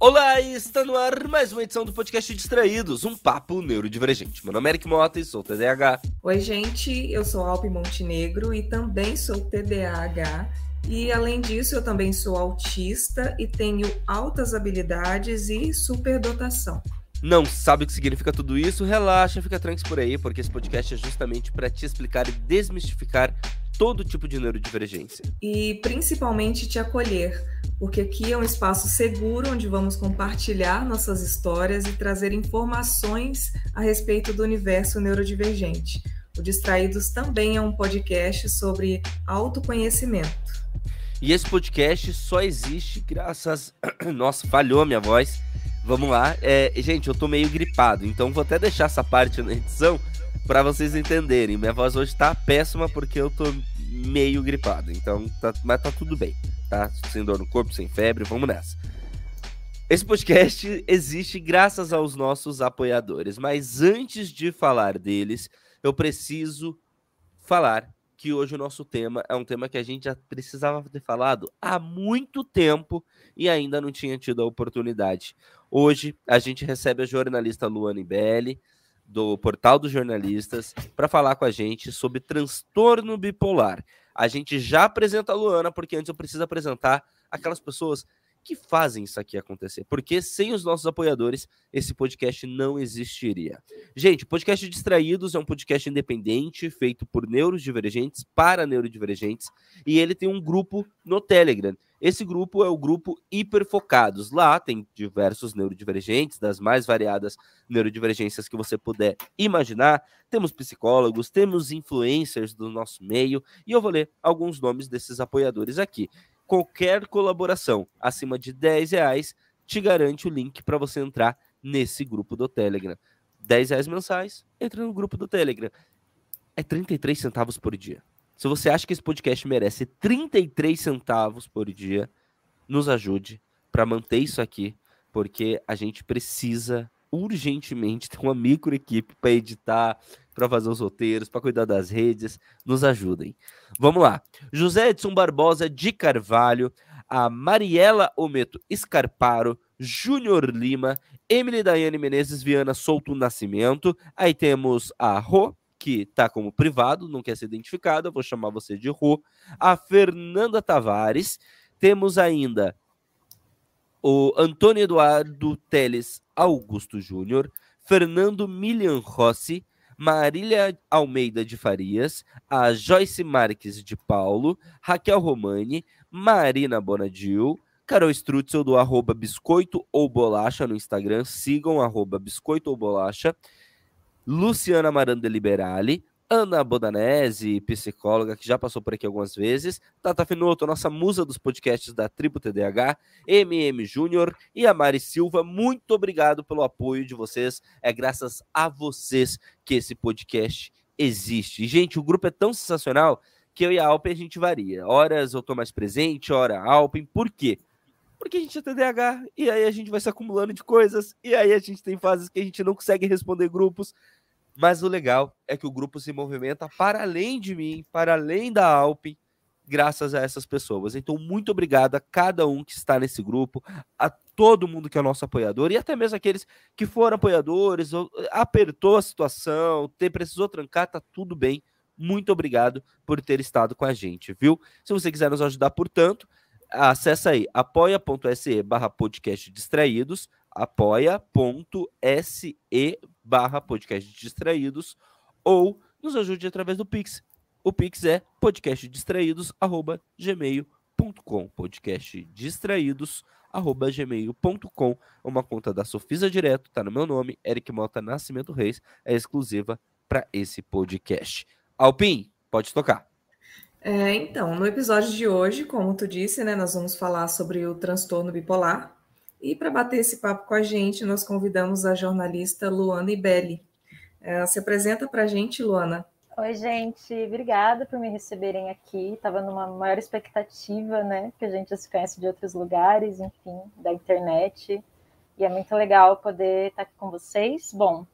Olá, está no ar mais uma edição do podcast Distraídos, um papo neurodivergente. Meu nome é Eric Mota e sou TDAH. Oi, gente, eu sou Alpe Montenegro e também sou TDAH. E além disso, eu também sou autista e tenho altas habilidades e superdotação. Não sabe o que significa tudo isso? Relaxa, fica tranquilo por aí, porque esse podcast é justamente para te explicar e desmistificar todo tipo de neurodivergência. E principalmente te acolher, porque aqui é um espaço seguro onde vamos compartilhar nossas histórias e trazer informações a respeito do universo neurodivergente. O Distraídos também é um podcast sobre autoconhecimento. E esse podcast só existe graças. Nossa, falhou minha voz Vamos lá. É, gente, eu tô meio gripado, então vou até deixar essa parte na edição para vocês entenderem. Minha voz hoje tá péssima porque eu tô meio gripado. Então, tá, mas tá tudo bem, tá? Sem dor no corpo, sem febre, vamos nessa. Esse podcast existe graças aos nossos apoiadores, mas antes de falar deles, eu preciso falar que hoje o nosso tema é um tema que a gente já precisava ter falado há muito tempo e ainda não tinha tido a oportunidade. Hoje a gente recebe a jornalista Luane Belli, do Portal dos Jornalistas, para falar com a gente sobre transtorno bipolar. A gente já apresenta a Luana, porque antes eu preciso apresentar aquelas pessoas que fazem isso aqui acontecer. Porque sem os nossos apoiadores, esse podcast não existiria. Gente, o podcast Distraídos é um podcast independente, feito por neurodivergentes para neurodivergentes, e ele tem um grupo no Telegram. Esse grupo é o grupo Hiperfocados. Lá tem diversos neurodivergentes, das mais variadas neurodivergências que você puder imaginar. Temos psicólogos, temos influencers do nosso meio, e eu vou ler alguns nomes desses apoiadores aqui qualquer colaboração acima de 10 reais te garante o link para você entrar nesse grupo do Telegram. 10 reais mensais, entra no grupo do Telegram. É 33 centavos por dia. Se você acha que esse podcast merece 33 centavos por dia, nos ajude para manter isso aqui, porque a gente precisa urgentemente ter uma micro equipe para editar, para fazer os roteiros, para cuidar das redes, nos ajudem. Vamos lá. José Edson Barbosa de Carvalho, a Mariela Ometo Escarparo, Júnior Lima, Emily Daiane Menezes Viana Souto Nascimento. Aí temos a Rô, que tá como privado, não quer ser identificada, vou chamar você de Rô. A Fernanda Tavares. Temos ainda o Antônio Eduardo Teles Augusto Júnior, Fernando Milian Rossi, Marília Almeida de Farias, a Joyce Marques de Paulo, Raquel Romani, Marina Bonadil, Carol Strutzel do arroba Biscoito ou Bolacha no Instagram, sigam arroba Biscoito ou Bolacha, Luciana Maranda Liberali, Ana Bodanese, psicóloga, que já passou por aqui algumas vezes, Tata Finoto, nossa musa dos podcasts da Tribo TDH, MM Júnior e a Mari Silva, muito obrigado pelo apoio de vocês. É graças a vocês que esse podcast existe. E, gente, o grupo é tão sensacional que eu e a Alpen a gente varia. Horas eu tô mais presente, hora Alpen. Por quê? Porque a gente é TDAH e aí a gente vai se acumulando de coisas e aí a gente tem fases que a gente não consegue responder grupos mas o legal é que o grupo se movimenta para além de mim, para além da Alpin, graças a essas pessoas. Então, muito obrigado a cada um que está nesse grupo, a todo mundo que é nosso apoiador e até mesmo aqueles que foram apoiadores, apertou a situação, ter, precisou trancar, tá tudo bem. Muito obrigado por ter estado com a gente, viu? Se você quiser nos ajudar, portanto, acessa aí apoia.se barra podcast distraídos, apoia.se barra podcast distraídos ou nos ajude através do Pix. O Pix é podcastdistraídos@gmail.com. podcastdistraídos@gmail.com. Uma conta da Sofisa Direto, tá no meu nome, Eric Mota Nascimento Reis, é exclusiva para esse podcast. Alpin, pode tocar. É, então, no episódio de hoje, como tu disse, né, nós vamos falar sobre o transtorno bipolar. E para bater esse papo com a gente, nós convidamos a jornalista Luana Ibelli. É, se apresenta para a gente, Luana. Oi, gente, obrigada por me receberem aqui. Estava numa maior expectativa, né? Que a gente já se conhece de outros lugares, enfim, da internet. E é muito legal poder estar aqui com vocês. Bom,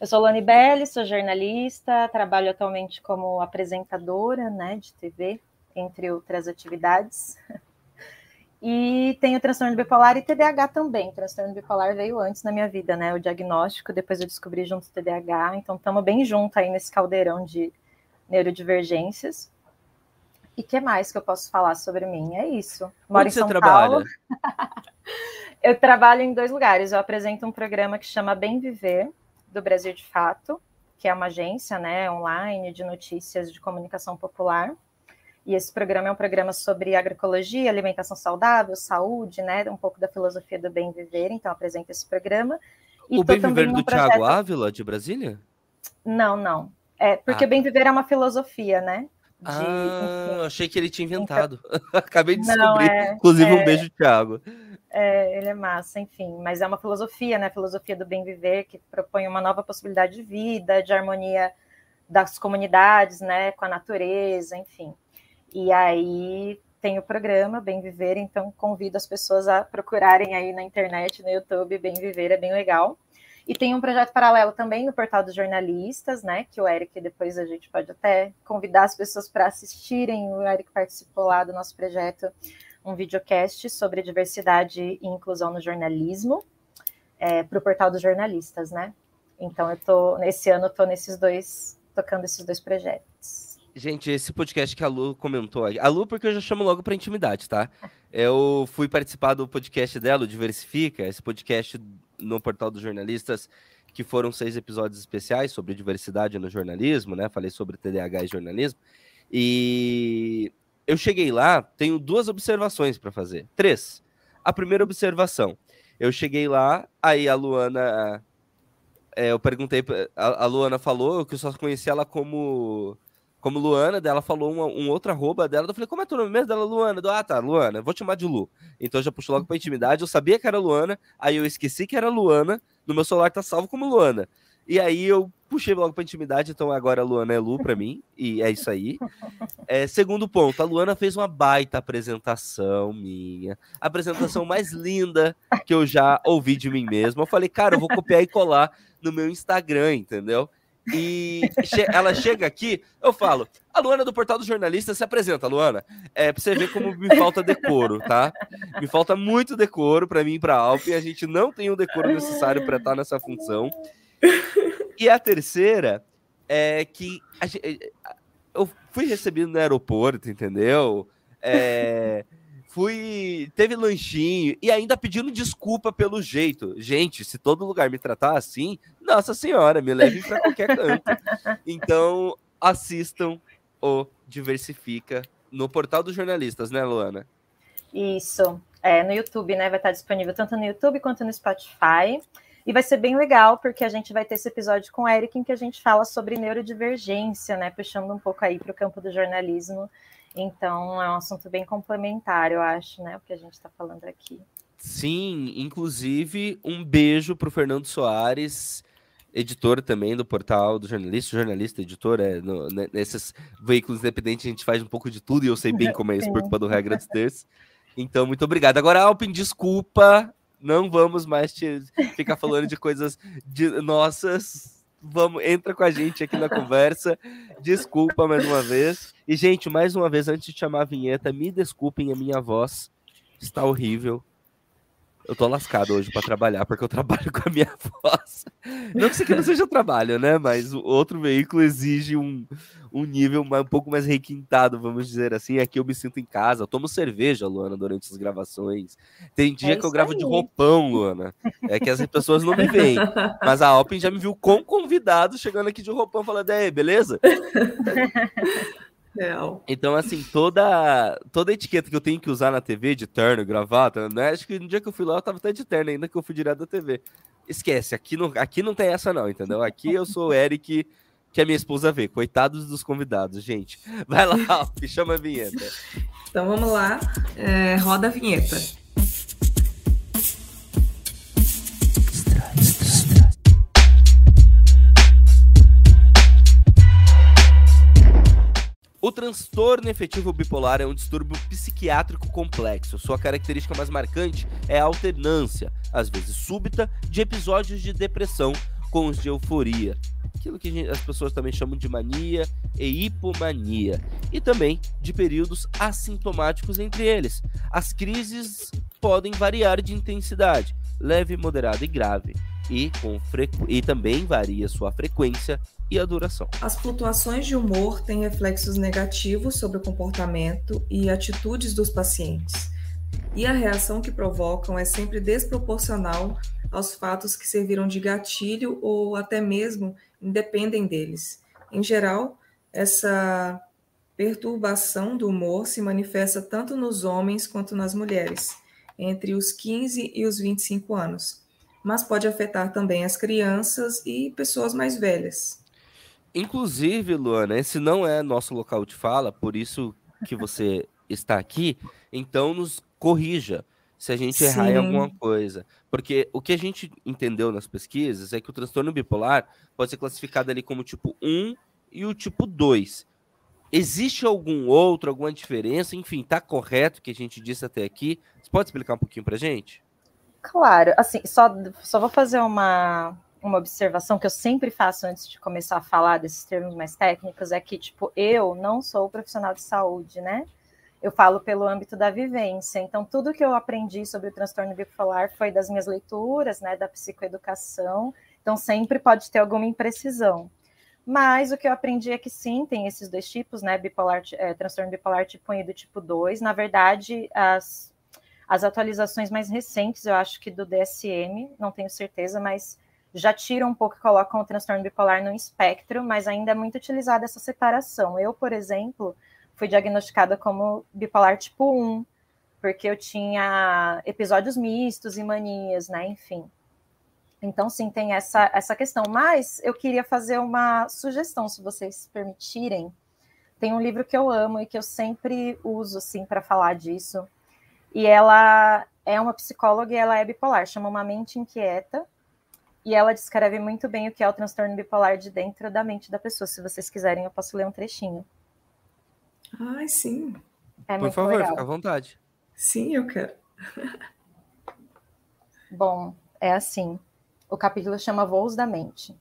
eu sou Luana Ibelli, sou jornalista, trabalho atualmente como apresentadora, né, de TV, entre outras atividades. E tenho transtorno bipolar e TDAH também. transtorno bipolar veio antes na minha vida, né? O diagnóstico, depois eu descobri junto o TDAH. Então, estamos bem junto aí nesse caldeirão de neurodivergências. E que mais que eu posso falar sobre mim? É isso. Moro Onde em São você trabalha? Paulo. eu trabalho em dois lugares. Eu apresento um programa que chama Bem Viver, do Brasil de Fato, que é uma agência né, online de notícias de comunicação popular. E esse programa é um programa sobre agroecologia, alimentação saudável, saúde, né? Um pouco da filosofia do bem viver, então apresento esse programa. E o bem viver do projeto... Tiago Ávila, de Brasília? Não, não. É, porque ah. bem viver é uma filosofia, né? De, ah, enfim, achei que ele tinha inventado. Acabei de descobrir. é, Inclusive, é, um beijo, Thiago. É, ele é massa, enfim. Mas é uma filosofia, né? Filosofia do bem viver, que propõe uma nova possibilidade de vida, de harmonia das comunidades, né? Com a natureza, enfim. E aí tem o programa Bem Viver, então convido as pessoas a procurarem aí na internet, no YouTube, Bem Viver, é bem legal. E tem um projeto paralelo também no portal dos jornalistas, né? Que o Eric, depois a gente pode até convidar as pessoas para assistirem. O Eric participou lá do nosso projeto, um videocast sobre diversidade e inclusão no jornalismo, é, para o portal dos jornalistas, né? Então eu tô, nesse ano, eu tô nesses dois, tocando esses dois projetos. Gente, esse podcast que a Lu comentou, a Lu, porque eu já chamo logo para intimidade, tá? Eu fui participar do podcast dela, o Diversifica, esse podcast no portal dos jornalistas, que foram seis episódios especiais sobre diversidade no jornalismo, né? Falei sobre TDAH e jornalismo. E eu cheguei lá, tenho duas observações para fazer. Três. A primeira observação, eu cheguei lá, aí a Luana, é, eu perguntei, a, a Luana falou que eu só conhecia ela como como Luana, dela falou uma, um outro arroba dela. Eu falei, como é teu nome mesmo dela? Luana. Eu, ah, tá, Luana, vou te chamar de Lu. Então eu já puxo logo pra intimidade. Eu sabia que era Luana, aí eu esqueci que era Luana. No meu celular tá salvo como Luana. E aí eu puxei logo pra intimidade, então agora a Luana é Lu pra mim, e é isso aí. É, segundo ponto, a Luana fez uma baita apresentação minha. A apresentação mais linda que eu já ouvi de mim mesmo. Eu falei, cara, eu vou copiar e colar no meu Instagram, entendeu? E che ela chega aqui, eu falo, a Luana do Portal dos Jornalistas se apresenta, Luana. É pra você ver como me falta decoro, tá? Me falta muito decoro para mim e pra Alp, e a gente não tem o decoro necessário para estar nessa função. E a terceira é que gente, eu fui recebido no aeroporto, entendeu? É, fui. Teve lanchinho e ainda pedindo desculpa pelo jeito. Gente, se todo lugar me tratar assim, nossa senhora, me levem para qualquer canto. Então, assistam o Diversifica no portal dos jornalistas, né, Luana? Isso. É, no YouTube, né? Vai estar disponível tanto no YouTube quanto no Spotify. E vai ser bem legal, porque a gente vai ter esse episódio com o Eric, em que a gente fala sobre neurodivergência, né? Puxando um pouco aí para o campo do jornalismo então, é um assunto bem complementar, eu acho, né? O que a gente está falando aqui. Sim, inclusive, um beijo para o Fernando Soares, editor também do portal do jornalista, jornalista, editor, é, no, né, nesses veículos independentes a gente faz um pouco de tudo e eu sei bem como é isso por culpa do Regra dos Terços. Então, muito obrigado. Agora, Alpin, desculpa, não vamos mais te ficar falando de coisas de nossas vamos, entra com a gente aqui na conversa. Desculpa mais uma vez. E, gente, mais uma vez, antes de chamar a vinheta, me desculpem, a minha voz está horrível. Eu tô lascado hoje para trabalhar, porque eu trabalho com a minha voz. Não que isso aqui não seja trabalho, né? Mas o outro veículo exige um, um nível um pouco mais requintado, vamos dizer assim. Aqui eu me sinto em casa. Eu tomo cerveja, Luana, durante as gravações. Tem dia é que eu gravo aí. de roupão, Luana. É que as pessoas não me veem. Mas a Alpin já me viu com convidado chegando aqui de roupão falando, aí, beleza? Real. Então, assim, toda, toda etiqueta que eu tenho que usar na TV, de terno, gravata, né? Acho que no dia que eu fui lá, eu tava até de terno ainda, que eu fui direto da TV. Esquece, aqui não, aqui não tem essa não, entendeu? Aqui eu sou o Eric, que a minha esposa vê. Coitados dos convidados, gente. Vai lá, chama a vinheta. Então vamos lá, é, roda a vinheta. O transtorno efetivo bipolar é um distúrbio psiquiátrico complexo. Sua característica mais marcante é a alternância, às vezes súbita, de episódios de depressão com os de euforia, aquilo que as pessoas também chamam de mania e hipomania, e também de períodos assintomáticos entre eles. As crises podem variar de intensidade, leve, moderada e grave, e, com frequ... e também varia sua frequência e a duração. As flutuações de humor têm reflexos negativos sobre o comportamento e atitudes dos pacientes, e a reação que provocam é sempre desproporcional aos fatos que serviram de gatilho ou até mesmo independem deles. Em geral, essa perturbação do humor se manifesta tanto nos homens quanto nas mulheres, entre os 15 e os 25 anos, mas pode afetar também as crianças e pessoas mais velhas. Inclusive, Luana, esse não é nosso local de fala, por isso que você está aqui, então nos corrija se a gente Sim. errar em alguma coisa. Porque o que a gente entendeu nas pesquisas é que o transtorno bipolar pode ser classificado ali como tipo 1 e o tipo 2. Existe algum outro, alguma diferença? Enfim, tá correto o que a gente disse até aqui? Você pode explicar um pouquinho pra gente? Claro, assim, só, só vou fazer uma, uma observação que eu sempre faço antes de começar a falar desses termos mais técnicos, é que, tipo, eu não sou profissional de saúde, né? eu falo pelo âmbito da vivência. Então, tudo que eu aprendi sobre o transtorno bipolar foi das minhas leituras, né, da psicoeducação. Então, sempre pode ter alguma imprecisão. Mas o que eu aprendi é que sim, tem esses dois tipos, né, bipolar, é, transtorno bipolar tipo 1 e do tipo 2. Na verdade, as, as atualizações mais recentes, eu acho que do DSM, não tenho certeza, mas já tiram um pouco e colocam o transtorno bipolar no espectro, mas ainda é muito utilizada essa separação. Eu, por exemplo, fui diagnosticada como bipolar tipo 1, porque eu tinha episódios mistos e manias, né? Enfim. Então, sim, tem essa, essa questão. Mas eu queria fazer uma sugestão, se vocês permitirem. Tem um livro que eu amo e que eu sempre uso, assim, para falar disso. E ela é uma psicóloga e ela é bipolar, chama Uma Mente Inquieta. E ela descreve muito bem o que é o transtorno bipolar de dentro da mente da pessoa. Se vocês quiserem, eu posso ler um trechinho. Ai, sim. É Por favor, legal. fica à vontade. Sim, eu quero. Bom, é assim. O capítulo chama Voos da Mente.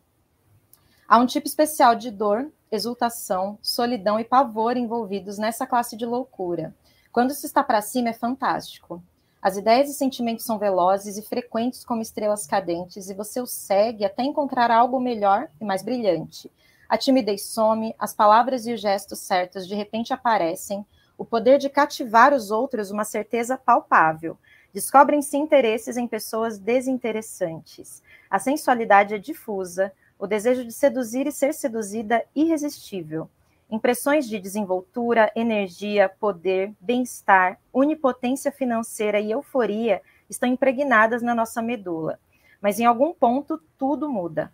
Há um tipo especial de dor, exultação, solidão e pavor envolvidos nessa classe de loucura. Quando se está para cima é fantástico. As ideias e sentimentos são velozes e frequentes como estrelas cadentes, e você os segue até encontrar algo melhor e mais brilhante. A timidez some, as palavras e os gestos certos de repente aparecem, o poder de cativar os outros, uma certeza palpável. Descobrem-se interesses em pessoas desinteressantes. A sensualidade é difusa, o desejo de seduzir e ser seduzida irresistível. Impressões de desenvoltura, energia, poder, bem-estar, onipotência financeira e euforia estão impregnadas na nossa medula. Mas em algum ponto tudo muda.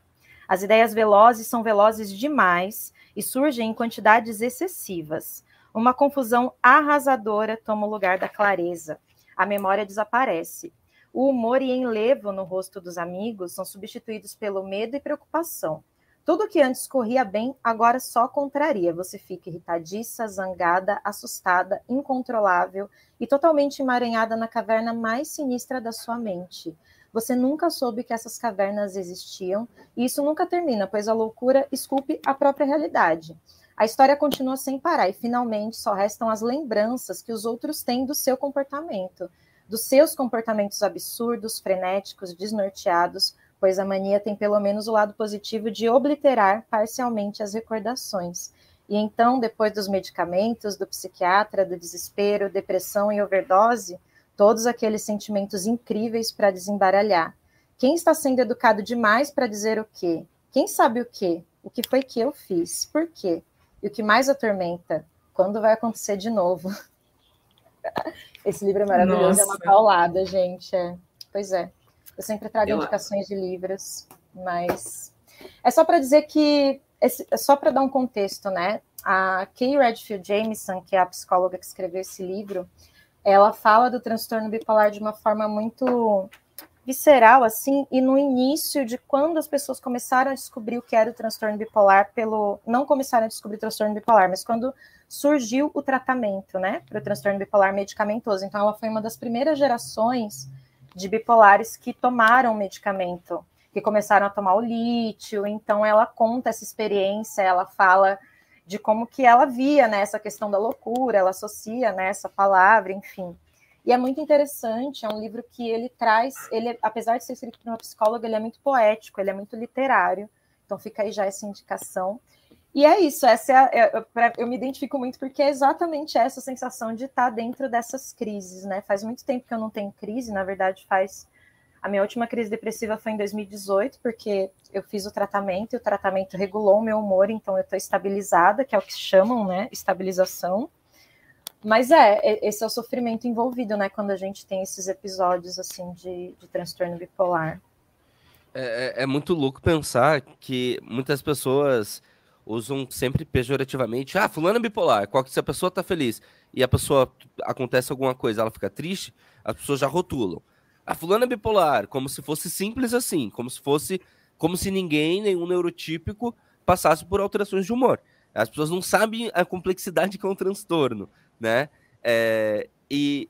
As ideias velozes são velozes demais e surgem em quantidades excessivas. Uma confusão arrasadora toma o lugar da clareza. A memória desaparece. O humor e enlevo no rosto dos amigos são substituídos pelo medo e preocupação. Tudo que antes corria bem, agora só contraria. Você fica irritadiça, zangada, assustada, incontrolável e totalmente emaranhada na caverna mais sinistra da sua mente. Você nunca soube que essas cavernas existiam, e isso nunca termina, pois a loucura esculpe a própria realidade. A história continua sem parar e finalmente só restam as lembranças que os outros têm do seu comportamento, dos seus comportamentos absurdos, frenéticos, desnorteados, pois a mania tem pelo menos o lado positivo de obliterar parcialmente as recordações. E então, depois dos medicamentos, do psiquiatra, do desespero, depressão e overdose, todos aqueles sentimentos incríveis para desembaralhar. Quem está sendo educado demais para dizer o quê? Quem sabe o quê? O que foi que eu fiz? Por quê? E o que mais atormenta? Quando vai acontecer de novo? Esse livro é maravilhoso, Nossa. é uma paulada, gente. É. Pois é. Eu sempre trago eu... indicações de livros, mas é só para dizer que é só para dar um contexto, né? A Kay Redfield Jameson, que é a psicóloga que escreveu esse livro, ela fala do transtorno bipolar de uma forma muito visceral, assim, e no início de quando as pessoas começaram a descobrir o que era o transtorno bipolar, pelo. Não começaram a descobrir o transtorno bipolar, mas quando surgiu o tratamento, né, para o transtorno bipolar medicamentoso. Então, ela foi uma das primeiras gerações de bipolares que tomaram medicamento. que começaram a tomar o lítio. Então, ela conta essa experiência, ela fala de como que ela via né, essa questão da loucura, ela associa né, essa palavra, enfim. E é muito interessante, é um livro que ele traz, ele, apesar de ser escrito por uma psicóloga, ele é muito poético, ele é muito literário. Então fica aí já essa indicação. E é isso, essa é, é eu me identifico muito porque é exatamente essa sensação de estar dentro dessas crises, né? Faz muito tempo que eu não tenho crise, na verdade faz a minha última crise depressiva foi em 2018, porque eu fiz o tratamento e o tratamento regulou o meu humor, então eu estou estabilizada, que é o que chamam, né? Estabilização. Mas é, esse é o sofrimento envolvido, né? Quando a gente tem esses episódios assim de, de transtorno bipolar. É, é, é muito louco pensar que muitas pessoas usam sempre pejorativamente. Ah, fulano é bipolar. Qual que se a pessoa tá feliz e a pessoa acontece alguma coisa, ela fica triste, as pessoas já rotulam. A fulana é bipolar, como se fosse simples assim, como se fosse, como se ninguém, nenhum neurotípico, passasse por alterações de humor. As pessoas não sabem a complexidade que é um transtorno, né? É, e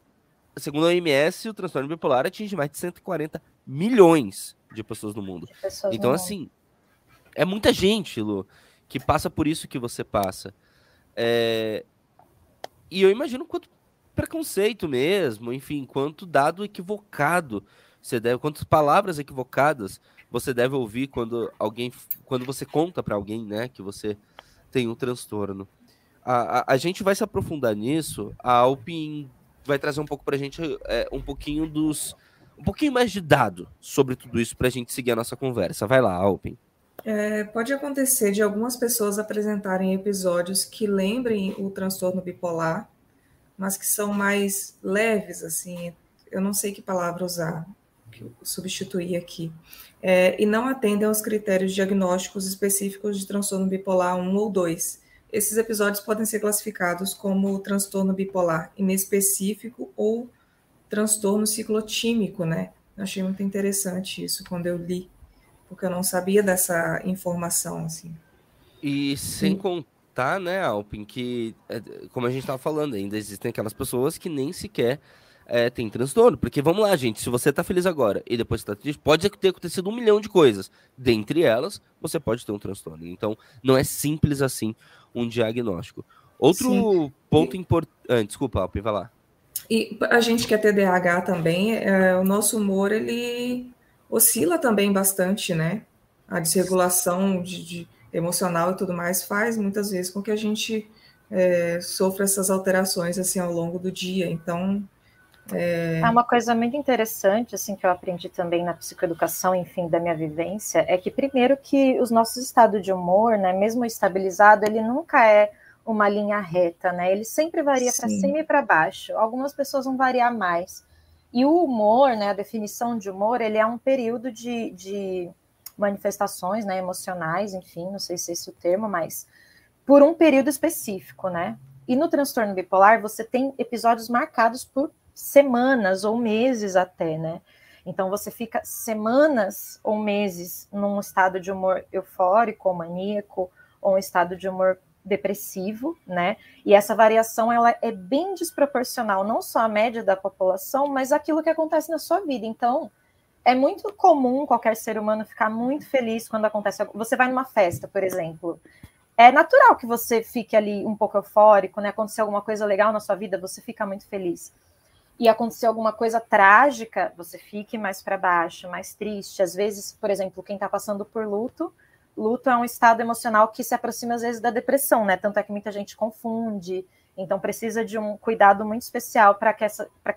segundo a OMS, o transtorno bipolar atinge mais de 140 milhões de pessoas no mundo. Pessoas então, no assim, mundo. é muita gente, Lu, que passa por isso que você passa. É, e eu imagino quanto preconceito mesmo, enfim, quanto dado equivocado você deve, quantas palavras equivocadas você deve ouvir quando alguém, quando você conta para alguém, né, que você tem um transtorno. A, a, gente vai se aprofundar nisso. A Alpin vai trazer um pouco para a gente é, um pouquinho dos, um pouquinho mais de dado sobre tudo isso para a gente seguir a nossa conversa. Vai lá, Alpin. É, pode acontecer de algumas pessoas apresentarem episódios que lembrem o transtorno bipolar, mas que são mais leves, assim, eu não sei que palavra usar, que substituir aqui, é, e não atendem aos critérios diagnósticos específicos de transtorno bipolar 1 ou 2. Esses episódios podem ser classificados como transtorno bipolar inespecífico ou transtorno ciclotímico, né? Eu achei muito interessante isso quando eu li, porque eu não sabia dessa informação, assim. E sem contar né, Alpin, que, é, como a gente estava falando, ainda existem aquelas pessoas que nem sequer é, têm transtorno. Porque vamos lá, gente, se você tá feliz agora e depois está triste, pode ter acontecido um milhão de coisas. Dentre elas, você pode ter um transtorno. Então, não é simples assim um diagnóstico. Outro Sim. ponto importante. Ah, desculpa, Alpin, vai lá. E a gente que é TDAH também, é, o nosso humor ele oscila também bastante, né? A desregulação de, de emocional e tudo mais faz muitas vezes com que a gente é, sofra essas alterações assim ao longo do dia. Então é... é... uma coisa muito interessante assim que eu aprendi também na psicoeducação, enfim, da minha vivência, é que primeiro que os nossos estados de humor, né, mesmo estabilizado, ele nunca é uma linha reta, né? Ele sempre varia para cima e para baixo. Algumas pessoas vão variar mais. E o humor, né, a definição de humor, ele é um período de, de manifestações né, emocionais, enfim, não sei se é esse o termo, mas por um período específico, né? E no transtorno bipolar, você tem episódios marcados por semanas ou meses até, né? Então você fica semanas ou meses num estado de humor eufórico ou maníaco, ou um estado de humor depressivo, né? E essa variação ela é bem desproporcional, não só à média da população, mas aquilo que acontece na sua vida. Então, é muito comum qualquer ser humano ficar muito feliz quando acontece. Você vai numa festa, por exemplo. É natural que você fique ali um pouco eufórico, né? Acontecer alguma coisa legal na sua vida, você fica muito feliz. E acontecer alguma coisa trágica, você fique mais para baixo, mais triste. Às vezes, por exemplo, quem está passando por luto, luto é um estado emocional que se aproxima às vezes da depressão, né? Tanto é que muita gente confunde. Então precisa de um cuidado muito especial para que,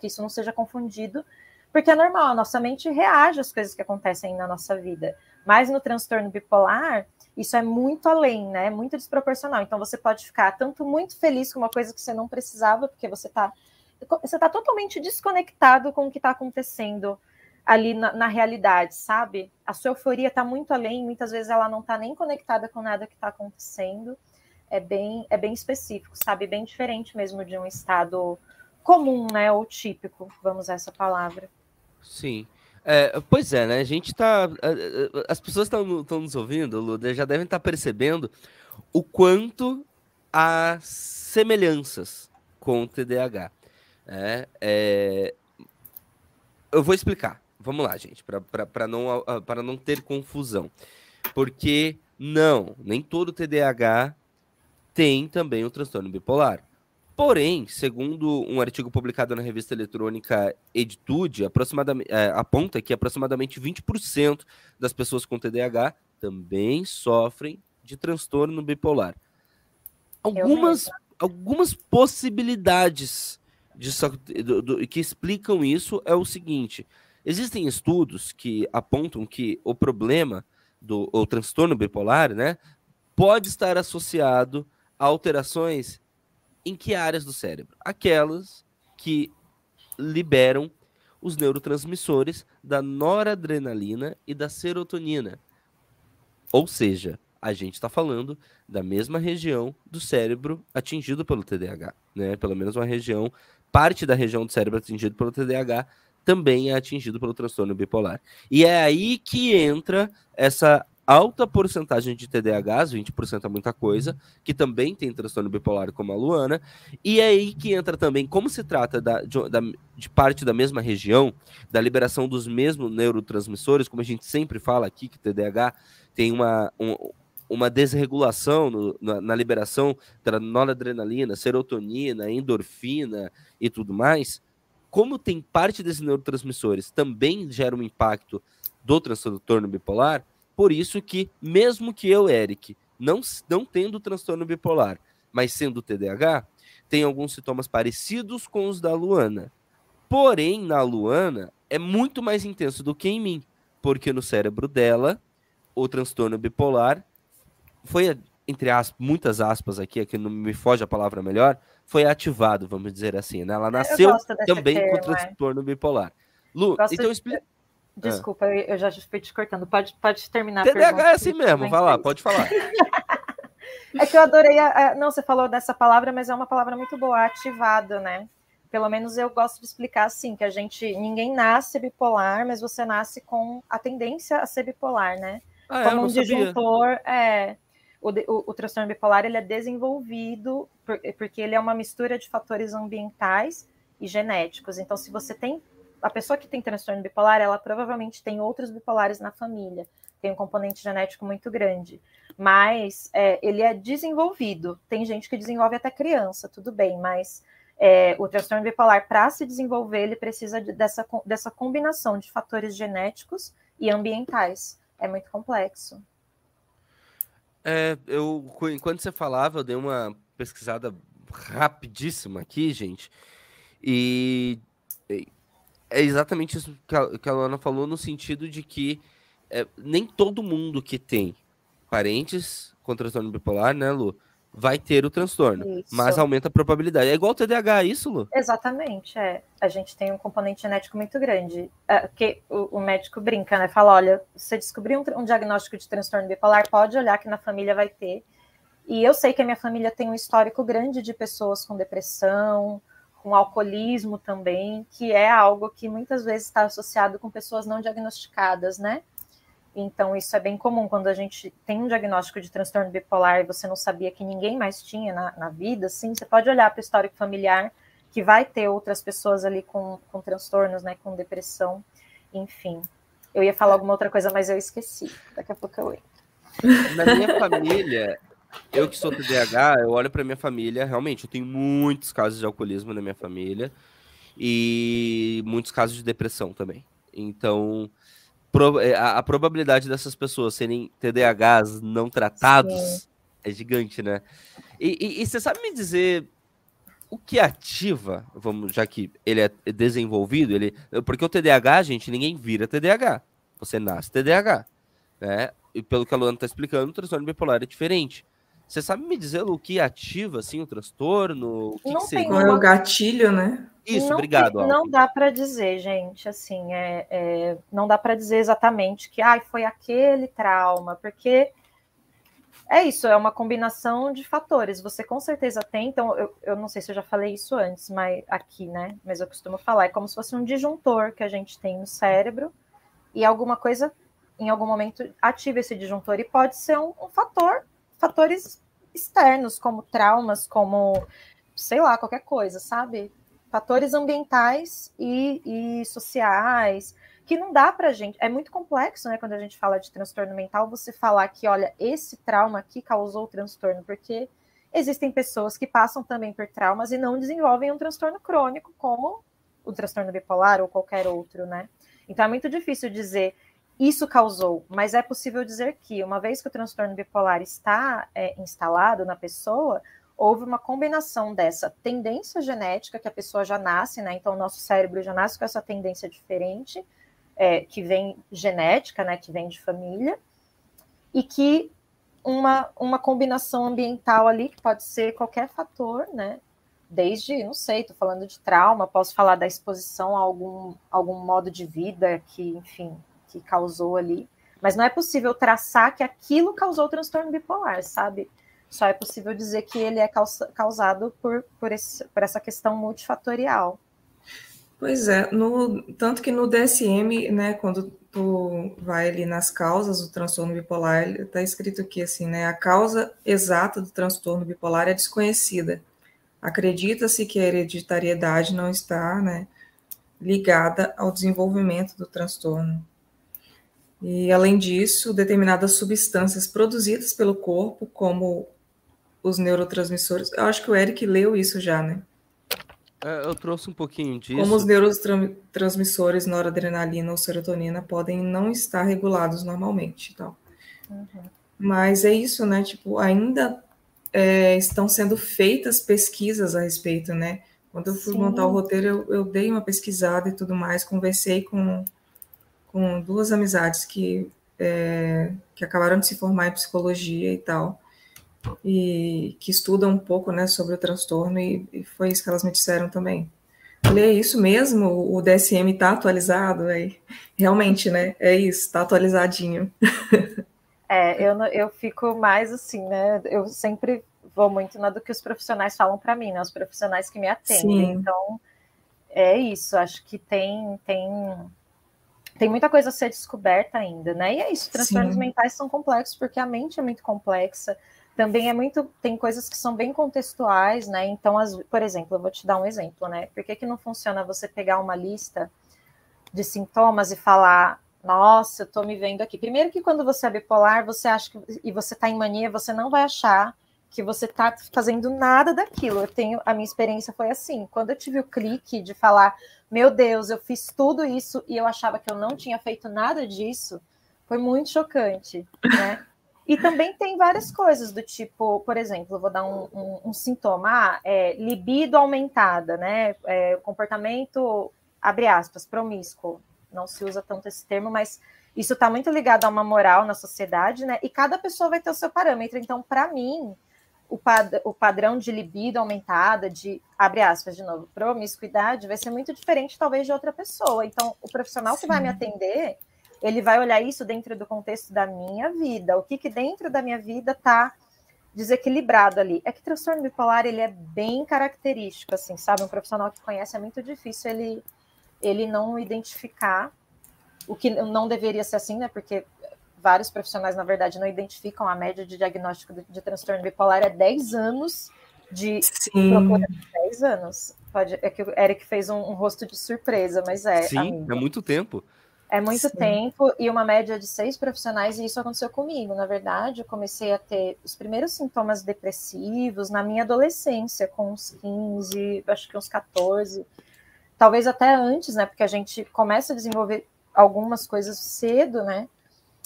que isso não seja confundido porque é normal, a nossa mente reage às coisas que acontecem na nossa vida. Mas no transtorno bipolar, isso é muito além, né? Muito desproporcional. Então você pode ficar tanto muito feliz com uma coisa que você não precisava, porque você está você tá totalmente desconectado com o que está acontecendo ali na, na, realidade, sabe? A sua euforia está muito além, muitas vezes ela não está nem conectada com nada que está acontecendo. É bem, é bem específico, sabe? Bem diferente mesmo de um estado comum, né? Ou típico, vamos usar essa palavra. Sim. É, pois é, né? A gente tá. As pessoas estão nos ouvindo, Luda, já devem estar tá percebendo o quanto há semelhanças com o TDAH. É, é, eu vou explicar. vamos lá, gente, para não, não ter confusão. Porque não, nem todo TDAH tem também o transtorno bipolar. Porém, segundo um artigo publicado na revista eletrônica Editude, é, aponta que aproximadamente 20% das pessoas com TDAH também sofrem de transtorno bipolar. Algumas, algumas possibilidades de, do, do, que explicam isso é o seguinte: existem estudos que apontam que o problema do o transtorno bipolar, né, pode estar associado a alterações em que áreas do cérebro? Aquelas que liberam os neurotransmissores da noradrenalina e da serotonina. Ou seja, a gente está falando da mesma região do cérebro atingido pelo TDAH, né? Pelo menos uma região, parte da região do cérebro atingido pelo TDAH também é atingido pelo transtorno bipolar. E é aí que entra essa alta porcentagem de TDAHs, 20% é muita coisa, que também tem transtorno bipolar como a Luana, e é aí que entra também, como se trata da, de, da, de parte da mesma região, da liberação dos mesmos neurotransmissores, como a gente sempre fala aqui, que TDAH tem uma, um, uma desregulação no, na, na, liberação da noradrenalina, serotonina, endorfina e tudo mais, como tem parte desses neurotransmissores também gera um impacto do transtorno bipolar, por isso que, mesmo que eu, Eric, não, não tendo transtorno bipolar, mas sendo TDAH, tem alguns sintomas parecidos com os da Luana. Porém, na Luana, é muito mais intenso do que em mim, porque no cérebro dela, o transtorno bipolar foi, entre aspas, muitas aspas aqui, aqui não me foge a palavra melhor, foi ativado, vamos dizer assim. Né? Ela nasceu também termo, com é. transtorno é. bipolar. Lu, então explica. Desculpa, ah. eu já fui te cortando. Pode, pode terminar. TDAH é assim mesmo, vai lá, pode falar. é que eu adorei. A, a, não, você falou dessa palavra, mas é uma palavra muito boa, ativado, né? Pelo menos eu gosto de explicar assim, que a gente. Ninguém nasce bipolar, mas você nasce com a tendência a ser bipolar, né? Ah, Como um disjuntor, é. O, o, o, transtorno bipolar ele é desenvolvido por, porque ele é uma mistura de fatores ambientais e genéticos. Então, se você tem a pessoa que tem transtorno bipolar, ela provavelmente tem outros bipolares na família, tem um componente genético muito grande, mas é, ele é desenvolvido. Tem gente que desenvolve até criança, tudo bem, mas é, o transtorno bipolar, para se desenvolver, ele precisa de, dessa, dessa combinação de fatores genéticos e ambientais. É muito complexo. É, eu, enquanto você falava, eu dei uma pesquisada rapidíssima aqui, gente, e é exatamente isso que a, Luana falou, no sentido de que é, nem todo mundo que tem parentes com transtorno bipolar, né, Lu, vai ter o transtorno, isso. mas aumenta a probabilidade. É igual o TDAH, isso, Lu? Exatamente, é. A gente tem um componente genético muito grande. É, que o, o, médico brinca, né? Fala: olha, você descobriu um, um diagnóstico de transtorno bipolar, pode olhar que na família vai ter. E eu sei que a minha família tem um histórico grande de pessoas com depressão, com alcoolismo também, que é algo que muitas vezes está associado com pessoas não diagnosticadas, né? Então, isso é bem comum quando a gente tem um diagnóstico de transtorno bipolar e você não sabia que ninguém mais tinha na, na vida, sim, você pode olhar para o histórico familiar, que vai ter outras pessoas ali com, com transtornos, né, com depressão, enfim. Eu ia falar alguma outra coisa, mas eu esqueci. Daqui a pouco eu entro. Na minha família, eu que sou TDAH, eu olho para minha família, realmente, eu tenho muitos casos de alcoolismo na minha família e muitos casos de depressão também. Então, a, a probabilidade dessas pessoas serem TDAHs não tratados Sim. é gigante, né? E, e, e, você sabe me dizer o que ativa, vamos, já que ele é desenvolvido, ele, porque o TDAH, gente, ninguém vira TDAH. Você nasce TDAH, né? E pelo que a Luana está explicando, o transtorno bipolar é diferente. Você sabe me dizer o que ativa assim o transtorno? O que, não que tem Qual é o gatilho, né? Isso, não obrigado. Tem, não dá para dizer, gente, assim, é, é não dá para dizer exatamente que ah, foi aquele trauma, porque é isso, é uma combinação de fatores. Você com certeza tem, então eu, eu não sei se eu já falei isso antes, mas aqui, né? Mas eu costumo falar, é como se fosse um disjuntor que a gente tem no cérebro e alguma coisa em algum momento ativa esse disjuntor e pode ser um, um fator fatores externos, como traumas, como sei lá, qualquer coisa, sabe? Fatores ambientais e, e sociais, que não dá para gente. É muito complexo, né? Quando a gente fala de transtorno mental, você falar que, olha, esse trauma aqui causou o transtorno, porque existem pessoas que passam também por traumas e não desenvolvem um transtorno crônico, como o transtorno bipolar ou qualquer outro, né? Então é muito difícil dizer isso causou, mas é possível dizer que, uma vez que o transtorno bipolar está é, instalado na pessoa, houve uma combinação dessa tendência genética, que a pessoa já nasce, né? Então, o nosso cérebro já nasce com essa tendência diferente, é, que vem genética, né? Que vem de família, e que uma, uma combinação ambiental ali, que pode ser qualquer fator, né? Desde, não sei, estou falando de trauma, posso falar da exposição a algum, algum modo de vida que, enfim, que causou ali. Mas não é possível traçar que aquilo causou o transtorno bipolar, sabe? Só é possível dizer que ele é causado por, por, esse, por essa questão multifatorial. Pois é, no, tanto que no DSM, né, quando tu vai ali nas causas do transtorno bipolar, está escrito aqui assim, né, a causa exata do transtorno bipolar é desconhecida. Acredita-se que a hereditariedade não está, né, ligada ao desenvolvimento do transtorno. E, além disso, determinadas substâncias produzidas pelo corpo, como os neurotransmissores. Eu acho que o Eric leu isso já, né? É, eu trouxe um pouquinho disso. Como os neurotransmissores noradrenalina ou serotonina podem não estar regulados normalmente. Então. Uhum. Mas é isso, né? Tipo, ainda é, estão sendo feitas pesquisas a respeito, né? Quando eu fui Sim. montar o roteiro, eu, eu dei uma pesquisada e tudo mais, conversei com com duas amizades que, é, que acabaram de se formar em psicologia e tal, e que estudam um pouco né, sobre o transtorno, e, e foi isso que elas me disseram também. Falei, é isso mesmo? O DSM está atualizado? Aí, realmente, né? É isso, está atualizadinho. É, eu, eu fico mais assim, né? Eu sempre vou muito na do que os profissionais falam para mim, né? Os profissionais que me atendem. Sim. Então, é isso. Acho que tem, tem tem muita coisa a ser descoberta ainda, né? E é isso, transtornos Sim. mentais são complexos porque a mente é muito complexa. Também é muito, tem coisas que são bem contextuais, né? Então, as, por exemplo, eu vou te dar um exemplo, né? Por que, que não funciona você pegar uma lista de sintomas e falar, nossa, eu tô me vendo aqui. Primeiro que quando você é bipolar, você acha que e você tá em mania, você não vai achar que você tá fazendo nada daquilo. Eu tenho a minha experiência foi assim. Quando eu tive o clique de falar, meu Deus, eu fiz tudo isso e eu achava que eu não tinha feito nada disso, foi muito chocante, né? E também tem várias coisas do tipo, por exemplo, vou dar um, um, um sintoma, ah, é, libido aumentada, né? É, comportamento, abre aspas, promíscuo. Não se usa tanto esse termo, mas isso está muito ligado a uma moral na sociedade, né? E cada pessoa vai ter o seu parâmetro. Então, para mim, o, pad o padrão de libido aumentada, de, abre aspas de novo, promiscuidade, vai ser muito diferente, talvez, de outra pessoa. Então, o profissional Sim. que vai me atender, ele vai olhar isso dentro do contexto da minha vida. O que, que dentro da minha vida está desequilibrado ali. É que transtorno bipolar, ele é bem característico, assim, sabe? Um profissional que conhece é muito difícil ele, ele não identificar o que não deveria ser assim, né? Porque vários profissionais, na verdade, não identificam a média de diagnóstico de, de transtorno bipolar é 10 anos de Sim. procura 10 anos. Pode, é que o Eric fez um, um rosto de surpresa, mas é. Sim, amiga. é muito tempo. É muito Sim. tempo e uma média de seis profissionais, e isso aconteceu comigo. Na verdade, eu comecei a ter os primeiros sintomas depressivos na minha adolescência, com uns 15, acho que uns 14, talvez até antes, né? Porque a gente começa a desenvolver algumas coisas cedo, né?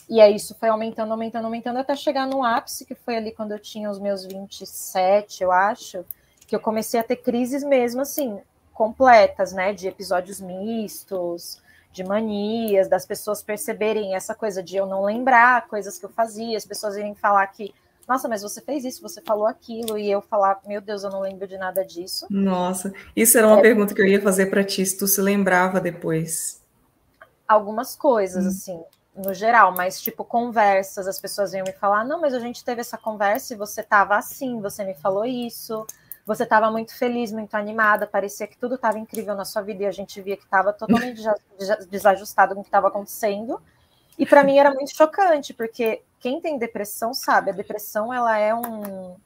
E aí isso foi aumentando, aumentando, aumentando, até chegar no ápice, que foi ali quando eu tinha os meus 27, eu acho, que eu comecei a ter crises mesmo, assim, completas, né? De episódios mistos, de manias, das pessoas perceberem essa coisa de eu não lembrar coisas que eu fazia, as pessoas irem falar que, nossa, mas você fez isso, você falou aquilo, e eu falar, meu Deus, eu não lembro de nada disso. Nossa, isso era uma é, pergunta que eu ia fazer para ti, se tu se lembrava depois. Algumas coisas, hum. assim no geral, mas tipo conversas, as pessoas vinham me falar: "Não, mas a gente teve essa conversa e você estava assim, você me falou isso, você estava muito feliz, muito animada, parecia que tudo estava incrível na sua vida e a gente via que estava totalmente desajustado com o que estava acontecendo". E para mim era muito chocante, porque quem tem depressão sabe, a depressão ela é um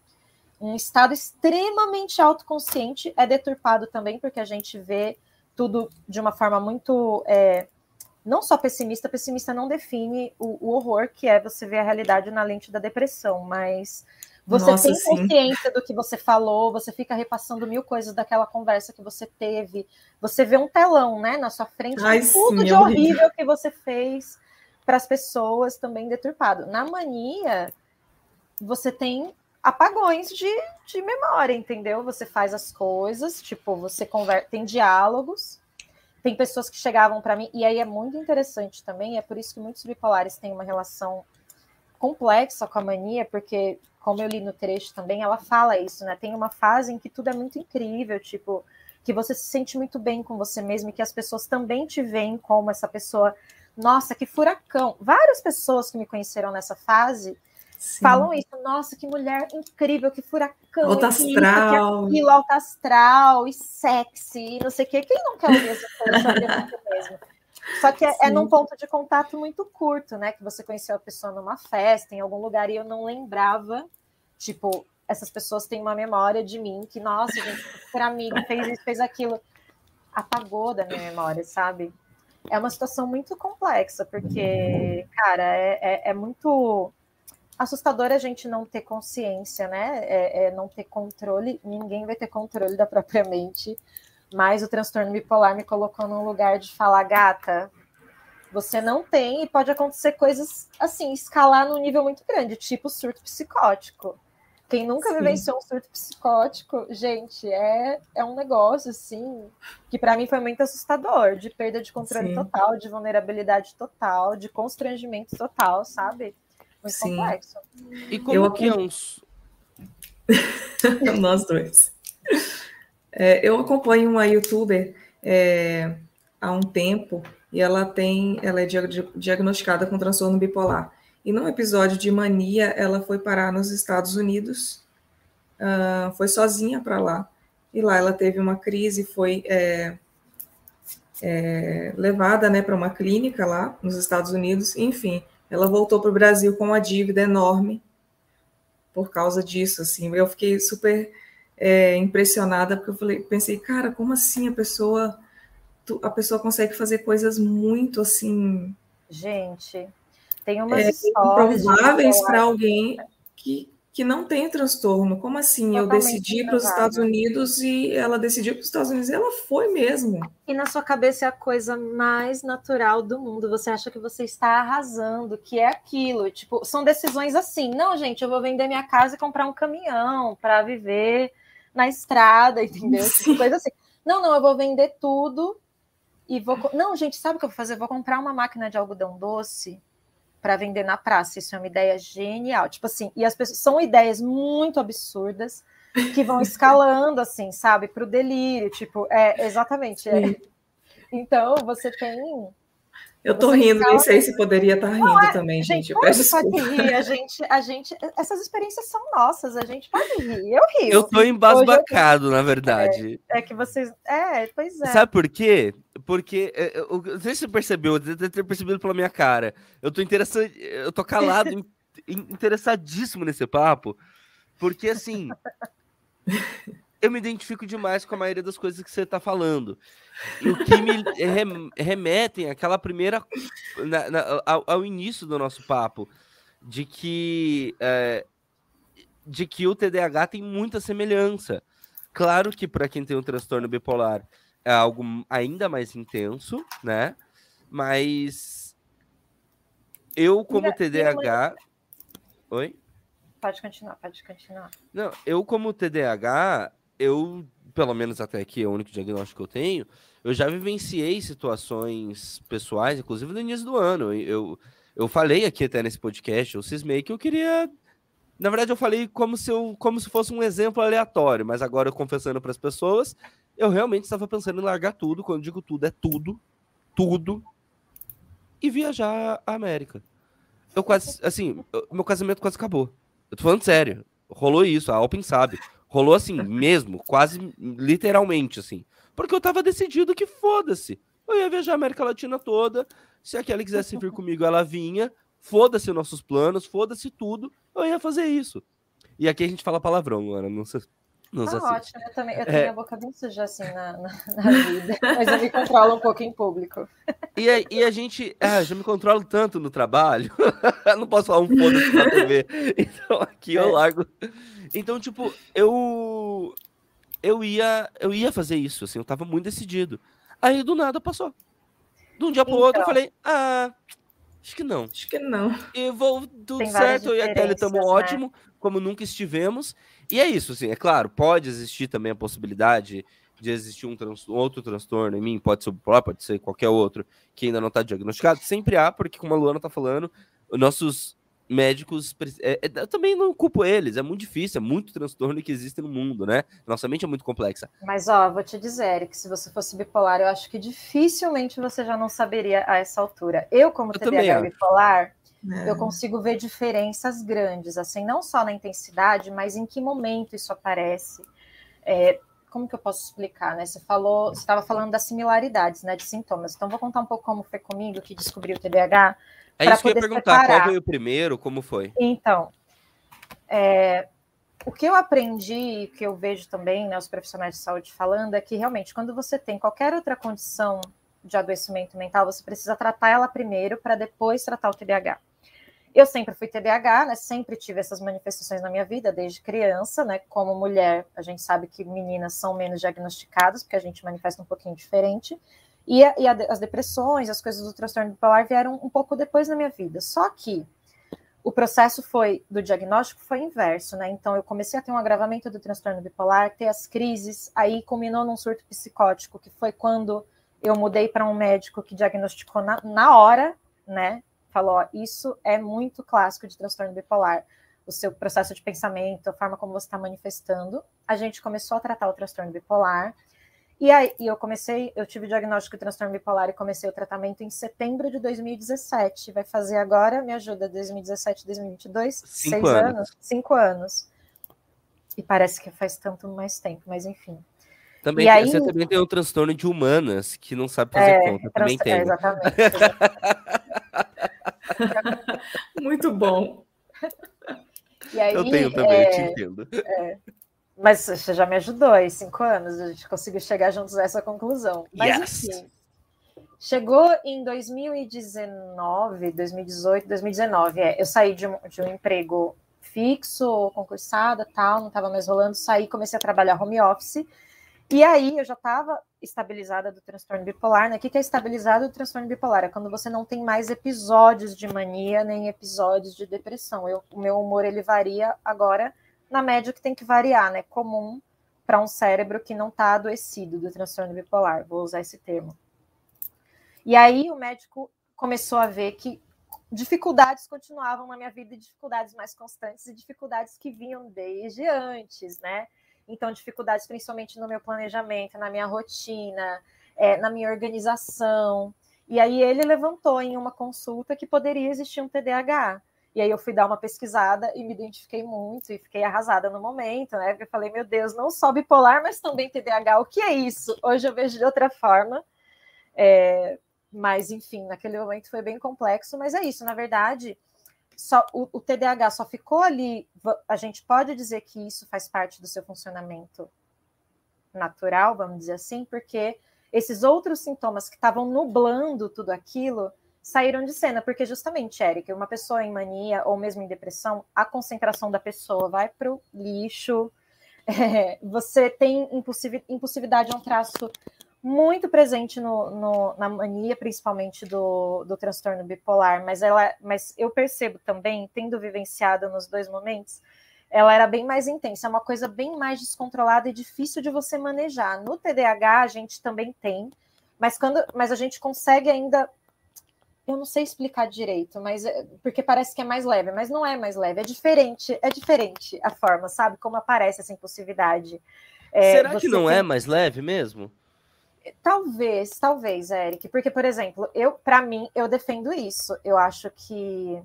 um estado extremamente autoconsciente, é deturpado também porque a gente vê tudo de uma forma muito é, não só pessimista, pessimista não define o, o, horror que é você ver a realidade na lente da depressão, mas você Nossa, tem sim. consciência do que você falou, você fica repassando mil coisas daquela conversa que você teve, você vê um telão, né, na sua frente, Ai, tudo sim, de é horrível, horrível que você fez para as pessoas também deturpado. Na mania, você tem apagões de, de memória, entendeu? Você faz as coisas, tipo, você conversa, tem diálogos, tem pessoas que chegavam para mim, e aí é muito interessante também, é por isso que muitos bipolares têm uma relação complexa com a mania, porque, como eu li no trecho também, ela fala isso, né? Tem uma fase em que tudo é muito incrível, tipo, que você se sente muito bem com você mesmo e que as pessoas também te veem como essa pessoa. Nossa, que furacão! Várias pessoas que me conheceram nessa fase Sim. falam isso. Nossa, que mulher incrível, que furacão. Alto astral. Que aquilo, alto astral e sexy, não sei o quê. Quem não quer ouvir essa coisa sobre mesmo? Só que é, é, num ponto de contato muito curto, né? Que você conheceu a pessoa numa festa, em algum lugar, e eu não lembrava. Tipo, essas pessoas têm uma memória de mim que, nossa, gente, super amigo, fez isso, fez aquilo. Apagou da minha memória, sabe? É uma situação muito complexa, porque, cara, é, é, é muito assustador a gente não ter consciência, né? É, é, não ter controle. Ninguém vai ter controle da própria mente. Mas o transtorno bipolar me colocou num lugar de falar, gata, você não tem e pode acontecer coisas assim, escalar num nível muito grande, tipo surto psicótico. Quem nunca Sim. vivenciou um surto psicótico, gente, é, é um negócio assim que para mim foi muito assustador, de perda de controle Sim. total, de vulnerabilidade total, de constrangimento total, sabe? Muito Sim. complexo. E como eu que é uns. Nós dois. É, eu acompanho uma youtuber é, há um tempo e ela tem, ela é diagnosticada com transtorno bipolar. E num episódio de mania, ela foi parar nos Estados Unidos, uh, foi sozinha para lá. E lá ela teve uma crise, foi é, é, levada né, para uma clínica lá nos Estados Unidos. Enfim, ela voltou para o Brasil com uma dívida enorme por causa disso. Assim, eu fiquei super é, impressionada porque eu falei, pensei, cara, como assim a pessoa a pessoa consegue fazer coisas muito assim, gente, tem umas é, improváveis para alguém que que não tem transtorno. Como assim? Totalmente eu decidi para os Estados Unidos e ela decidiu para os Estados Unidos e ela foi mesmo. E na sua cabeça é a coisa mais natural do mundo. Você acha que você está arrasando, que é aquilo. Tipo, são decisões assim. Não, gente, eu vou vender minha casa e comprar um caminhão para viver na estrada, entendeu? Tipo, coisa assim. Não, não, eu vou vender tudo e vou. Não, gente, sabe o que eu vou fazer? Eu vou comprar uma máquina de algodão doce para vender na praça. Isso é uma ideia genial. Tipo assim, e as pessoas são ideias muito absurdas que vão escalando, assim, sabe, para o delírio. Tipo, é exatamente. É. Então você tem. Eu tô rindo, nem sei se poderia estar tá rindo é, também, gente. gente peço pode rir, a gente, a gente, essas experiências são nossas, a gente pode rir. Eu rio. Eu tô embasbacado, eu... na verdade. É, é, que vocês. É, pois é. Sabe por quê? Porque, é, eu, não sei se você percebeu, deve ter percebido pela minha cara. Eu tô interessado, eu tô calado, interessadíssimo nesse papo, porque assim, eu me identifico demais com a maioria das coisas que você tá falando. E o que me remetem àquela primeira, na, na, ao, ao, início do nosso papo, de que, é, de que o TDAH tem muita semelhança. Claro que para quem tem um transtorno bipolar, é algo ainda mais intenso, né? Mas eu, como TDAH. Oi? Pode continuar, pode continuar. Não, eu, como TDAH, eu, pelo menos até aqui, é o único diagnóstico que eu tenho, eu já vivenciei situações pessoais, inclusive no início do ano. Eu, eu falei aqui até nesse podcast, eu cismei que eu queria. Na verdade, eu falei como se, eu, como se fosse um exemplo aleatório, mas agora eu confessando para as pessoas, eu realmente estava pensando em largar tudo. Quando digo tudo, é tudo. Tudo. E viajar à América. Eu quase, assim, meu casamento quase acabou. Eu tô falando sério. Rolou isso, a Alpin sabe. Rolou assim, mesmo, quase literalmente, assim. Porque eu tava decidido que foda-se. Eu ia viajar a América Latina toda. Se a Kelly quisesse vir comigo, ela vinha. Foda-se nossos planos, foda-se tudo. Eu ia fazer isso. E aqui a gente fala palavrão, Luana. Não sei Nos tá assiste. ótimo, eu também. Eu tenho é... a boca bem suja assim na, na, na vida, mas eu me controlo um pouco em público. E a, e a gente, ah, já me controlo tanto no trabalho, não posso falar um foda-se na TV, então aqui eu é. largo. Então, tipo, eu eu ia eu ia fazer isso, assim, eu tava muito decidido. Aí do nada passou. De um dia pro então, outro eu então. falei, ah, acho que não. Acho que não. E vou tudo certo, eu e a Kelly estamos né? ótimo, como nunca estivemos. E é isso, assim, é claro, pode existir também a possibilidade de existir um trans, outro transtorno em mim, pode ser o próprio, pode ser qualquer outro, que ainda não está diagnosticado. Sempre há, porque como a Luana está falando, nossos médicos. É, é, eu também não culpo eles, é muito difícil, é muito transtorno que existe no mundo, né? Nossa mente é muito complexa. Mas, ó, vou te dizer, que se você fosse bipolar, eu acho que dificilmente você já não saberia a essa altura. Eu, como eu TDAH bipolar, é. eu consigo ver diferenças grandes, assim, não só na intensidade, mas em que momento isso aparece. É, como que eu posso explicar, né? Você falou, você estava falando das similaridades, né, de sintomas. Então, vou contar um pouco como foi comigo que descobri o TDAH. É isso que eu ia perguntar, separar. qual foi o primeiro, como foi? Então, é, o que eu aprendi, que eu vejo também, né, os profissionais de saúde falando, é que realmente, quando você tem qualquer outra condição de adoecimento mental, você precisa tratar ela primeiro para depois tratar o TDAH. Eu sempre fui TDAH, né? Sempre tive essas manifestações na minha vida desde criança, né? Como mulher, a gente sabe que meninas são menos diagnosticadas, porque a gente manifesta um pouquinho diferente. E, a, e a, as depressões, as coisas do transtorno bipolar vieram um pouco depois na minha vida. Só que o processo foi do diagnóstico foi inverso, né? Então eu comecei a ter um agravamento do transtorno bipolar, ter as crises, aí culminou num surto psicótico, que foi quando eu mudei para um médico que diagnosticou na, na hora, né? Falou: ó, isso é muito clássico de transtorno bipolar. O seu processo de pensamento, a forma como você está manifestando. A gente começou a tratar o transtorno bipolar. E aí e eu comecei, eu tive o diagnóstico de transtorno bipolar e comecei o tratamento em setembro de 2017. Vai fazer agora, me ajuda, 2017, 2022? Cinco seis anos. anos. Cinco anos. E parece que faz tanto mais tempo, mas enfim. Também, e aí, você também tem o transtorno de humanas, que não sabe fazer é, conta. Também tem. É, exatamente. Muito bom. Aí, eu tenho também, é, eu te entendo. É, mas você já me ajudou aí, cinco anos, a gente conseguiu chegar juntos a essa conclusão. Mas yes. enfim, chegou em 2019, 2018, 2019, é, eu saí de um, de um emprego fixo, concursada, tal, não estava mais rolando, saí, comecei a trabalhar home office, e aí eu já estava estabilizada do transtorno bipolar, né? O que é estabilizado do transtorno bipolar? É quando você não tem mais episódios de mania nem episódios de depressão. Eu, o meu humor ele varia agora na média que tem que variar, né? Comum para um cérebro que não está adoecido do transtorno bipolar. Vou usar esse termo. E aí o médico começou a ver que dificuldades continuavam na minha vida, dificuldades mais constantes e dificuldades que vinham desde antes, né? Então, dificuldades principalmente no meu planejamento, na minha rotina, é, na minha organização. E aí ele levantou em uma consulta que poderia existir um TDAH. E aí eu fui dar uma pesquisada e me identifiquei muito e fiquei arrasada no momento, né? Porque eu falei, meu Deus, não só bipolar, mas também TDAH. O que é isso? Hoje eu vejo de outra forma. É, mas, enfim, naquele momento foi bem complexo, mas é isso, na verdade só o, o, TDAH só ficou ali. A gente pode dizer que isso faz parte do seu funcionamento natural, vamos dizer assim, porque esses outros sintomas que estavam nublando tudo aquilo saíram de cena, porque justamente, Eric, uma pessoa em mania ou mesmo em depressão, a concentração da pessoa vai para o lixo. É, você tem impulsividade, é um traço muito presente no, no, na mania, principalmente do, do transtorno bipolar, mas ela, mas eu percebo também, tendo vivenciado nos dois momentos, ela era bem mais intensa, é uma coisa bem mais descontrolada e difícil de você manejar. No TDAH a gente também tem, mas quando, mas a gente consegue ainda, eu não sei explicar direito, mas é, porque parece que é mais leve, mas não é mais leve, é diferente, é diferente a forma, sabe, como aparece essa impulsividade. É, Será que não é tem... é mais leve mesmo? Talvez, talvez, Eric, porque, por exemplo, eu, para mim, eu defendo isso. Eu acho que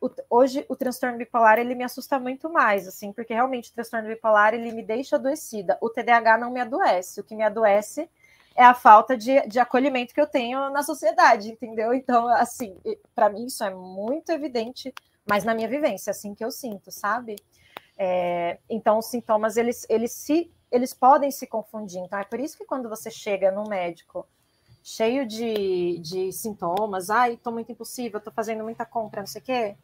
o, hoje o transtorno bipolar ele me assusta muito mais, assim, porque realmente o transtorno bipolar ele me deixa adoecida. O TDAH não me adoece. O que me adoece é a falta de, de acolhimento que eu tenho na sociedade, entendeu? Então, assim, para mim isso é muito evidente, mas na minha vivência, assim que eu sinto, sabe? É, então, os sintomas, eles, eles, se, eles podem se confundir. Então, é por isso que quando você chega no médico cheio de, de sintomas, ai, estou muito impossível, estou fazendo muita compra, não sei o quê,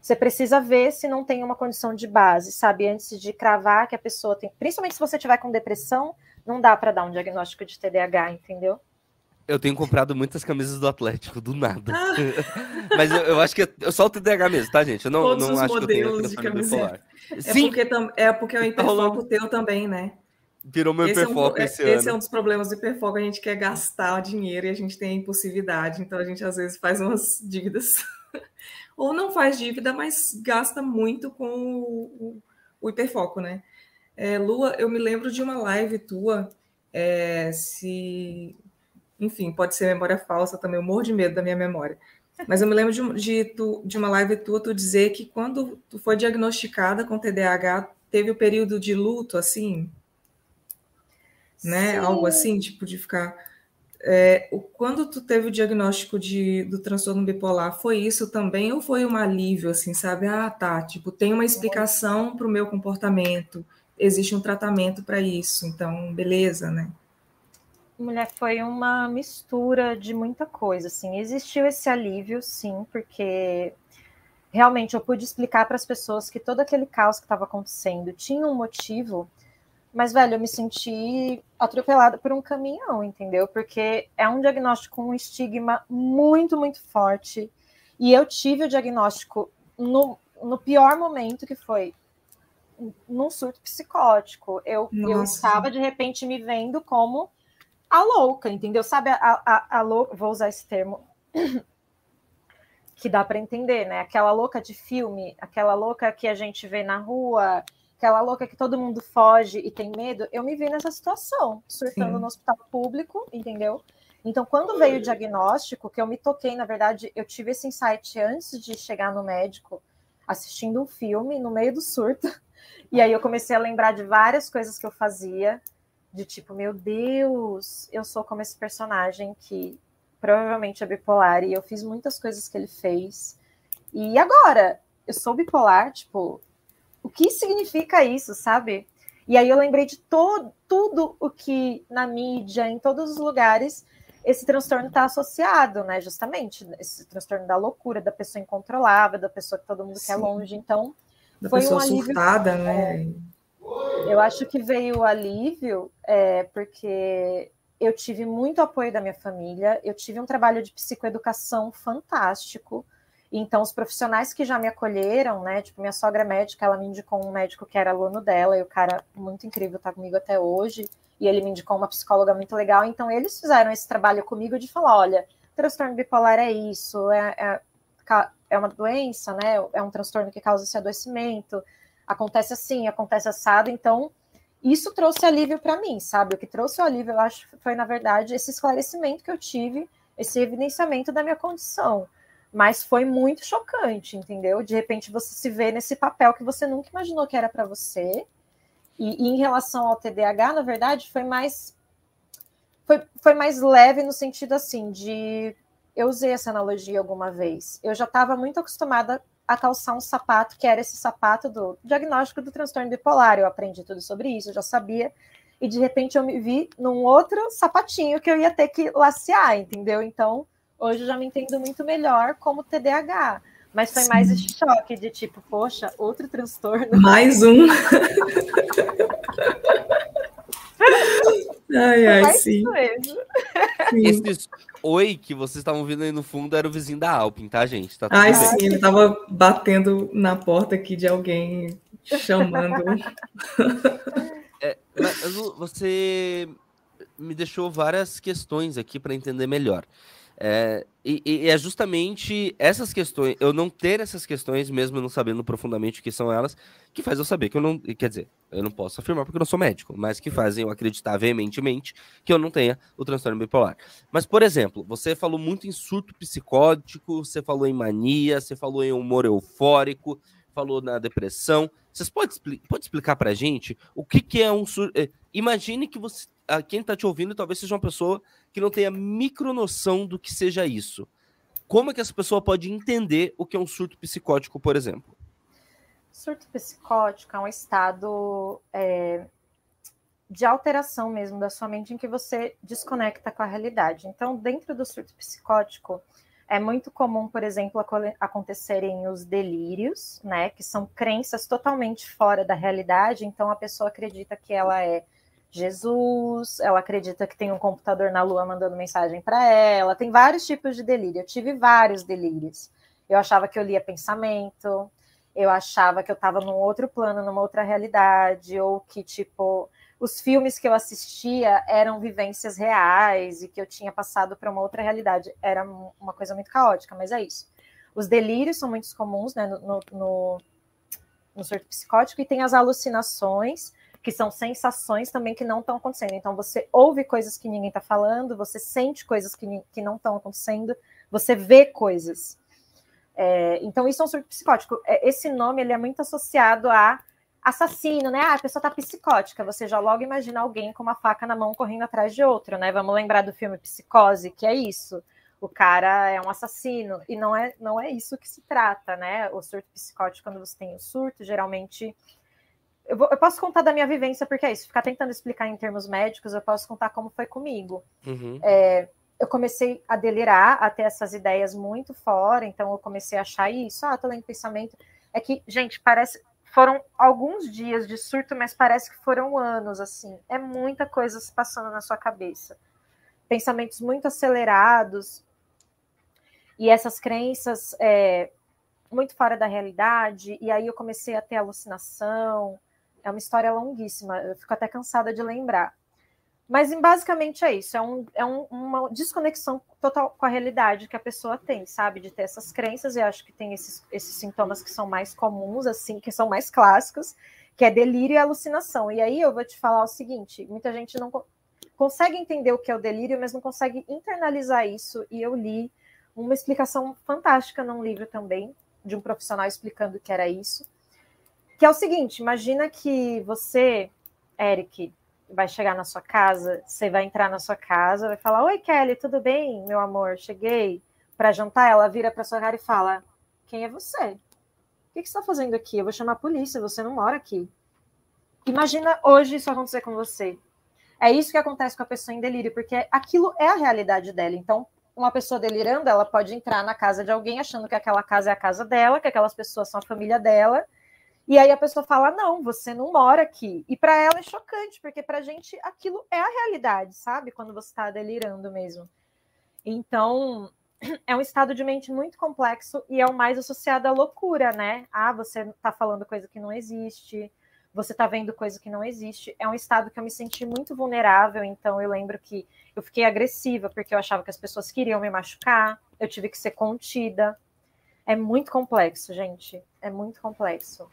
você precisa ver se não tem uma condição de base, sabe? Antes de cravar que a pessoa tem. Principalmente se você tiver com depressão, não dá para dar um diagnóstico de TDAH, entendeu? Eu tenho comprado muitas camisas do Atlético, do nada. Ah. Mas eu, eu, acho que é só o TDAH mesmo, tá, gente? Eu não, Todos não os acho modelos que eu tenho de camiseta. É Sim. Porque, é porque é o tá hiperfoco teu também, né? Virou meu esse hiperfoco é um, esse, esse ano. Esse é um dos problemas do hiperfoco, a gente quer gastar dinheiro e a gente tem a impulsividade, então a gente às vezes faz umas dívidas. Ou não faz dívida, mas gasta muito com o, o, o hiperfoco, né? É, Lua, eu me lembro de uma live tua, é, se... Enfim, pode ser memória falsa também, eu morro de medo da minha memória. Mas eu me lembro de, de, tu, de uma live tua, tu dizer que quando tu foi diagnosticada com TDAH, teve o período de luto, assim, né? Sim. Algo assim, tipo, de ficar. É, quando tu teve o diagnóstico de, do transtorno bipolar, foi isso também ou foi um alívio, assim, sabe? Ah, tá, tipo, tem uma explicação para o meu comportamento, existe um tratamento para isso, então, beleza, né? Mulher, foi uma mistura de muita coisa, assim, existiu esse alívio, sim, porque realmente eu pude explicar para as pessoas que todo aquele caos que estava acontecendo tinha um motivo mas, velho, eu me senti atropelada por um caminhão, entendeu? Porque é um diagnóstico com um estigma muito, muito forte. E eu tive o diagnóstico no, no pior momento, que foi num surto psicótico. Eu, eu estava, de repente, me vendo como a louca, entendeu? Sabe, a, a, a louca, vou usar esse termo que dá para entender, né? Aquela louca de filme, aquela louca que a gente vê na rua, aquela louca que todo mundo foge e tem medo, eu me vi nessa situação, surtando Sim. no hospital público, entendeu? Então, quando veio o diagnóstico, que eu me toquei, na verdade, eu tive esse insight antes de chegar no médico, assistindo um filme no meio do surto. E aí eu comecei a lembrar de várias coisas que eu fazia, de tipo, meu Deus, eu sou como esse personagem que provavelmente é bipolar, e eu fiz muitas coisas que ele fez. E agora? Eu sou bipolar, tipo, o que significa isso, sabe? E aí eu lembrei de todo, tudo o que na mídia, em todos os lugares, esse transtorno está associado, né? Justamente, esse transtorno da loucura, da pessoa incontrolável, da pessoa que todo mundo Sim. quer longe. Então, da foi pessoa um alívio. Surtada, né? É, eu acho que veio o alívio é, porque eu tive muito apoio da minha família, eu tive um trabalho de psicoeducação fantástico. Então, os profissionais que já me acolheram, né? Tipo, minha sogra médica, ela me indicou um médico que era aluno dela, e o cara muito incrível tá comigo até hoje, e ele me indicou uma psicóloga muito legal. Então, eles fizeram esse trabalho comigo de falar: olha, transtorno bipolar é isso, é, é, é uma doença, né? É um transtorno que causa esse adoecimento, acontece assim, acontece assado. Então, isso trouxe alívio para mim, sabe? O que trouxe o alívio, eu acho, foi, na verdade, esse esclarecimento que eu tive, esse evidenciamento da minha condição mas foi muito chocante, entendeu? De repente você se vê nesse papel que você nunca imaginou que era para você. E, e, em relação ao TDAH, na verdade, foi mais foi, foi mais leve no sentido assim de eu usei essa analogia alguma vez. Eu já estava muito acostumada a calçar um sapato que era esse sapato do diagnóstico do transtorno bipolar. Eu aprendi tudo sobre isso, eu já sabia. E de repente eu me vi num outro sapatinho que eu ia ter que lacear, entendeu? Então, Hoje eu já me entendo muito melhor como TDAH. Mas foi Sim. mais esse choque de tipo, poxa, outro transtorno. Mais um. ai, ai, sim. sim. Esse oi que vocês estavam ouvindo aí no fundo era o vizinho da Alpin, tá, gente? Tá ai, bem. sim, ele tava batendo na porta aqui de alguém chamando. é, você me deixou várias questões aqui para entender melhor. É, e, e, é justamente essas questões, eu não ter essas questões, mesmo não sabendo profundamente o que são elas, que faz eu saber que eu não. Quer dizer, eu não posso afirmar porque eu não sou médico, mas que fazem eu acreditar veementemente que eu não tenha o transtorno bipolar. Mas, por exemplo, você falou muito em surto psicótico, você falou em mania, você falou em humor eufórico, falou na depressão. Vocês podem pode explicar pra gente o que, que é um surto? É, imagine que você. Quem está te ouvindo talvez seja uma pessoa que não tenha micronoção do que seja isso. Como é que essa pessoa pode entender o que é um surto psicótico, por exemplo? surto psicótico é um estado é, de alteração mesmo da sua mente em que você desconecta com a realidade. Então, dentro do surto psicótico, é muito comum, por exemplo, acontecerem os delírios, né, que são crenças totalmente fora da realidade. Então, a pessoa acredita que ela é Jesus, ela acredita que tem um computador na lua mandando mensagem para ela. Tem vários tipos de delírio. Eu tive vários delírios. Eu achava que eu lia pensamento, eu achava que eu estava num outro plano, numa outra realidade, ou que, tipo, os filmes que eu assistia eram vivências reais e que eu tinha passado para uma outra realidade. Era uma coisa muito caótica, mas é isso. Os delírios são muito comuns né, no, no, no surto psicótico e tem as alucinações, que são sensações também que não estão acontecendo. Então, você ouve coisas que ninguém está falando, você sente coisas que, que não estão acontecendo, você vê coisas. É, então, isso é um surto psicótico. É, esse nome ele é muito associado a assassino, né? Ah, a pessoa tá psicótica. Você já logo imagina alguém com uma faca na mão correndo atrás de outro, né? Vamos lembrar do filme Psicose, que é isso. O cara é um assassino e não é não é isso que se trata, né? O surto psicótico quando você tem o surto, geralmente eu, vou, eu posso contar da minha vivência porque é isso. Ficar tentando explicar em termos médicos, eu posso contar como foi comigo. Uhum. É, eu comecei a delirar, a ter essas ideias muito fora, então eu comecei a achar isso, ah, tô lendo pensamento. É que, gente, parece foram alguns dias de surto, mas parece que foram anos, assim. É muita coisa se passando na sua cabeça. Pensamentos muito acelerados. E essas crenças é, muito fora da realidade. E aí eu comecei a ter alucinação. É uma história longuíssima. Eu fico até cansada de lembrar. Mas basicamente é isso, é, um, é um, uma desconexão total com a realidade que a pessoa tem, sabe? De ter essas crenças, e acho que tem esses, esses sintomas que são mais comuns, assim, que são mais clássicos, que é delírio e alucinação. E aí eu vou te falar o seguinte: muita gente não co consegue entender o que é o delírio, mas não consegue internalizar isso. E eu li uma explicação fantástica num livro também, de um profissional explicando o que era isso. Que é o seguinte: imagina que você, Eric, vai chegar na sua casa, você vai entrar na sua casa, vai falar: Oi, Kelly, tudo bem, meu amor? Cheguei para jantar. Ela vira para sua cara e fala: Quem é você? O que, você está fazendo aqui? Eu vou chamar a polícia, você não mora aqui. Imagina hoje isso acontecer com você. É isso que acontece com a pessoa em delírio, porque aquilo é a realidade dela. Então, uma pessoa delirando, ela pode entrar na casa de alguém achando que aquela casa é a casa dela, que aquelas pessoas são a família dela, e aí a pessoa fala: não, você não mora aqui. E para ela é chocante, porque para a gente aquilo é a realidade, sabe? Quando você está delirando mesmo. Então, é um estado de mente muito complexo e é o mais associado à loucura, né? Ah, você está falando coisa que não existe, você está vendo coisa que não existe. É um estado que eu me senti muito vulnerável, então eu lembro que eu fiquei agressiva porque eu achava que as pessoas queriam me machucar, eu tive que ser contida. É muito complexo, gente. É muito complexo.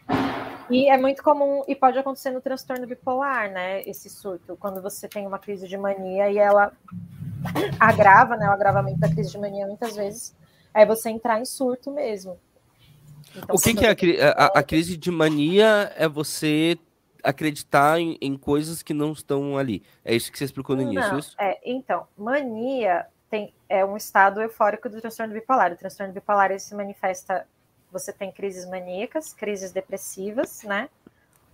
E é muito comum, e pode acontecer no transtorno bipolar, né? Esse surto, quando você tem uma crise de mania e ela agrava, né? O agravamento da crise de mania muitas vezes é você entrar em surto mesmo. Então, o que, que é a, a, a, crise de mania? É você acreditar em, em, coisas que não estão ali. É isso que você explicou no início, não, isso? É, então, mania tem, é um estado eufórico do transtorno bipolar. O transtorno bipolar se manifesta, você tem crises maníacas, crises depressivas, né?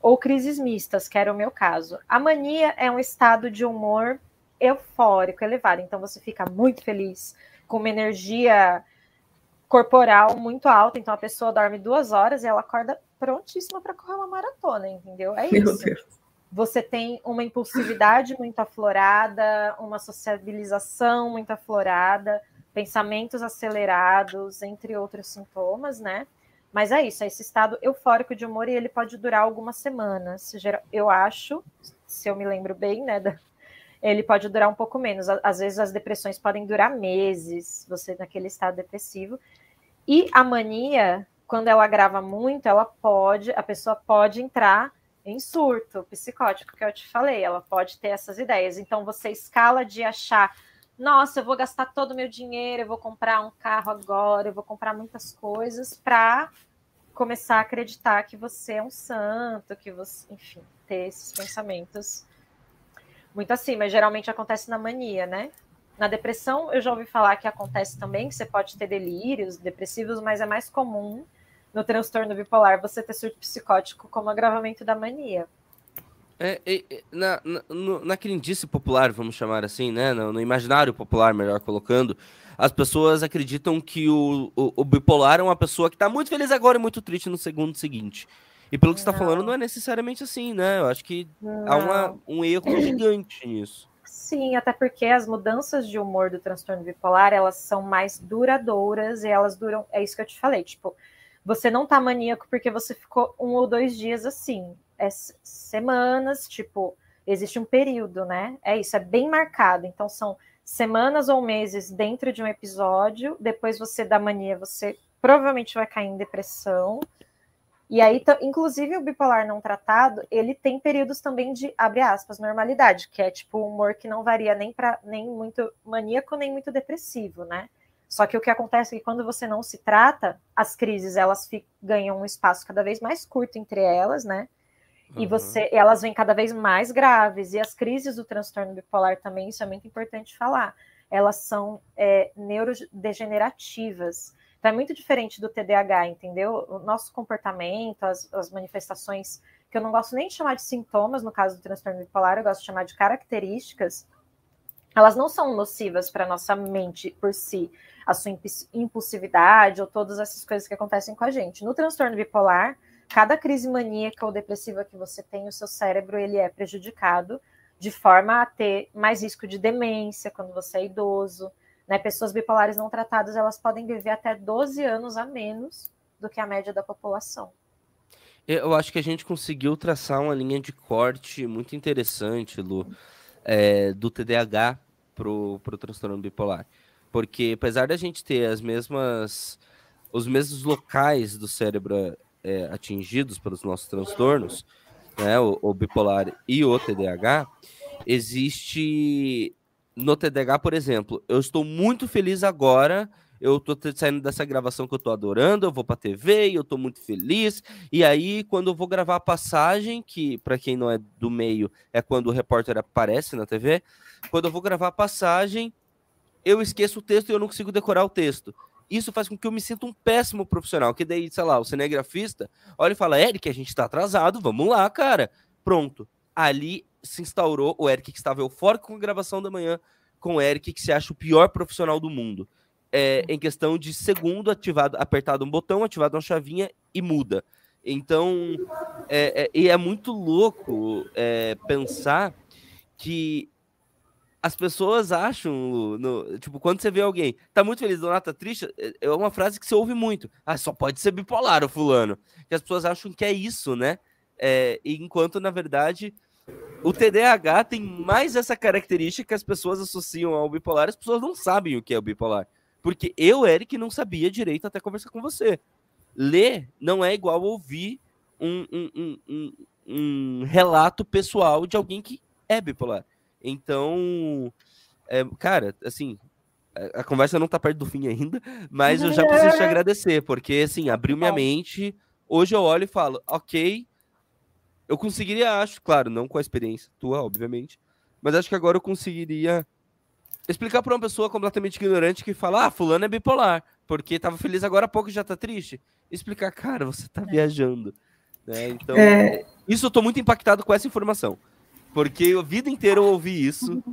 Ou crises mistas, que era o meu caso. A mania é um estado de humor eufórico, elevado. Então você fica muito feliz, com uma energia corporal muito alta. Então a pessoa dorme duas horas e ela acorda prontíssima para correr uma maratona, entendeu? É isso. Meu Deus você tem uma impulsividade muito aflorada, uma sociabilização muito aflorada, pensamentos acelerados, entre outros sintomas, né? Mas é isso, é esse estado eufórico de humor e ele pode durar algumas semanas. Eu acho, se eu me lembro bem, né? Ele pode durar um pouco menos. Às vezes as depressões podem durar meses, você naquele estado depressivo. E a mania, quando ela grava muito, ela pode, a pessoa pode entrar em surto psicótico que eu te falei, ela pode ter essas ideias. Então você escala de achar, nossa, eu vou gastar todo o meu dinheiro, eu vou comprar um carro agora, eu vou comprar muitas coisas para começar a acreditar que você é um santo, que você, enfim, ter esses pensamentos muito assim, mas geralmente acontece na mania, né? Na depressão, eu já ouvi falar que acontece também, que você pode ter delírios depressivos, mas é mais comum no transtorno bipolar você ter surto psicótico como agravamento da mania. É, é, na, na, na crendice popular, vamos chamar assim, né? No, no, imaginário popular, melhor colocando, as pessoas acreditam que o, o, o bipolar é uma pessoa que está muito feliz agora e muito triste no segundo seguinte. E pelo que você está falando, não é necessariamente assim, né? Eu acho que não. há uma, um erro gigante nisso. Sim, até porque as mudanças de humor do transtorno bipolar, elas são mais duradouras e elas duram, é isso que eu te falei, tipo, você não tá maníaco porque você ficou um ou dois dias assim, é semanas, tipo, existe um período, né? É isso, é bem marcado. Então são semanas ou meses dentro de um episódio, depois você dá mania, você provavelmente vai cair em depressão. E aí, inclusive, o bipolar não tratado, ele tem períodos também de, abre aspas, normalidade, que é tipo um humor que não varia nem para nem muito maníaco, nem muito depressivo, né? Só que o que acontece é que quando você não se trata, as crises elas ganham um espaço cada vez mais curto entre elas, né? E você, elas vêm cada vez mais graves. E as crises do transtorno bipolar também, isso é muito importante falar. Elas são é, neurodegenerativas. Então é muito diferente do TDAH, entendeu? O nosso comportamento, as, as manifestações, que eu não gosto nem de chamar de sintomas no caso do transtorno bipolar, eu gosto de chamar de características, elas não são nocivas para nossa mente por si, a sua impulsividade ou todas essas coisas que acontecem com a gente. No transtorno bipolar, cada crise maníaca ou depressiva que você tem, o seu cérebro ele é prejudicado de forma a ter mais risco de demência quando você é idoso. Né? Pessoas bipolares não tratadas elas podem viver até 12 anos a menos do que a média da população. Eu acho que a gente conseguiu traçar uma linha de corte muito interessante, Lu, é, do TDAH para o transtorno bipolar. Porque apesar da gente ter as mesmas os mesmos locais do cérebro é, atingidos pelos nossos transtornos, né, o, o, bipolar e o TDAH, existe no TDAH, por exemplo, eu estou muito feliz agora, eu estou saindo dessa gravação que eu estou adorando, eu vou para TV e eu estou muito feliz, e aí quando eu vou gravar a passagem, que para quem não é do meio, é quando o repórter aparece na TV, quando eu vou gravar a passagem, eu esqueço o texto e eu não consigo decorar o texto isso faz com que eu me sinta um péssimo profissional. Que daí, sei lá, o cinegrafista olha e fala: Eric, a gente está atrasado, vamos lá, cara. Pronto. Ali se instaurou o Eric que estava eufórico com a gravação da manhã, com o Eric que se acha o pior profissional do mundo. É, em questão de segundo, ativado, apertado um botão, ativado uma chavinha e muda. Então, é, é, e é muito louco é, pensar que as pessoas acham, no, tipo, quando você vê alguém, tá muito feliz, ou tá triste, é, é uma frase que você ouve muito. Ah, só pode ser bipolar o fulano. Que as pessoas acham que é isso, né? É, enquanto, na verdade, o TDAH tem mais essa característica que as pessoas associam ao bipolar, as pessoas não sabem o que é o bipolar. Porque eu, Eric, não sabia direito até conversar com você. Ler não é igual ouvir um, um, um, um relato pessoal de alguém que é bipolar. Então, é, cara, assim, a conversa não tá perto do fim ainda, mas eu já preciso te agradecer, porque, assim, abriu minha mente. Hoje eu olho e falo, ok, eu conseguiria, acho, claro, não com a experiência tua, obviamente, mas acho que agora eu conseguiria explicar para uma pessoa completamente ignorante que fala, ah, fulano é bipolar, porque tava feliz agora há pouco e já tá triste. Explicar, cara, você tá é. viajando. Né? Então, é... isso eu tô muito impactado com essa informação. Porque a vida inteira eu ouvi isso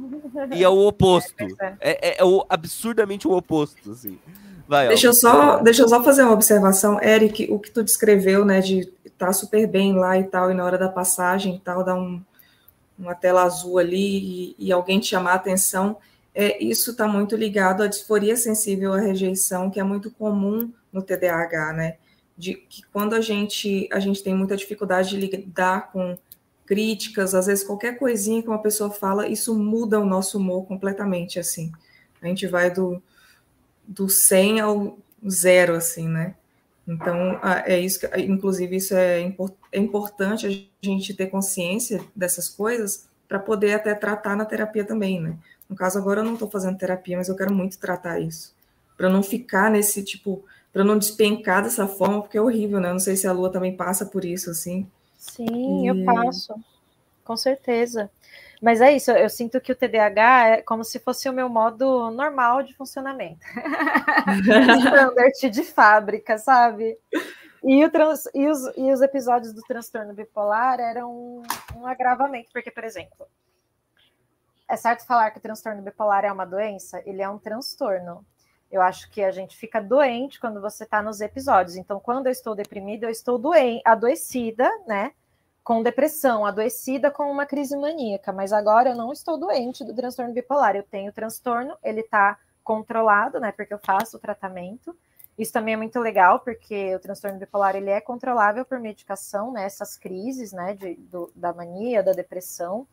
e é o oposto. É, é, é o, absurdamente o oposto, assim. Vai, deixa, eu só, deixa eu só fazer uma observação. Eric, o que tu descreveu, né, de estar tá super bem lá e tal, e na hora da passagem e tal, dar um, uma tela azul ali e, e alguém te chamar a atenção, é, isso está muito ligado à disforia sensível à rejeição, que é muito comum no TDAH, né? De que quando a gente, a gente tem muita dificuldade de lidar com críticas, às vezes qualquer coisinha que uma pessoa fala, isso muda o nosso humor completamente, assim. A gente vai do, do 100 ao zero, assim, né? Então, é isso que, inclusive, isso é, é importante a gente ter consciência dessas coisas para poder até tratar na terapia também, né? No caso, agora eu não estou fazendo terapia, mas eu quero muito tratar isso. Para não ficar nesse, tipo, para não despencar dessa forma, porque é horrível, né? Eu não sei se a Lua também passa por isso, assim. Sim, e... eu passo, com certeza. Mas é isso, eu sinto que o TDAH é como se fosse o meu modo normal de funcionamento. Standard de fábrica, sabe? E, o trans, e, os, e os episódios do transtorno bipolar eram um, um agravamento, porque, por exemplo, é certo falar que o transtorno bipolar é uma doença? Ele é um transtorno. Eu acho que a gente fica doente quando você está nos episódios. Então, quando eu estou deprimida, eu estou doente, adoecida, né? Com depressão, adoecida com uma crise maníaca. Mas agora eu não estou doente do transtorno bipolar. Eu tenho transtorno, ele está controlado, né? Porque eu faço o tratamento. Isso também é muito legal, porque o transtorno bipolar ele é controlável por medicação, né? Essas crises, né? De, do, da mania, da depressão.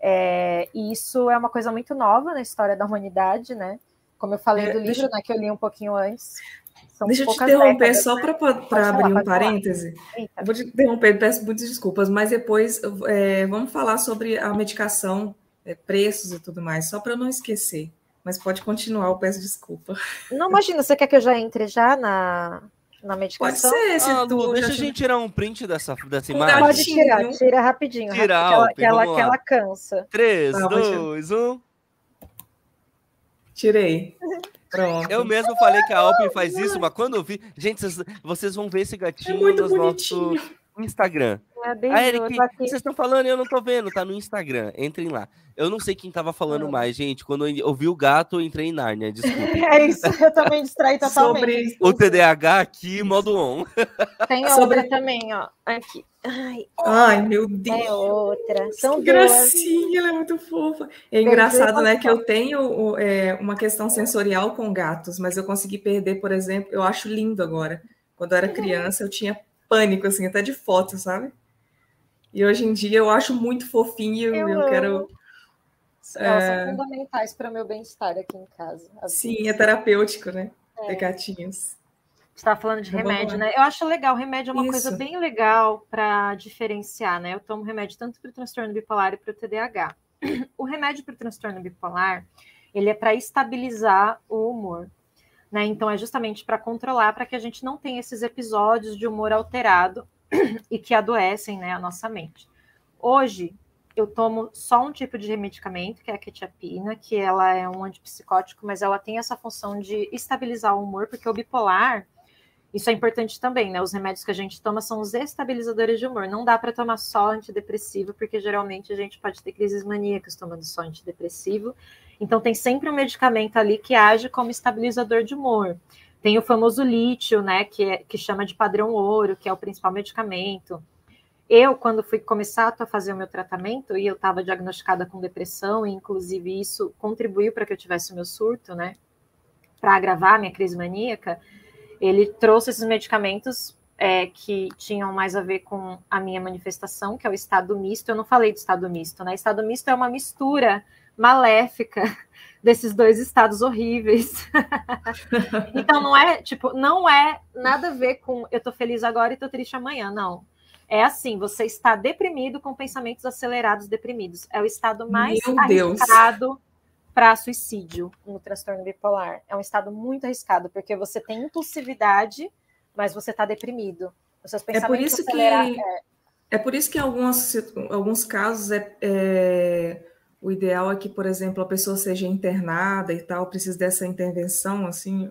É, e isso é uma coisa muito nova na história da humanidade, né? Como eu falei é, do livro, deixa... né, que eu li um pouquinho antes. deixa eu te interromper décadas, só né? para abrir um parêntese. Vou te interromper, peço muitas desculpas, mas depois é, vamos falar sobre a medicação, é, preços e tudo mais, só para eu não esquecer. Mas pode continuar, eu peço desculpa. Não, imagina, você quer que eu já entre já na, na medicação? Pode ser, se ah, tu deixa a gente tirar um print dessa, dessa imagem. Pode tirar, tira rapidinho. Tira, rapidinho, que, ela, que, ela, cansa. 3, 2, 1. Tirei. Pronto. Eu mesmo falei que a Alpin faz isso, mas quando eu vi. Gente, vocês, vocês vão ver esse gatinho é no nosso Instagram. É bem ah, Eric, vocês estão falando e eu não tô vendo, tá no Instagram. Entrem lá. Eu não sei quem tava falando ah. mais, gente. Quando eu ouvi o gato, eu entrei em Nárnia, desculpa. É isso, eu também distraí totalmente. Sobre o TDAH aqui, modo on. Tem outra Sobre... também, ó. Aqui. Ai, Ai, meu Deus. É outra. São que gracinha, ela é muito fofa. É engraçado, né, que eu tenho é, uma questão sensorial com gatos, mas eu consegui perder, por exemplo, eu acho lindo agora. Quando eu era criança, eu tinha pânico, assim, até de foto, sabe? E hoje em dia eu acho muito fofinho, eu, eu quero elas é... são fundamentais para o meu bem-estar aqui em casa. Sim, vezes. é terapêutico, né? É. Ter gatinhos. Você estava falando de é remédio, né? Eu acho legal, remédio é uma Isso. coisa bem legal para diferenciar, né? Eu tomo remédio tanto para o transtorno bipolar e para o TDAH. O remédio para o transtorno bipolar, ele é para estabilizar o humor. Né? Então, é justamente para controlar, para que a gente não tenha esses episódios de humor alterado e que adoecem né, a nossa mente. Hoje, eu tomo só um tipo de medicamento, que é a quetiapina, que ela é um antipsicótico, mas ela tem essa função de estabilizar o humor, porque o bipolar, isso é importante também, né? Os remédios que a gente toma são os estabilizadores de humor. Não dá para tomar só antidepressivo, porque geralmente a gente pode ter crises maníacas tomando só antidepressivo. Então tem sempre um medicamento ali que age como estabilizador de humor. Tem o famoso lítio, né, que, é, que chama de padrão ouro, que é o principal medicamento. Eu, quando fui começar a fazer o meu tratamento, e eu estava diagnosticada com depressão, e inclusive isso contribuiu para que eu tivesse o meu surto, né? Para agravar a minha crise maníaca, ele trouxe esses medicamentos é, que tinham mais a ver com a minha manifestação, que é o estado misto. Eu não falei do estado misto, né? Estado misto é uma mistura maléfica desses dois estados horríveis. então não é, tipo, não é nada a ver com eu tô feliz agora e tô triste amanhã, não. É assim, você está deprimido com pensamentos acelerados deprimidos. É o estado mais Meu arriscado para suicídio no transtorno bipolar. É um estado muito arriscado, porque você tem impulsividade, mas você está deprimido. Os seus pensamentos é por isso que é... é por isso que em alguns, alguns casos é, é, o ideal é que, por exemplo, a pessoa seja internada e tal, precisa dessa intervenção, assim.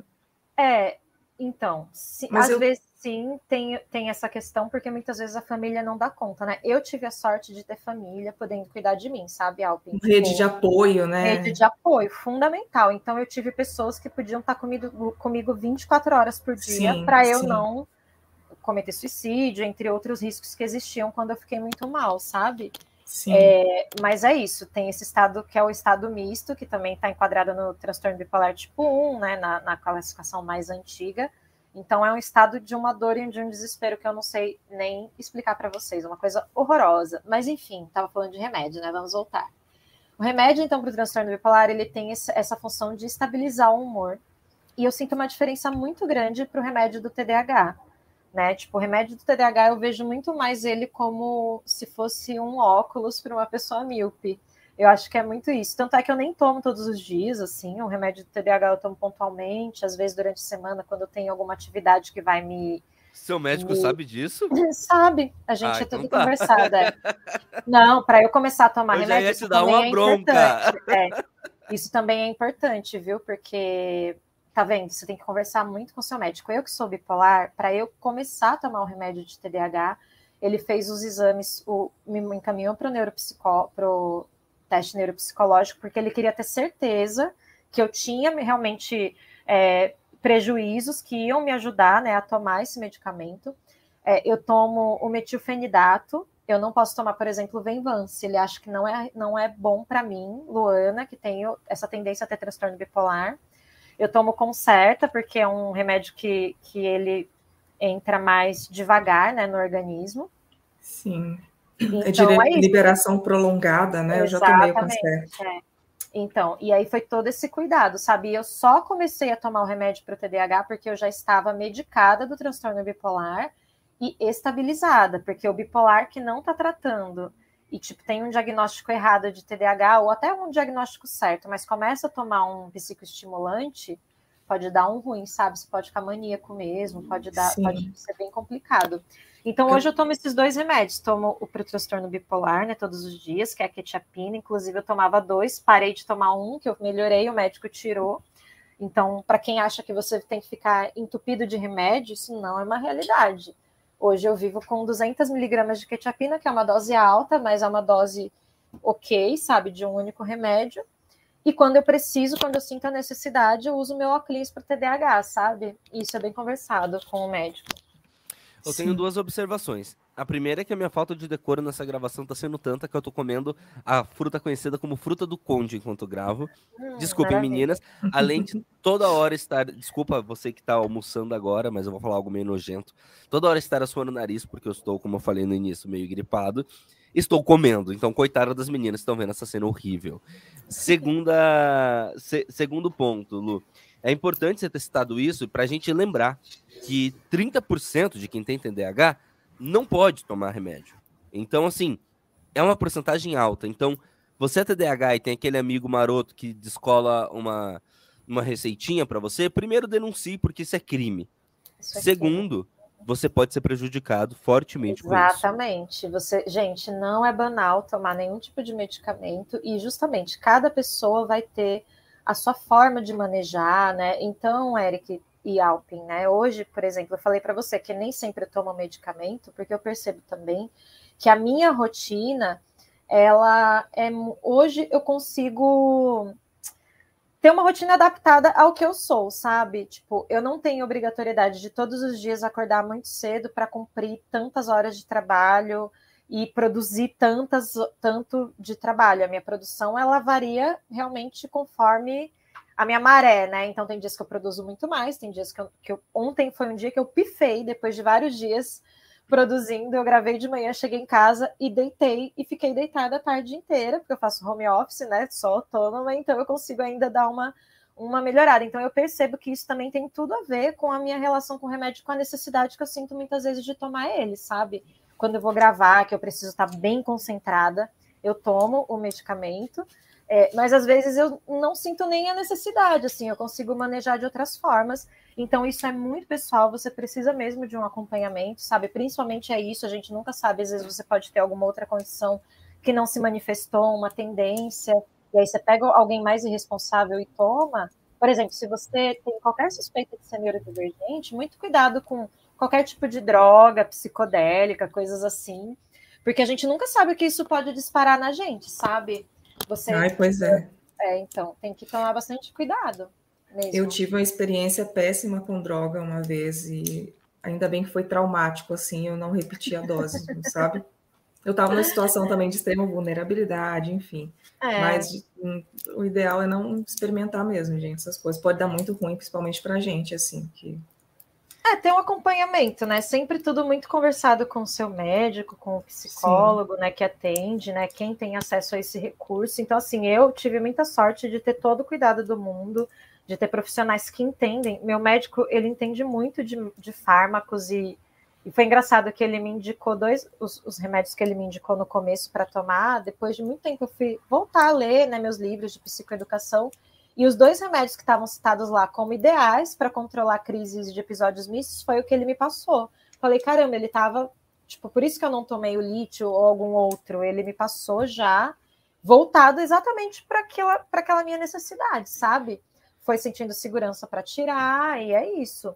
É, então, se, às eu... vezes sim tem, tem essa questão, porque muitas vezes a família não dá conta, né? Eu tive a sorte de ter família podendo cuidar de mim, sabe, Alpin? Rede de apoio, né? Rede de apoio, fundamental. Então eu tive pessoas que podiam estar comigo, comigo 24 horas por dia para eu não cometer suicídio, entre outros riscos que existiam quando eu fiquei muito mal, sabe? Sim. É, mas é isso, tem esse estado que é o estado misto, que também está enquadrado no transtorno bipolar tipo 1, né, na, na classificação mais antiga, então é um estado de uma dor e de um desespero que eu não sei nem explicar para vocês, uma coisa horrorosa. Mas enfim, estava falando de remédio, né? Vamos voltar. O remédio, então, para o transtorno bipolar, ele tem essa função de estabilizar o humor. E eu sinto uma diferença muito grande para o remédio do TDAH. Né? Tipo, o remédio do TDAH eu vejo muito mais ele como se fosse um óculos para uma pessoa míope. Eu acho que é muito isso. Tanto é que eu nem tomo todos os dias, assim, o remédio do TDAH eu tomo pontualmente, às vezes durante a semana, quando eu tenho alguma atividade que vai me. Seu médico me... sabe disso? sabe, a gente ah, é tudo tá. conversado. É. Não, para eu começar a tomar eu remédio. Já ia te dar uma é bronca. É. Isso também é importante, viu? Porque tá vendo? Você tem que conversar muito com o seu médico. Eu que sou bipolar, para eu começar a tomar o remédio de TDAH, ele fez os exames, o, me encaminhou para o neuropsicó, pro teste neuropsicológico, porque ele queria ter certeza que eu tinha realmente é, prejuízos que iam me ajudar né, a tomar esse medicamento. É, eu tomo o metilfenidato, eu não posso tomar, por exemplo, o Venvance. Ele acha que não é, não é bom para mim, Luana, que tenho essa tendência a ter transtorno bipolar. Eu tomo Concerta, porque é um remédio que, que ele entra mais devagar né, no organismo. Sim. Então, é de é liberação prolongada, né? Exatamente, eu já tomei o. É. Então, e aí foi todo esse cuidado, sabe? Eu só comecei a tomar o remédio para o TDAH porque eu já estava medicada do transtorno bipolar e estabilizada, porque o bipolar que não está tratando e tipo tem um diagnóstico errado de TDAH ou até um diagnóstico certo, mas começa a tomar um psicoestimulante, pode dar um ruim, sabe? Você pode ficar maníaco mesmo, pode dar, Sim. pode ser bem complicado. Então hoje eu tomo esses dois remédios, tomo o para o transtorno bipolar, né, todos os dias, que é a quetiapina, inclusive eu tomava dois, parei de tomar um, que eu melhorei, o médico tirou. Então, para quem acha que você tem que ficar entupido de remédio, isso não é uma realidade. Hoje eu vivo com 200 miligramas de quetiapina, que é uma dose alta, mas é uma dose ok, sabe, de um único remédio. E quando eu preciso, quando eu sinto a necessidade, eu uso meu óculos para TDAH, sabe? Isso é bem conversado com o médico. Eu Sim. tenho duas observações. A primeira é que a minha falta de decoro nessa gravação tá sendo tanta que eu tô comendo a fruta conhecida como fruta do conde enquanto gravo. Hum, Desculpem, maravilha. meninas. Além de toda hora estar. Desculpa você que tá almoçando agora, mas eu vou falar algo meio nojento. Toda hora estar assoando o nariz, porque eu estou, como eu falei no início, meio gripado. Estou comendo, então coitada das meninas que estão vendo essa cena horrível. Segunda, se, segundo ponto, Lu. É importante você ter citado isso para a gente lembrar que 30% de quem tem TDAH não pode tomar remédio. Então, assim, é uma porcentagem alta. Então, você é TDAH e tem aquele amigo maroto que descola uma, uma receitinha para você, primeiro denuncie, porque isso é crime. Isso é Segundo, crime. Você pode ser prejudicado fortemente Exatamente. Você, gente, não é banal tomar nenhum tipo de medicamento e justamente cada pessoa vai ter a sua forma de manejar, né? Então, Eric, e Alpin, né? Hoje, por exemplo, eu falei para você que nem sempre eu tomo medicamento, porque eu percebo também que a minha rotina, ela é hoje eu consigo ter uma rotina adaptada ao que eu sou, sabe? Tipo, eu não tenho obrigatoriedade de todos os dias acordar muito cedo para cumprir tantas horas de trabalho e produzir tantas tanto de trabalho. A minha produção ela varia realmente conforme a minha maré, né? Então tem dias que eu produzo muito mais, tem dias que eu, que eu ontem foi um dia que eu pifei depois de vários dias produzindo, eu gravei de manhã, cheguei em casa e deitei e fiquei deitada a tarde inteira, porque eu faço home office, né? Só autônoma, então eu consigo ainda dar uma uma melhorada. Então eu percebo que isso também tem tudo a ver com a minha relação com o remédio, com a necessidade que eu sinto muitas vezes de tomar ele, sabe? Quando eu vou gravar, que eu preciso estar bem concentrada, eu tomo o medicamento é, mas às vezes eu não sinto nem a necessidade, assim, eu consigo manejar de outras formas. Então, isso é muito pessoal, você precisa mesmo de um acompanhamento, sabe? Principalmente é isso, a gente nunca sabe, às vezes você pode ter alguma outra condição que não se manifestou, uma tendência, e aí você pega alguém mais irresponsável e toma. Por exemplo, se você tem qualquer suspeita de ser neurodivergente, muito cuidado com qualquer tipo de droga psicodélica, coisas assim, porque a gente nunca sabe o que isso pode disparar na gente, sabe? Você, Ai, pois é. É, então, tem que tomar bastante cuidado. Mesmo. Eu tive uma experiência péssima com droga uma vez e ainda bem que foi traumático, assim, eu não repeti a dose, sabe? Eu estava numa situação também de extrema vulnerabilidade, enfim. É. Mas hum, o ideal é não experimentar mesmo, gente, essas coisas. Pode dar muito ruim, principalmente pra gente, assim, que é, tem um acompanhamento, né? Sempre tudo muito conversado com o seu médico, com o psicólogo, Sim. né, que atende, né? Quem tem acesso a esse recurso. Então, assim, eu tive muita sorte de ter todo o cuidado do mundo, de ter profissionais que entendem. Meu médico, ele entende muito de, de fármacos e, e foi engraçado que ele me indicou dois, os, os remédios que ele me indicou no começo para tomar. Depois de muito tempo, eu fui voltar a ler, né, meus livros de psicoeducação e os dois remédios que estavam citados lá como ideais para controlar crises de episódios mistos foi o que ele me passou. Falei, caramba, ele estava. Tipo, por isso que eu não tomei o lítio ou algum outro. Ele me passou já voltado exatamente para aquela, aquela minha necessidade, sabe? foi sentindo segurança para tirar, e é isso.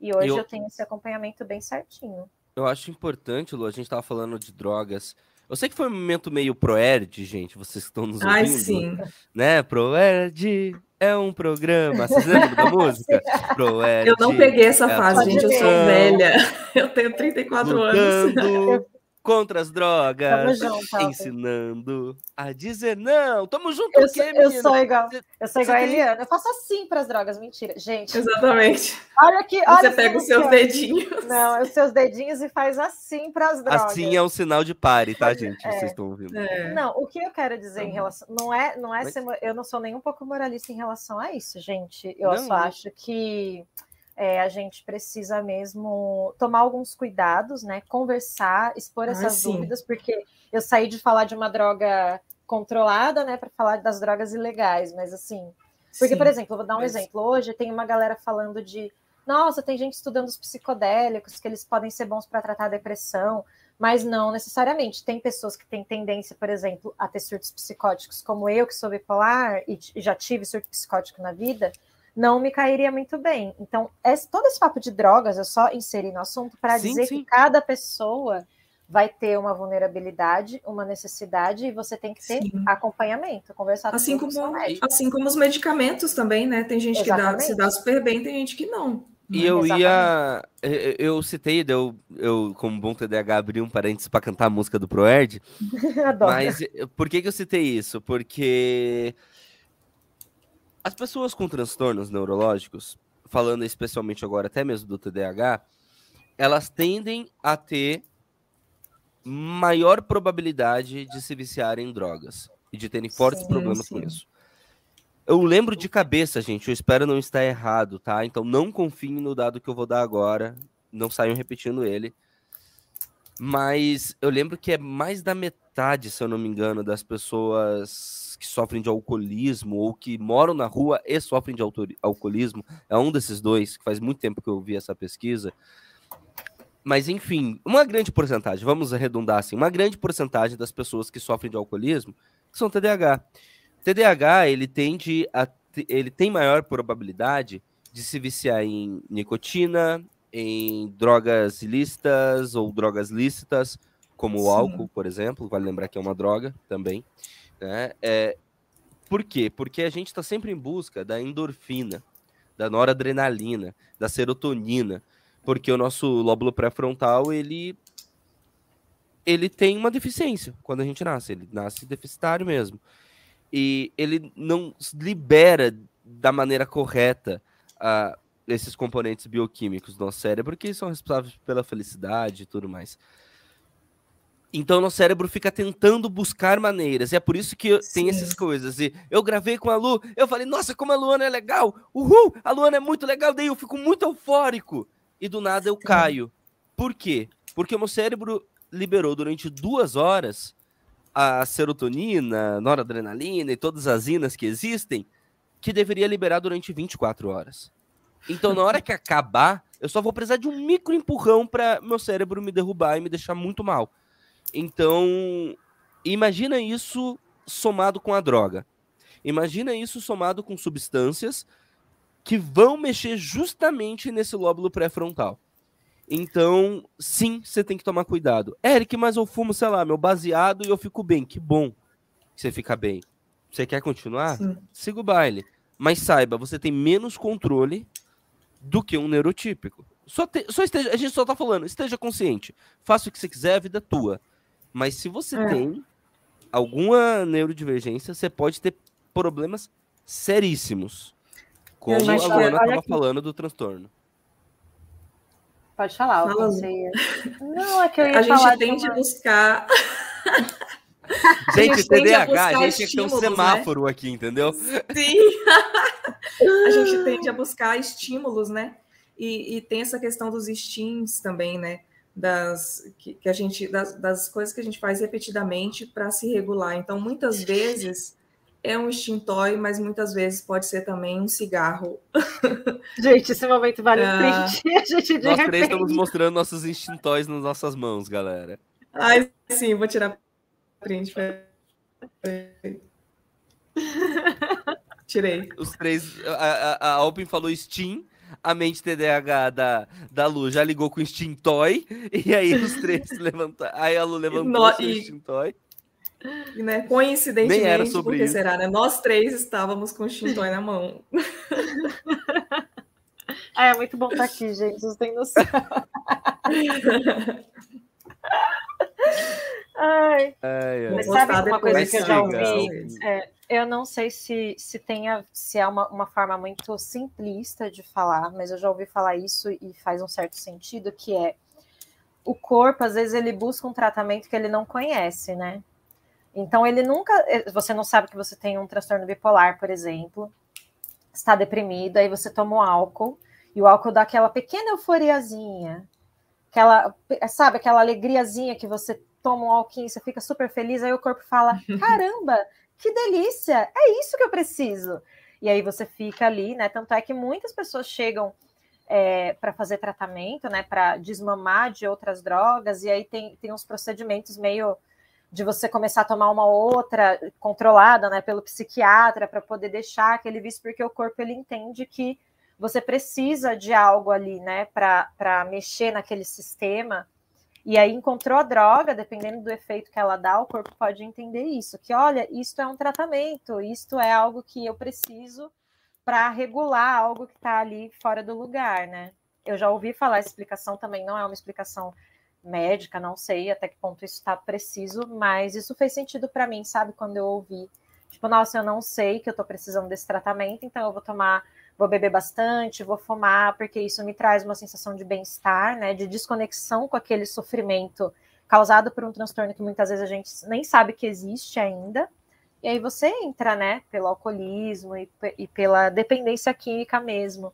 E hoje eu... eu tenho esse acompanhamento bem certinho. Eu acho importante, Lu, a gente estava falando de drogas. Eu sei que foi um momento meio proerd, gente, vocês que estão nos ouvindo. Ai, sim. Né? Proerd é um programa. Vocês lembram da música? Proerd. Eu não peguei essa é fase, gente, eu sou velha. Eu tenho 34 Lutando anos contra as drogas, junto, ensinando a dizer não. Tamo junto, eu, sou, eu sou igual, eu sou igual a Eliana. Eu faço assim para as drogas, mentira, gente. Exatamente. Olha aqui, olha Você pega os seus dedinhos. Não, os seus dedinhos e faz assim para as drogas. Assim é um sinal de pare, tá, gente? É. Vocês estão ouvindo. É. Não, o que eu quero dizer em uhum. relação, não é, não é, Mas... ser, eu não sou nem um pouco moralista em relação a isso, gente. Eu não, só acho que é, a gente precisa mesmo tomar alguns cuidados, né? Conversar, expor essas ah, dúvidas, porque eu saí de falar de uma droga controlada, né, para falar das drogas ilegais, mas assim, porque, sim, por exemplo, vou dar um mas... exemplo. Hoje tem uma galera falando de nossa, tem gente estudando os psicodélicos, que eles podem ser bons para tratar a depressão, mas não necessariamente. Tem pessoas que têm tendência, por exemplo, a ter surtos psicóticos, como eu, que sou bipolar e já tive surto psicótico na vida, não me cairia muito bem. Então, esse, todo esse papo de drogas eu só inseri no assunto para dizer sim. que cada pessoa vai ter uma vulnerabilidade, uma necessidade, e você tem que ter sim. acompanhamento, conversar assim com como Assim como os medicamentos também, né? Tem gente Exatamente. que dá, se dá super bem, tem gente que não. E eu Exatamente. ia. Eu citei, eu, eu, como bom TDAH, abri um parênteses para cantar a música do Proerd. mas por que, que eu citei isso? Porque as pessoas com transtornos neurológicos, falando especialmente agora até mesmo do TDAH, elas tendem a ter maior probabilidade de se viciarem em drogas e de terem fortes sim, problemas sim. com isso. Eu lembro de cabeça, gente, eu espero não estar errado, tá? Então não confiem no dado que eu vou dar agora, não saiam repetindo ele. Mas eu lembro que é mais da metade, se eu não me engano, das pessoas que sofrem de alcoolismo ou que moram na rua e sofrem de alcoolismo. É um desses dois, que faz muito tempo que eu vi essa pesquisa. Mas, enfim, uma grande porcentagem, vamos arredondar assim, uma grande porcentagem das pessoas que sofrem de alcoolismo são TDAH. TDAH, ele tende a ele tem maior probabilidade de se viciar em nicotina, em drogas ilícitas ou drogas lícitas, como Sim. o álcool, por exemplo, vale lembrar que é uma droga também. Né? É, por quê? Porque a gente está sempre em busca da endorfina, da noradrenalina, da serotonina, porque o nosso lóbulo pré-frontal ele ele tem uma deficiência quando a gente nasce, ele nasce deficitário mesmo. E ele não libera da maneira correta uh, esses componentes bioquímicos do nosso cérebro que são responsáveis pela felicidade e tudo mais. Então, nosso cérebro fica tentando buscar maneiras. E é por isso que tem essas coisas. E eu gravei com a Lu, eu falei, nossa, como a Luana é legal! Uhul! A Luana é muito legal, daí eu fico muito eufórico. E do nada eu caio. Por quê? Porque o meu cérebro liberou durante duas horas a serotonina, noradrenalina e todas as inas que existem, que deveria liberar durante 24 horas. Então, na hora que acabar, eu só vou precisar de um micro empurrão para meu cérebro me derrubar e me deixar muito mal. Então, imagina isso somado com a droga. Imagina isso somado com substâncias que vão mexer justamente nesse lóbulo pré-frontal. Então, sim, você tem que tomar cuidado. Eric, mas eu fumo, sei lá, meu baseado e eu fico bem. Que bom que você fica bem. Você quer continuar? Sim. Siga o baile. Mas saiba, você tem menos controle do que um neurotípico. Só, te, só esteja, a gente só tá falando, esteja consciente. Faça o que você quiser, a vida é tua. Mas se você é. tem alguma neurodivergência, você pode ter problemas seríssimos. Como a Luana estava falando do transtorno. Pode falar, eu pensei. Não, é que eu ia A gente tende a buscar. Gente, TDAH, a gente tinha que ter um né? semáforo né? aqui, entendeu? Sim. a gente tende a buscar estímulos, né? E, e, tem essa questão dos instintos também, né? das que, que a gente das, das, coisas que a gente faz repetidamente para se regular. Então, muitas vezes é um extintói, mas muitas vezes pode ser também um cigarro. Gente, esse momento vale ah. print. A gente Nós repente... três estamos mostrando nossos extintóis nas nossas mãos, galera. Ai, sim, vou tirar print. Tirei. Os três. A, a, a Alpin falou Steam. A mente TDAH da, da Lu já ligou com o Steam Toy. E aí os três levantaram. Aí a Lu levantou No- o seu e- Steam Toy. E, né, coincidentemente, Nem era sobre porque isso. será, né? Nós três estávamos com o Shintoy na mão. Ah, é muito bom estar aqui, gente. Vocês têm noção. Ai, Ai, ai. Sabe uma coisa que eu já ouvi? É, eu não sei se, se, tenha, se é uma, uma forma muito simplista de falar, mas eu já ouvi falar isso e faz um certo sentido, que é o corpo, às vezes, ele busca um tratamento que ele não conhece, né? Então, ele nunca. eh, Você não sabe que você tem um transtorno bipolar, por exemplo, está deprimido, aí você toma um álcool, e o álcool dá aquela pequena euforiazinha, aquela, sabe, aquela alegriazinha que você toma um alquinho, você fica super feliz, aí o corpo fala: caramba, que delícia, é isso que eu preciso. E aí você fica ali, né? Tanto é que muitas pessoas chegam para fazer tratamento, né? Para desmamar de outras drogas, e aí tem, tem uns procedimentos meio de você começar a tomar uma outra controlada, né, pelo psiquiatra para poder deixar aquele vício, porque o corpo ele entende que você precisa de algo ali, né, para mexer naquele sistema. E aí encontrou a droga, dependendo do efeito que ela dá, o corpo pode entender isso, que olha, isto é um tratamento, isto é algo que eu preciso para regular algo que está ali fora do lugar, né? Eu já ouvi falar essa explicação também, não é uma explicação médica, não sei até que ponto isso está preciso, mas isso fez sentido para mim, sabe? Quando eu ouvi, tipo, nossa, eu não sei que eu estou precisando desse tratamento, então eu vou tomar, vou beber bastante, vou fumar, porque isso me traz uma sensação de bem-estar, né? De desconexão com aquele sofrimento causado por um transtorno que muitas vezes a gente nem sabe que existe ainda. E aí você entra, né, pelo alcoolismo e, e pela dependência química mesmo.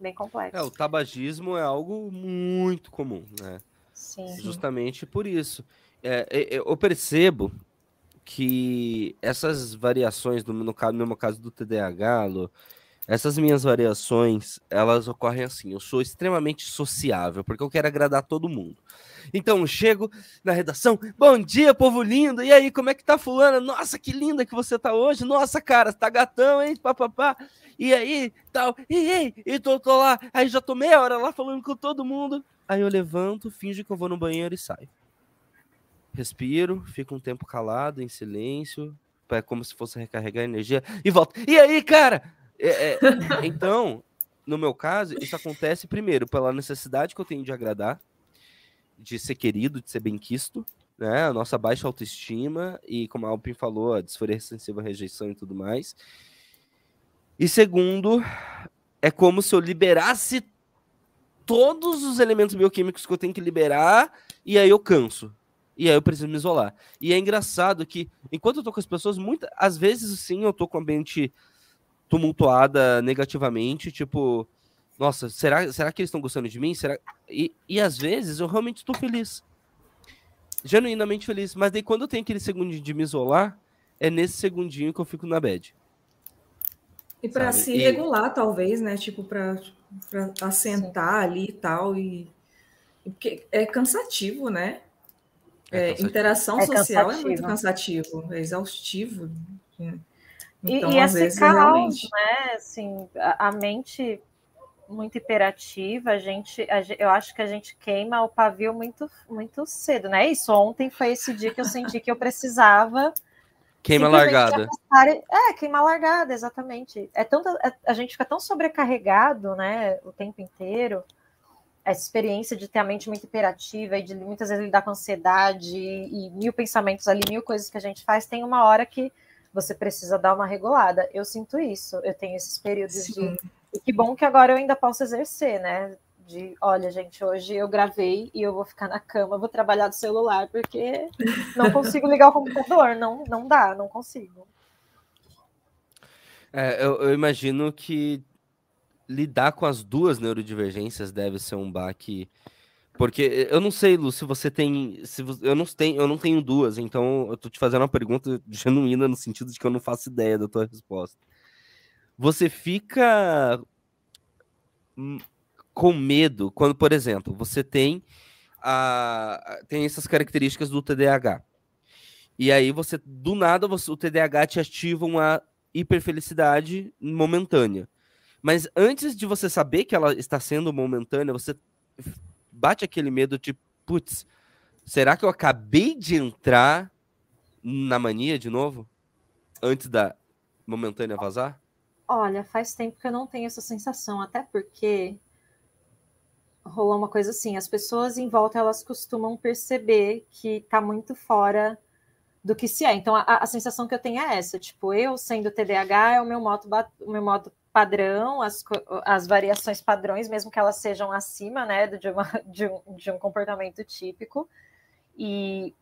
Bem complexo. É, o tabagismo é algo muito comum, né? Sim. Justamente por isso. É, é, eu percebo que essas variações, no, no meu caso do TDAH, Lu, essas minhas variações, elas ocorrem assim. Eu sou extremamente sociável, porque eu quero agradar todo mundo. Então, eu chego na redação, bom dia, povo lindo, e aí, como é que tá fulana? Nossa, que linda que você tá hoje, nossa, cara, tá gatão, hein, papapá, e aí, tal, e aí, e tô, tô lá, aí já tô meia hora lá falando com todo mundo, aí eu levanto, finjo que eu vou no banheiro e saio. Respiro, fico um tempo calado, em silêncio, é como se fosse recarregar energia, e volto, e aí, cara? É, é, então, no meu caso, isso acontece primeiro pela necessidade que eu tenho de agradar, de ser querido, de ser bem-quisto, né? A nossa baixa autoestima e, como a Alpin falou, a disforia sensível à rejeição e tudo mais. E segundo, é como se eu liberasse todos os elementos bioquímicos que eu tenho que liberar e aí eu canso. E aí eu preciso me isolar. E é engraçado que, enquanto eu tô com as pessoas, muitas às vezes sim eu tô com a mente tumultuada negativamente, tipo, nossa, será, será que eles estão gostando de mim? Será... E, e às vezes eu realmente estou feliz. Genuinamente feliz. Mas daí quando eu tenho aquele segundinho de me isolar, é nesse segundinho que eu fico na bad. E para se e... regular, talvez, né? Tipo, para assentar Sim. ali e tal. E... Porque é cansativo, né? É, cansativo. interação é social cansativo. é muito cansativo, é exaustivo. Então, e, e às esse vezes, caos, realmente... né? Assim, a, a mente muito hiperativa, a gente, a, eu acho que a gente queima o pavio muito, muito cedo, né? Isso ontem foi esse dia que eu senti que eu precisava queima largada. Afastar, é, queima largada, exatamente. É tanto, é, a gente fica tão sobrecarregado, né, o tempo inteiro. Essa experiência de ter a mente muito hiperativa e de muitas vezes lidar com ansiedade e, e mil pensamentos ali, mil coisas que a gente faz, tem uma hora que você precisa dar uma regulada. Eu sinto isso, eu tenho esses períodos Sim. de e que bom que agora eu ainda posso exercer, né? De, olha, gente, hoje eu gravei e eu vou ficar na cama, vou trabalhar do celular, porque não consigo ligar o computador, não, não dá, não consigo. É, eu, eu, imagino que lidar com as duas neurodivergências deve ser um baque. Porque eu não sei, Lu, se você tem. Se você, eu, não tenho, eu não tenho duas, então eu tô te fazendo uma pergunta genuína no sentido de que eu não faço ideia da tua resposta você fica com medo quando, por exemplo, você tem a tem essas características do TDAH. E aí você do nada você, o TDAH te ativa uma hiperfelicidade momentânea. Mas antes de você saber que ela está sendo momentânea, você bate aquele medo de, putz, será que eu acabei de entrar na mania de novo? Antes da momentânea vazar? Olha, faz tempo que eu não tenho essa sensação, até porque rolou uma coisa assim, as pessoas em volta elas costumam perceber que tá muito fora do que se é. Então a, a sensação que eu tenho é essa, tipo, eu sendo TDAH é o meu modo o meu modo padrão, as, as variações padrões, mesmo que elas sejam acima, né, de, uma, de, um, de um comportamento típico. E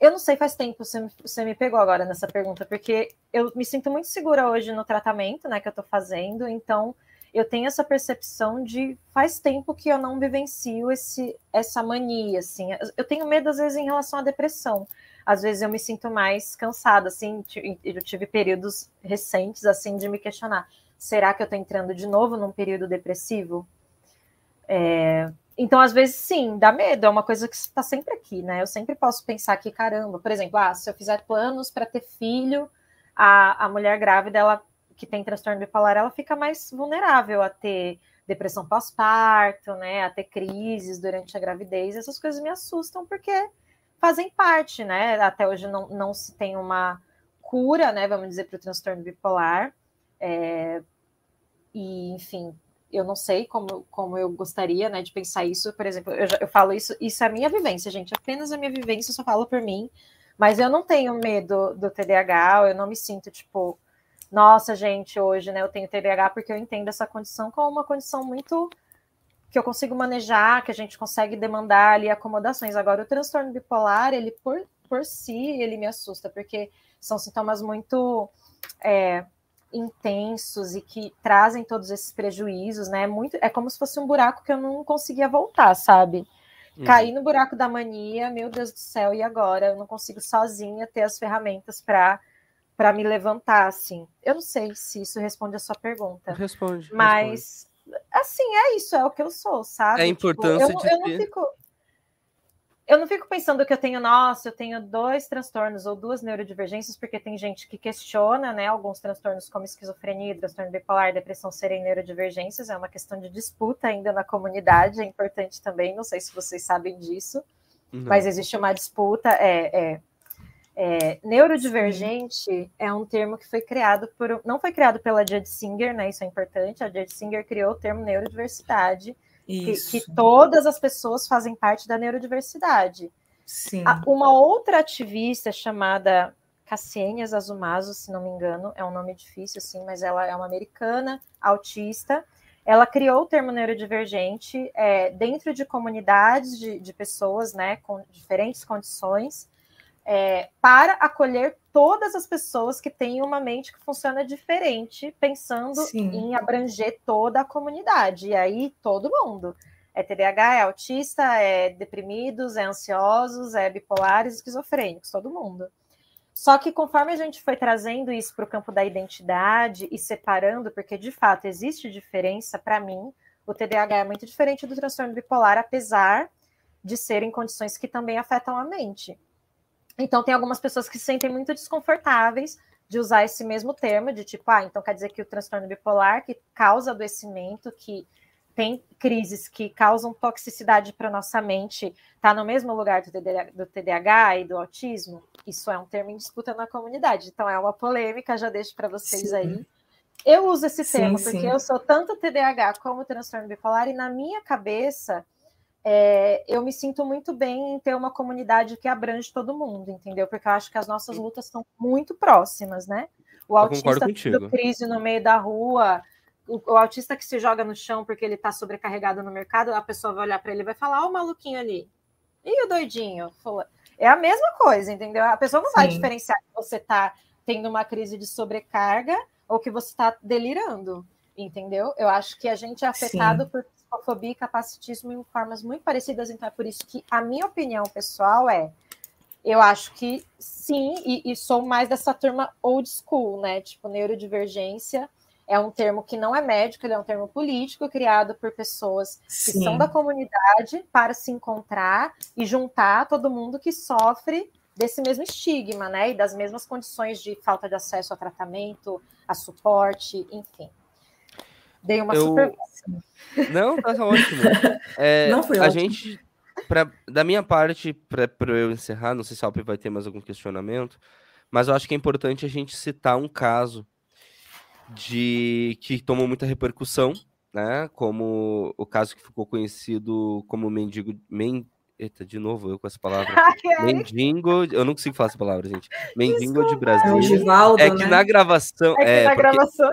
eu não sei, faz tempo, você me, você me pegou agora nessa pergunta, porque eu me sinto muito segura hoje no tratamento, né, que eu tô fazendo, então eu tenho essa percepção de faz tempo que eu não vivencio esse, essa mania, assim. Eu tenho medo, às vezes, em relação à depressão. Às vezes eu me sinto mais cansada, assim, eu tive períodos recentes, assim, de me questionar, será que eu tô entrando de novo num período depressivo? É... Então, às vezes, sim, dá medo, é uma coisa que está sempre aqui, né? Eu sempre posso pensar que, caramba, por exemplo, ah, se eu fizer planos para ter filho, a, a mulher grávida, ela que tem transtorno bipolar, ela fica mais vulnerável a ter depressão pós-parto, né, a ter crises durante a gravidez. Essas coisas me assustam porque fazem parte, né? Até hoje não, não se tem uma cura, né, vamos dizer, para o transtorno bipolar. É, e, enfim, eu não sei como, como eu gostaria, né, de pensar isso. Por exemplo, eu, eu falo isso, isso é a minha vivência, gente, apenas a minha vivência, eu só falo por mim. Mas eu não tenho medo do TDAH, eu não me sinto, tipo, nossa, gente, hoje, né, eu tenho TDAH porque eu entendo essa condição como uma condição muito que eu consigo manejar, que a gente consegue demandar ali acomodações. Agora, o transtorno bipolar, ele por, por si, ele me assusta, porque são sintomas muito é, intensos e que trazem todos esses prejuízos, né? Muito, é como se fosse um buraco que eu não conseguia voltar, sabe? Uhum. Cair no buraco da mania, meu Deus do céu, e agora? Eu não consigo sozinha ter as ferramentas para para me levantar, assim. Eu não sei se isso responde a sua pergunta. Responde. Mas, responde. assim, é isso, é o que eu sou, sabe? É a tipo, importância tipo, eu, de... eu não fico... Eu não fico pensando que eu tenho, nossa, eu tenho dois transtornos ou duas neurodivergências, porque tem gente que questiona, né, alguns transtornos como esquizofrenia, transtorno bipolar, depressão serem neurodivergências, é uma questão de disputa ainda na comunidade, é importante também, não sei se vocês sabem disso, não. mas existe uma disputa, é, é é, neurodivergente é um termo que foi criado por. Não foi criado pela Judge Singer, né? Isso é importante. A Judge Singer criou o termo neurodiversidade, que, que, todas as pessoas fazem parte da neurodiversidade. Sim. Uma outra ativista chamada Cassiênia Azumazo, se não me engano, é um nome difícil, assim, mas ela é uma americana, autista. Ela criou o termo neurodivergente é, dentro de comunidades de, de pessoas, né, com diferentes condições, é, para acolher todas as pessoas que têm uma mente que funciona diferente, pensando Sim. em abranger toda a comunidade. E aí, todo mundo. É TDAH, é autista, é deprimidos, é ansiosos, é bipolares, esquizofrênicos, todo mundo. Só que conforme a gente foi trazendo isso para o campo da identidade e separando, porque de fato existe diferença, para mim, o TDAH é muito diferente do transtorno bipolar, apesar de serem condições que também afetam a mente. Então, tem algumas pessoas que se sentem muito desconfortáveis de usar esse mesmo termo, de tipo, ah, então quer dizer que o transtorno bipolar, que causa adoecimento, que tem crises que causam toxicidade para nossa mente, está no mesmo lugar do TDAH e do autismo? Isso é um termo em disputa na comunidade. Então, é uma polêmica, já deixo para vocês sim. aí. Eu uso esse termo sim, porque sim. eu sou tanto TDAH como transtorno bipolar, e na minha cabeça é, eu me sinto muito bem em ter uma comunidade que abrange todo mundo, entendeu? Porque eu acho que as nossas lutas são muito próximas, né? O autista do crise no meio da rua, o, o, autista que se joga no chão porque ele está sobrecarregado no mercado, a pessoa vai olhar para ele e vai falar: Ó, oh, o maluquinho ali. E o doidinho? É a mesma coisa, entendeu? A pessoa não Sim. vai diferenciar que você está tendo uma crise de sobrecarga ou que você está delirando, entendeu? Eu acho que a gente é afetado Sim. por psicofobia e capacitismo em formas muito parecidas, então é por isso que a minha opinião pessoal é eu acho que sim, e, e, sou mais dessa turma old school, né? Tipo, neurodivergência é um termo que não é médico, ele é um termo político criado por pessoas sim. que são da comunidade para se encontrar e juntar todo mundo que sofre desse mesmo estigma, né? E das mesmas condições de falta de acesso a tratamento, a suporte, enfim. Dei uma eu... super. Não, tá ótimo. É, não foi a ótimo. gente, pra, da minha parte, para eu encerrar, não sei se a Alpe vai ter mais algum questionamento, mas eu acho que é importante a gente citar um caso de que tomou muita repercussão, né? Como o caso que ficou conhecido como mendigo, men, Eita, de novo eu com essa palavra. Mendigo, eu não consigo falar essa palavra, gente. Mendigo Desculpa. de Brasil. É, é que né? na gravação. É, é na gravação.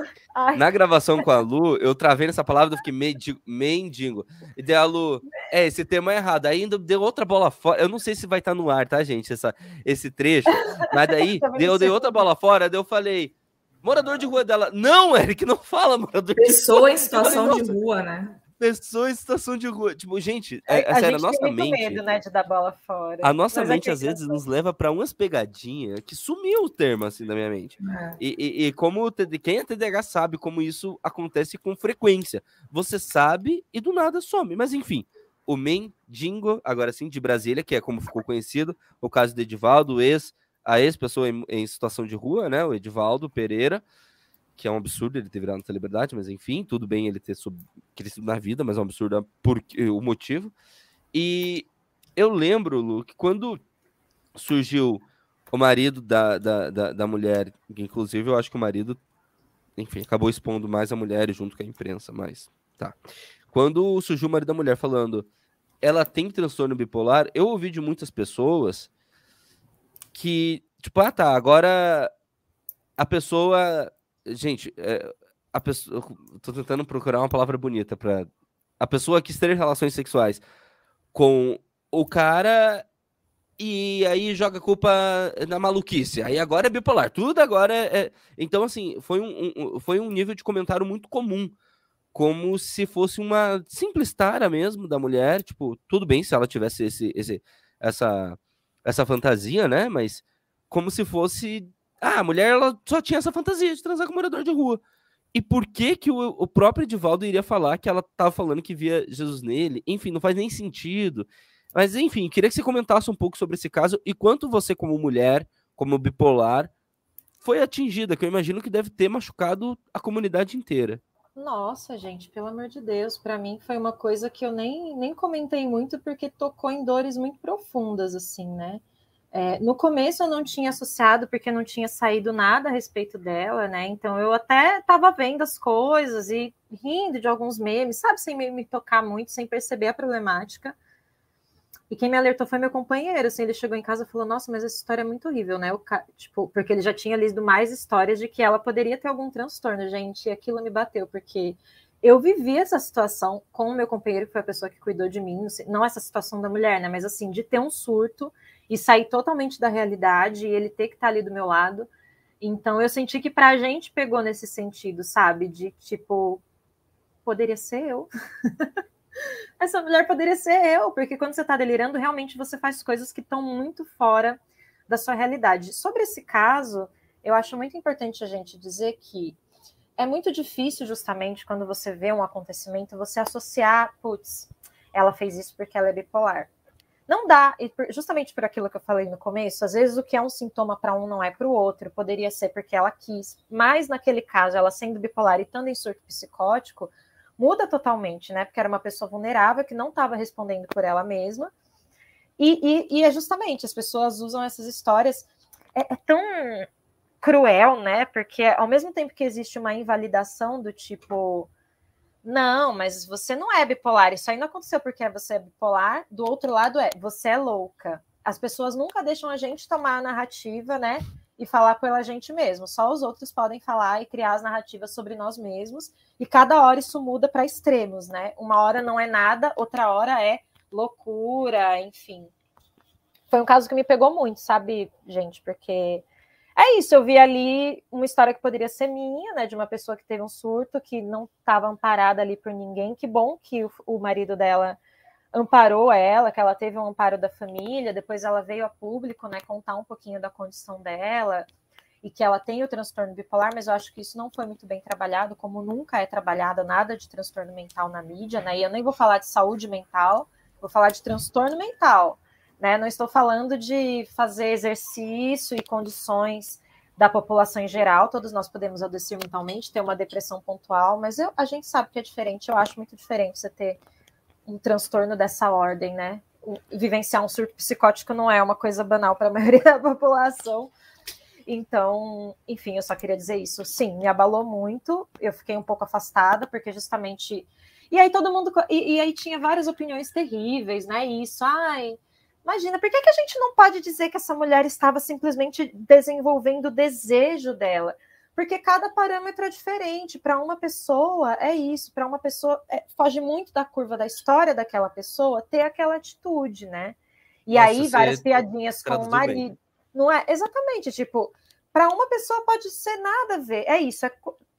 Na gravação com a Lu, eu travei nessa palavra, eu fiquei mendigo. mendigo. E daí a Lu, é, esse tema é errado. Aí ainda deu outra bola fora. Eu não sei se vai estar tá no ar, tá, gente? Essa, esse trecho. Mas daí deu, deu outra bola fora, daí eu falei. Morador de rua dela. Não, Eric, não fala morador Pessoa de rua. Pessoa em situação de rua, né? Pessoa em situação de rua. Tipo, gente, é, a, a, sério, a nossa tem mente. medo, né, de dar bola fora. A nossa mente, às vezes, nos leva para umas pegadinhas que sumiu o termo, assim, da minha mente. É. E, e, e, como quem é TDAH sabe como isso acontece com frequência. Você sabe e do nada some. Mas, enfim, o Mendigo, agora sim, de Brasília, que é como ficou conhecido, o caso do Edivaldo, ex, a ex-pessoa em, em situação de rua, né, o Edivaldo Pereira que é um absurdo ele ter virado celebridade, mas enfim, tudo bem ele ter sub... crescido na vida, mas é um absurdo por o motivo. E eu lembro, Lu, que quando surgiu o marido da, da, da, da mulher, inclusive eu acho que o marido, enfim, acabou expondo mais a mulher junto com a imprensa, mas tá. Quando surgiu o marido da mulher falando ela tem transtorno bipolar, eu ouvi de muitas pessoas que, tipo, ah tá, agora a pessoa Gente, é, a pessoa. Tô tentando procurar uma palavra bonita para A pessoa que ter relações sexuais com o cara e aí joga culpa na maluquice. Aí agora é bipolar. Tudo agora é. é então, assim, foi um, um, foi um nível de comentário muito comum. Como se fosse uma simples tara mesmo da mulher. Tipo, tudo bem se ela tivesse esse, esse, essa, essa fantasia, né? Mas como se fosse ah, a mulher ela só tinha essa fantasia de transar com morador de rua. E por que que o, o próprio Edivaldo iria falar que ela tava falando que via Jesus nele? Enfim, não faz nem sentido. Mas enfim, queria que você comentasse um pouco sobre esse caso e quanto você, como mulher, como bipolar, foi atingida, que eu imagino que deve ter machucado a comunidade inteira. Nossa, gente, pelo amor de Deus, para mim foi uma coisa que eu nem, nem comentei muito porque tocou em dores muito profundas, assim, né? É, no começo eu não tinha associado porque não tinha saído nada a respeito dela, né? Então eu até estava vendo as coisas e rindo de alguns memes, sabe, sem me tocar muito, sem perceber a problemática. E quem me alertou foi meu companheiro, assim, ele chegou em casa e falou: "Nossa, mas essa história é muito horrível, né?" Ca... tipo, porque ele já tinha lido mais histórias de que ela poderia ter algum transtorno, gente, e aquilo me bateu porque eu vivi essa situação com o meu companheiro, que foi a pessoa que cuidou de mim, não essa situação da mulher, né, mas assim, de ter um surto e sair totalmente da realidade e ele ter que estar ali do meu lado. Então eu senti que para a gente pegou nesse sentido, sabe? De tipo, poderia ser eu. Essa mulher poderia ser eu, porque quando você está delirando, realmente você faz coisas que estão muito fora da sua realidade. Sobre esse caso, eu acho muito importante a gente dizer que é muito difícil, justamente, quando você vê um acontecimento, você associar, putz, ela fez isso porque ela é bipolar. Não dá, justamente por aquilo que eu falei no começo, às vezes o que é um sintoma para um não é para o outro, poderia ser porque ela quis, mas naquele caso, ela sendo bipolar e estando em surto psicótico, muda totalmente, né? Porque era uma pessoa vulnerável que não estava respondendo por ela mesma. E, e, e, é justamente, as pessoas usam essas histórias. É, é tão cruel, né? Porque ao mesmo tempo que existe uma invalidação do tipo não, mas você não é bipolar. Isso aí não aconteceu porque você é bipolar. Do outro lado é você é louca. As pessoas nunca deixam a gente tomar a narrativa, né? E falar pela gente mesmo. Só os outros podem falar e criar as narrativas sobre nós mesmos. E cada hora isso muda para extremos, né? Uma hora não é nada, outra hora é loucura, enfim. Foi um caso que me pegou muito, sabe, gente? Porque é isso, eu vi ali uma história que poderia ser minha, né, de uma pessoa que teve um surto, que não estava amparada ali por ninguém. Que bom que o, o, marido dela amparou ela, que ela teve um amparo da família, depois ela veio a público, né, contar um pouquinho da condição dela e que ela tem o transtorno bipolar, mas eu acho que isso não foi muito bem trabalhado, como nunca é trabalhado nada de transtorno mental na mídia, né? E eu nem vou falar de saúde mental, vou falar de transtorno mental Né? Não estou falando de fazer exercício e condições da população em geral, todos nós podemos adoecer mentalmente, ter uma depressão pontual, mas eu, a gente sabe que é diferente, eu acho muito diferente você ter um transtorno dessa ordem, né? Vivenciar um surto psicótico não é uma coisa banal para a maioria da população. Então, enfim, eu só queria dizer isso. Sim, me abalou muito, eu fiquei um pouco afastada, porque justamente. E aí todo mundo. E, e aí tinha várias opiniões terríveis, né? Isso, ai Imagina, por que, que a gente não pode dizer que essa mulher estava simplesmente desenvolvendo o desejo dela? Porque cada parâmetro é diferente. Para uma pessoa é isso, para uma pessoa é, foge muito da curva da história daquela pessoa ter aquela atitude, né? E Nossa, aí várias piadinhas com o marido. Bem. Não é exatamente, tipo, para uma pessoa pode ser nada a ver. É isso, é,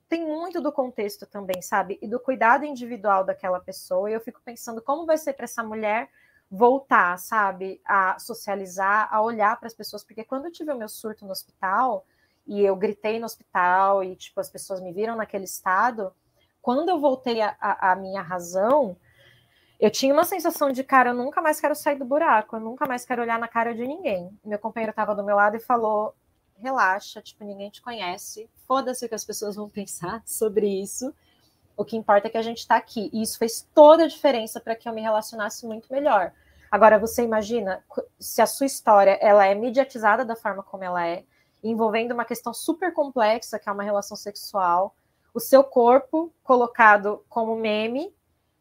tem muito do contexto também, sabe? E do cuidado individual daquela pessoa. E eu fico pensando como vai ser para essa mulher voltar, sabe, a socializar, a olhar para as pessoas, porque quando eu tive o meu surto no hospital e eu gritei no hospital e tipo as pessoas me viram naquele estado, quando eu voltei à minha razão, eu tinha uma sensação de cara, eu nunca mais quero sair do buraco, eu nunca mais quero olhar na cara de ninguém. Meu companheiro estava do meu lado e falou: relaxa, tipo, ninguém te conhece, foda-se o que as pessoas vão pensar sobre isso. O que importa é que a gente está aqui. E isso fez toda a diferença para que eu me relacionasse muito melhor. Agora, você imagina se a sua história ela é mediatizada da forma como ela é, envolvendo uma questão super complexa, que é uma relação sexual, o seu corpo colocado como meme,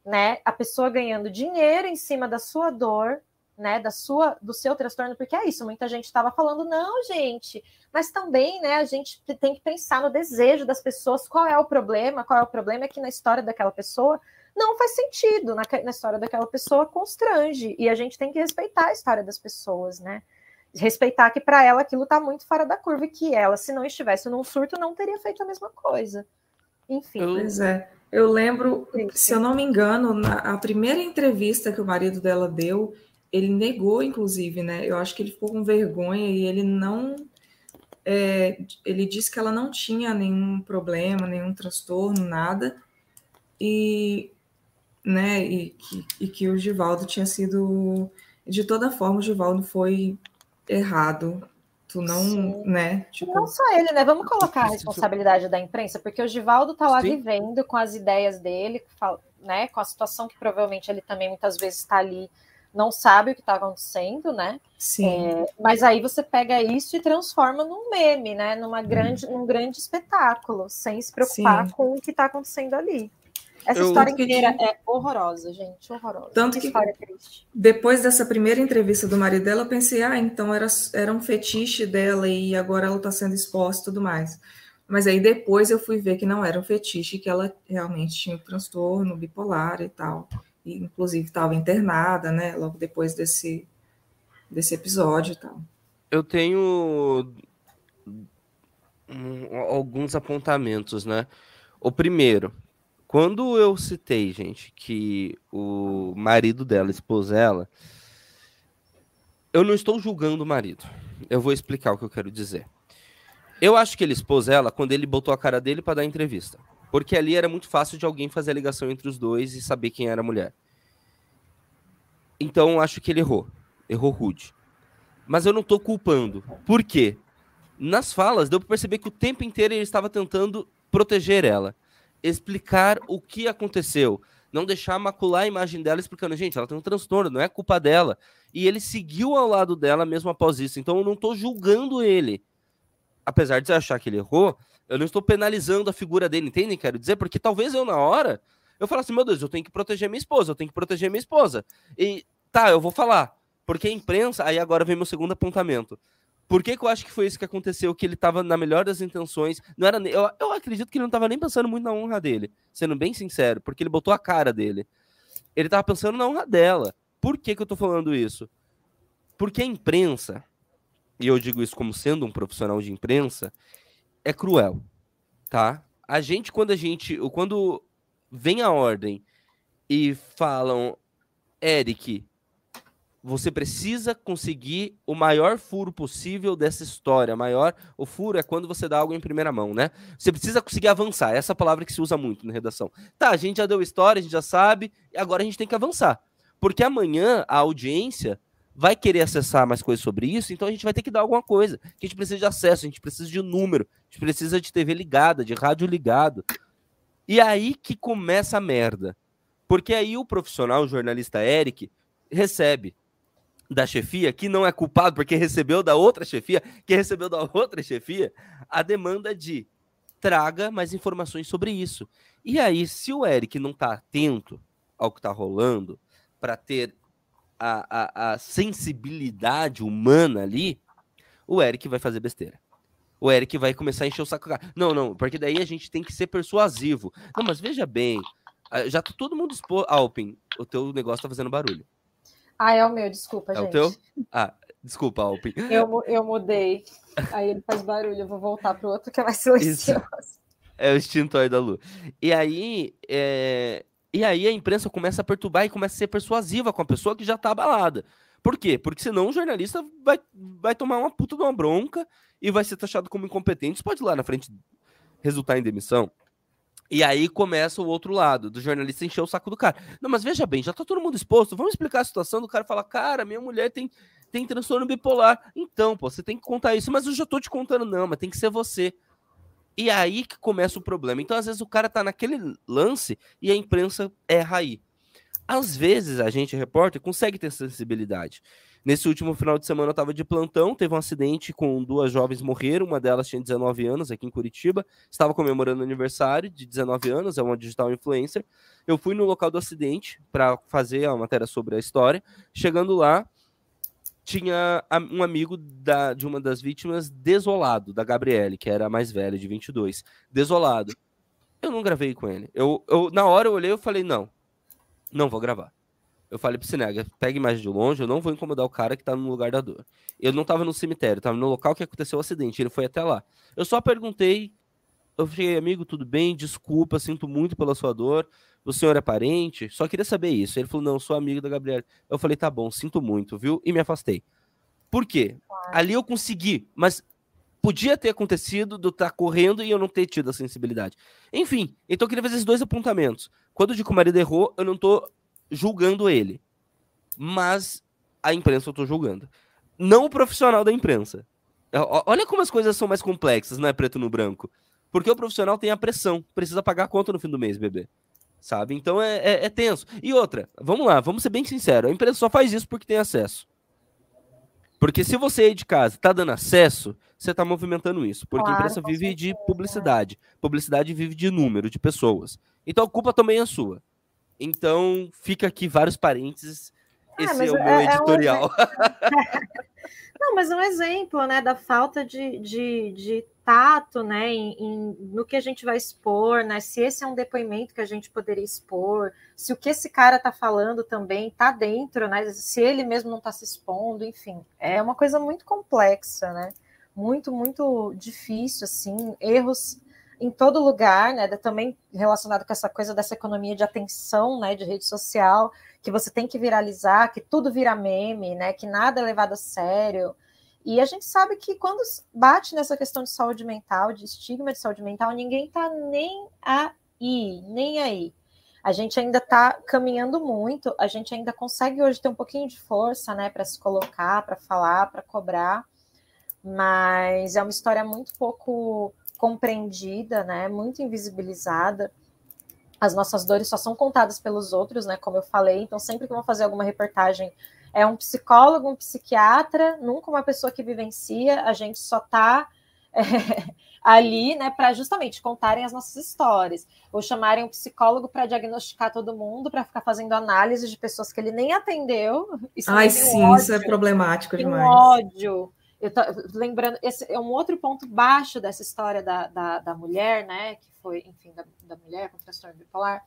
né? A pessoa ganhando dinheiro em cima da sua dor, né? Da sua, do seu transtorno, porque é isso. Muita gente estava falando, não, gente, mas também, né? A gente tem que pensar no desejo das pessoas. Qual é o problema? Qual é o problema é que na história daquela pessoa não faz sentido na, na história daquela pessoa, constrange. E a gente tem que respeitar a história das pessoas, né? Respeitar que para ela aquilo está muito fora da curva e que ela, se não estivesse num surto, não teria feito a mesma coisa. Enfim. Pois é. Eu lembro, se eu não me engano, na a primeira entrevista que o marido dela deu, ele negou, inclusive, né? Eu acho que ele ficou com vergonha e ele não. É, ele disse que ela não tinha nenhum problema, nenhum transtorno, nada. E né? E que, e que o Givaldo tinha sido. De toda forma, o Givaldo foi errado. Tu não, Sim. né? Tipo... Não só ele, né? Vamos colocar a responsabilidade da imprensa, porque o Givaldo tá lá Sim. vivendo com as ideias dele, né? Com a situação que provavelmente ele também muitas vezes está ali, não sabe o que está acontecendo, né? Sim. É, mas aí você pega isso e transforma num meme, né? Numa grande, hum. num grande espetáculo, sem se preocupar Sim. com o que está acontecendo ali. Essa eu, história inteira é horrorosa, gente, horrorosa. Tanto que, triste. depois dessa primeira entrevista do marido dela, eu pensei, ah, então era, era um fetiche dela e agora ela está sendo exposta e tudo mais. Mas aí depois eu fui ver que não era um fetiche, que ela realmente tinha um transtorno bipolar e tal. E, inclusive estava internada, né, logo depois desse, desse episódio e tal. Eu tenho alguns apontamentos, né? O primeiro, quando eu citei, gente, que o marido dela expôs ela, eu não estou julgando o marido. Eu vou explicar o que eu quero dizer. Eu acho que ele expôs ela quando ele botou a cara dele para dar entrevista. Porque ali era muito fácil de alguém fazer a ligação entre os dois e saber quem era a mulher. Então acho que ele errou. Errou rude. Mas eu não estou culpando. Por quê? Nas falas, deu para perceber que o tempo inteiro ele estava tentando proteger ela explicar o que aconteceu. Não deixar macular a imagem dela explicando, gente, ela tem um transtorno, não é culpa dela. E ele seguiu ao lado dela mesmo após isso. Então eu não estou julgando ele. Apesar de achar que ele errou, eu não estou penalizando a figura dele, entendem? Quero dizer, porque talvez eu, na hora, eu falasse, meu Deus, eu tenho que proteger minha esposa, eu tenho que proteger minha esposa. E tá, eu vou falar. Porque a imprensa, aí agora vem meu segundo apontamento. Por que, que eu acho que foi isso que aconteceu? Que ele estava na melhor das intenções. Não era, eu, eu acredito que ele não estava nem pensando muito na honra dele, sendo bem sincero, porque ele botou a cara dele. Ele estava pensando na honra dela. Por que, que eu estou falando isso? Porque a imprensa, e eu digo isso como sendo um profissional de imprensa, é cruel, tá? A gente, quando a gente, quando vem a ordem e falam, Eric, você precisa conseguir o maior furo possível dessa história. Maior, o furo é quando você dá algo em primeira mão, né? Você precisa conseguir avançar. Essa é palavra que se usa muito na redação. Tá, a gente já deu história, a gente já sabe, e agora a gente tem que avançar. Porque amanhã a audiência vai querer acessar mais coisas sobre isso, então a gente vai ter que dar alguma coisa. A gente precisa de acesso, a gente precisa de número, a gente precisa de TV ligada, de rádio ligado. E aí que começa a merda. Porque aí o profissional, o jornalista Eric, recebe da chefia, que não é culpado porque recebeu da outra chefia, que recebeu da outra chefia, a demanda de traga mais informações sobre isso. E aí, se o Eric não está atento ao que está rolando, para ter a, a, a, sensibilidade humana ali, o Eric vai fazer besteira. O Eric vai começar a encher o saco. Não, não, porque daí a gente tem que ser persuasivo. Não, mas veja bem, já tá todo mundo exposto. Alpin, o teu negócio tá fazendo barulho. Ah, é o meu, desculpa, é gente. É o teu? Ah, desculpa, Alpin. Eu, eu mudei. Aí ele faz barulho, eu vou voltar pro outro que é mais silencioso. Isso. É o extintor da Lu. E aí, é... e aí a imprensa começa a perturbar e começa a ser persuasiva com a pessoa que já tá abalada. Por quê? Porque senão o jornalista vai, vai tomar uma puta de uma bronca e vai ser taxado como incompetente. Isso pode ir lá na frente resultar em demissão. E aí começa o outro lado, do jornalista encher o saco do cara. Não, mas veja bem, já tá todo mundo exposto. Vamos explicar a situação do cara fala: "Cara, minha mulher tem tem transtorno bipolar". Então, pô, você tem que contar isso, mas eu já tô te contando não, mas tem que ser você. E aí que começa o problema. Então, às vezes o cara tá naquele lance e a imprensa erra aí. Às vezes a gente, repórter, consegue ter sensibilidade. Nesse último final de semana eu estava de plantão, teve um acidente com duas jovens morreram, uma delas tinha 19 anos aqui em Curitiba, estava comemorando aniversário de 19 anos, é uma digital influencer. Eu fui no local do acidente para fazer a matéria sobre a história. Chegando lá, tinha um amigo da, de uma das vítimas desolado, da Gabriele, que era a mais velha, de 22. Desolado. Eu não gravei com ele. Eu, eu, na hora eu olhei e falei, não, não vou gravar. Eu falei pro Sinega, pega imagem de longe, eu não vou incomodar o cara que tá no lugar da dor. Eu não tava no cemitério, tava no local que aconteceu o acidente, ele foi até lá. Eu só perguntei, eu falei, amigo, tudo bem? Desculpa, sinto muito pela sua dor. O senhor é parente? Só queria saber isso. Ele falou, não, sou amigo da Gabriela. Eu falei, tá bom, sinto muito, viu? E me afastei. Por quê? Ali eu consegui, mas podia ter acontecido de eu estar tá correndo e eu não ter tido a sensibilidade. Enfim, então eu queria fazer esses dois apontamentos. Quando eu digo que o marido errou, eu não tô julgando ele. Mas a imprensa eu tô julgando. Não o profissional da imprensa. Olha como as coisas são mais complexas, não é preto no branco. Porque o profissional tem a pressão, precisa pagar a conta no fim do mês, bebê. Sabe? Então é, é, é tenso. E outra, vamos lá, vamos ser bem sinceros. A imprensa só faz isso porque tem acesso. Porque se você aí de casa tá dando acesso, você tá movimentando isso. Porque claro, a imprensa vive de publicidade. Publicidade vive de número, de pessoas. Então a culpa também é sua. Então, fica aqui vários parênteses. Ah, Esse é o meu é, editorial. É um Não, mas é um exemplo né, da falta de, de, de tato né, em, em, no que a gente vai expor, né? Se esse é um depoimento que a gente poderia expor, se o que esse cara está falando também está dentro, né? Se ele mesmo não está se expondo, enfim, é uma coisa muito complexa, né? Muito, muito difícil, assim, erros em todo lugar, né? Também relacionado com essa coisa dessa economia de atenção, né? De rede social, que você tem que viralizar, que tudo vira meme, né? Que nada é levado a sério. E a gente sabe que quando bate nessa questão de saúde mental, de estigma de saúde mental, ninguém tá nem aí, nem aí. A gente ainda está caminhando muito, a gente ainda consegue hoje ter um pouquinho de força, né, para se colocar, para falar, para cobrar, mas é uma história muito pouco compreendida, né? Muito invisibilizada. As nossas dores só são contadas pelos outros, né? Como eu falei. Então, sempre que vão fazer alguma reportagem, é um psicólogo, um psiquiatra, nunca uma pessoa que vivencia. A gente só está é, ali, né, para justamente contarem as nossas histórias, ou chamarem um psicólogo para diagnosticar todo mundo, para ficar fazendo análise de pessoas que ele nem atendeu. Isso Ai, sim, ódio, isso é problemático demais. Um ódio eu tô, lembrando, esse é um outro ponto baixo dessa história da, da, da mulher, né? Que foi, enfim, da, da mulher com transtorno bipolar,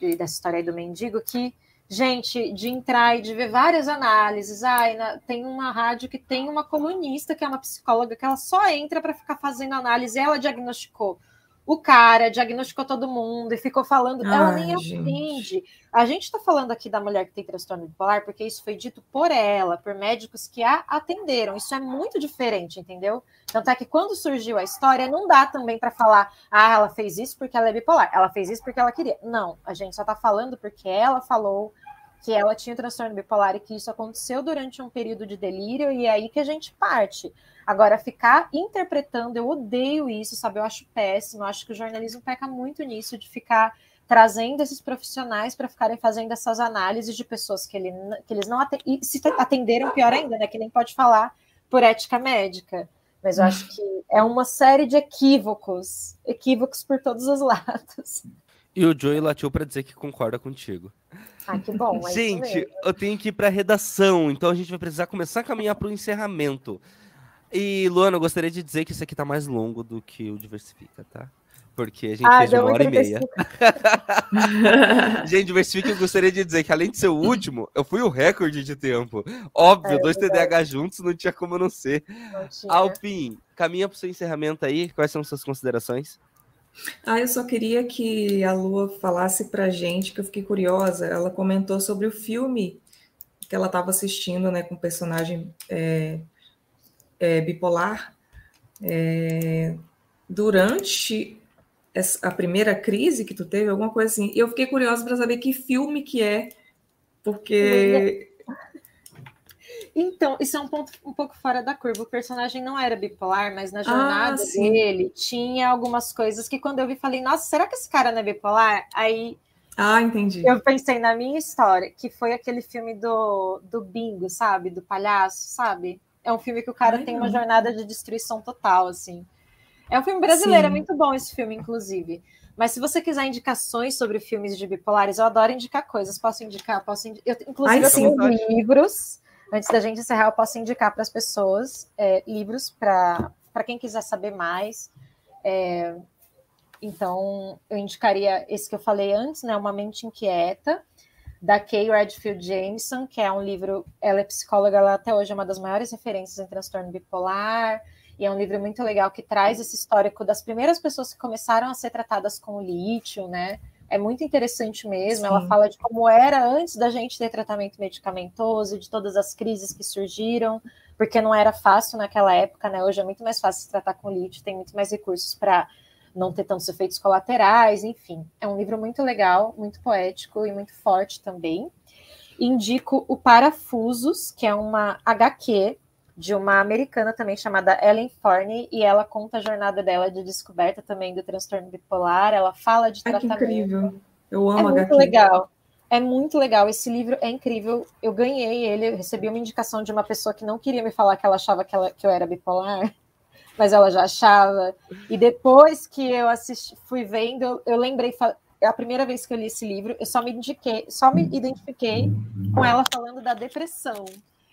e dessa história aí do mendigo, que, gente, de entrar e de ver várias análises. Ai, na, tem uma rádio que tem uma colunista, que é uma psicóloga, que ela só entra para ficar fazendo análise, ela diagnosticou o cara diagnosticou todo mundo e ficou falando, Ai, ela nem atende. A gente está falando aqui da mulher que tem transtorno bipolar porque isso foi dito por ela, por médicos que a atenderam. Isso é muito diferente, entendeu? Tanto é que quando surgiu a história, não dá também para falar, ah, ela fez isso porque ela é bipolar, ela fez isso porque ela queria. Não, a gente só está falando porque ela falou que ela tinha transtorno bipolar e que isso aconteceu durante um período de delírio, e é aí que a gente parte. Agora, ficar interpretando, eu odeio isso, sabe? Eu acho péssimo, eu acho que o jornalismo peca muito nisso, de ficar trazendo esses profissionais para ficarem fazendo essas análises de pessoas que, ele, que eles não atendem, e se atenderam, pior ainda, né? Que nem pode falar por ética médica. Mas eu acho que é uma série de equívocos, equívocos por todos os lados. E o Joey latiu para dizer que concorda contigo. Ah, que bom. É gente, eu tenho que ir para redação, então a gente vai precisar começar a caminhar para o encerramento. E, Luana, eu gostaria de dizer que isso aqui tá mais longo do que o Diversifica, tá? Porque a gente ah, fez uma hora e meia. gente, Diversifica, eu gostaria de dizer que além de ser o último, eu fui o recorde de tempo. Óbvio, é, dois é TDAH juntos não tinha como não ser. Não caminha para o seu encerramento aí. Quais são suas considerações? Ah, eu só queria que a Lua falasse pra gente, que eu fiquei curiosa. Ela comentou sobre o filme que ela estava assistindo, né, com o personagem é, é, bipolar. É, durante a primeira crise que tu teve, alguma coisa assim. E eu fiquei curiosa para saber que filme que é, porque então, isso é um ponto um pouco fora da curva. O personagem não era bipolar, mas na jornada ah, dele tinha algumas coisas que quando eu vi falei, nossa, será que esse cara não é bipolar? Aí ah, entendi. Eu pensei na minha história, que foi aquele filme do, do bingo, sabe? Do palhaço, sabe? É um filme que o cara Ai, tem não. uma jornada de destruição total, assim. É um filme brasileiro, é Sim. é muito bom esse filme, inclusive. Mas se você quiser indicações sobre filmes de bipolares, eu adoro indicar coisas. Posso indicar? Posso indi... eu, inclusive, Ai, eu tenho livros Antes da gente encerrar, eu posso indicar para as pessoas é, livros para quem quiser saber mais. É, então, eu indicaria esse que eu falei antes, né? Uma Mente Inquieta, da Kay Redfield Jameson, que é um livro. Ela é psicóloga, ela até hoje é uma das maiores referências em transtorno bipolar. E é um livro muito legal que traz esse histórico das primeiras pessoas que começaram a ser tratadas com o lítio, né? É muito interessante mesmo. Sim. Ela fala de como era antes da gente ter tratamento medicamentoso, de todas as crises que surgiram, porque não era fácil naquela época, né? Hoje é muito mais fácil se tratar com lítio, tem muito mais recursos para não ter tantos efeitos colaterais, enfim. É um livro muito legal, muito poético e muito forte também. Indico o Parafusos, que é uma HQ de uma americana também chamada Ellen Forney, e ela conta a jornada dela de descoberta também do transtorno bipolar. Ela fala de Ai, tratamento. Que incrível. Eu amo é muito legal. É muito legal. Esse livro é incrível. Eu ganhei ele, eu recebi uma indicação de uma pessoa que não queria me falar que ela achava que, ela, que eu era bipolar, mas ela já achava. E depois que eu assisti, fui vendo, eu lembrei, é a primeira vez que eu li esse livro, eu só me indiquei, só me identifiquei com ela falando da depressão.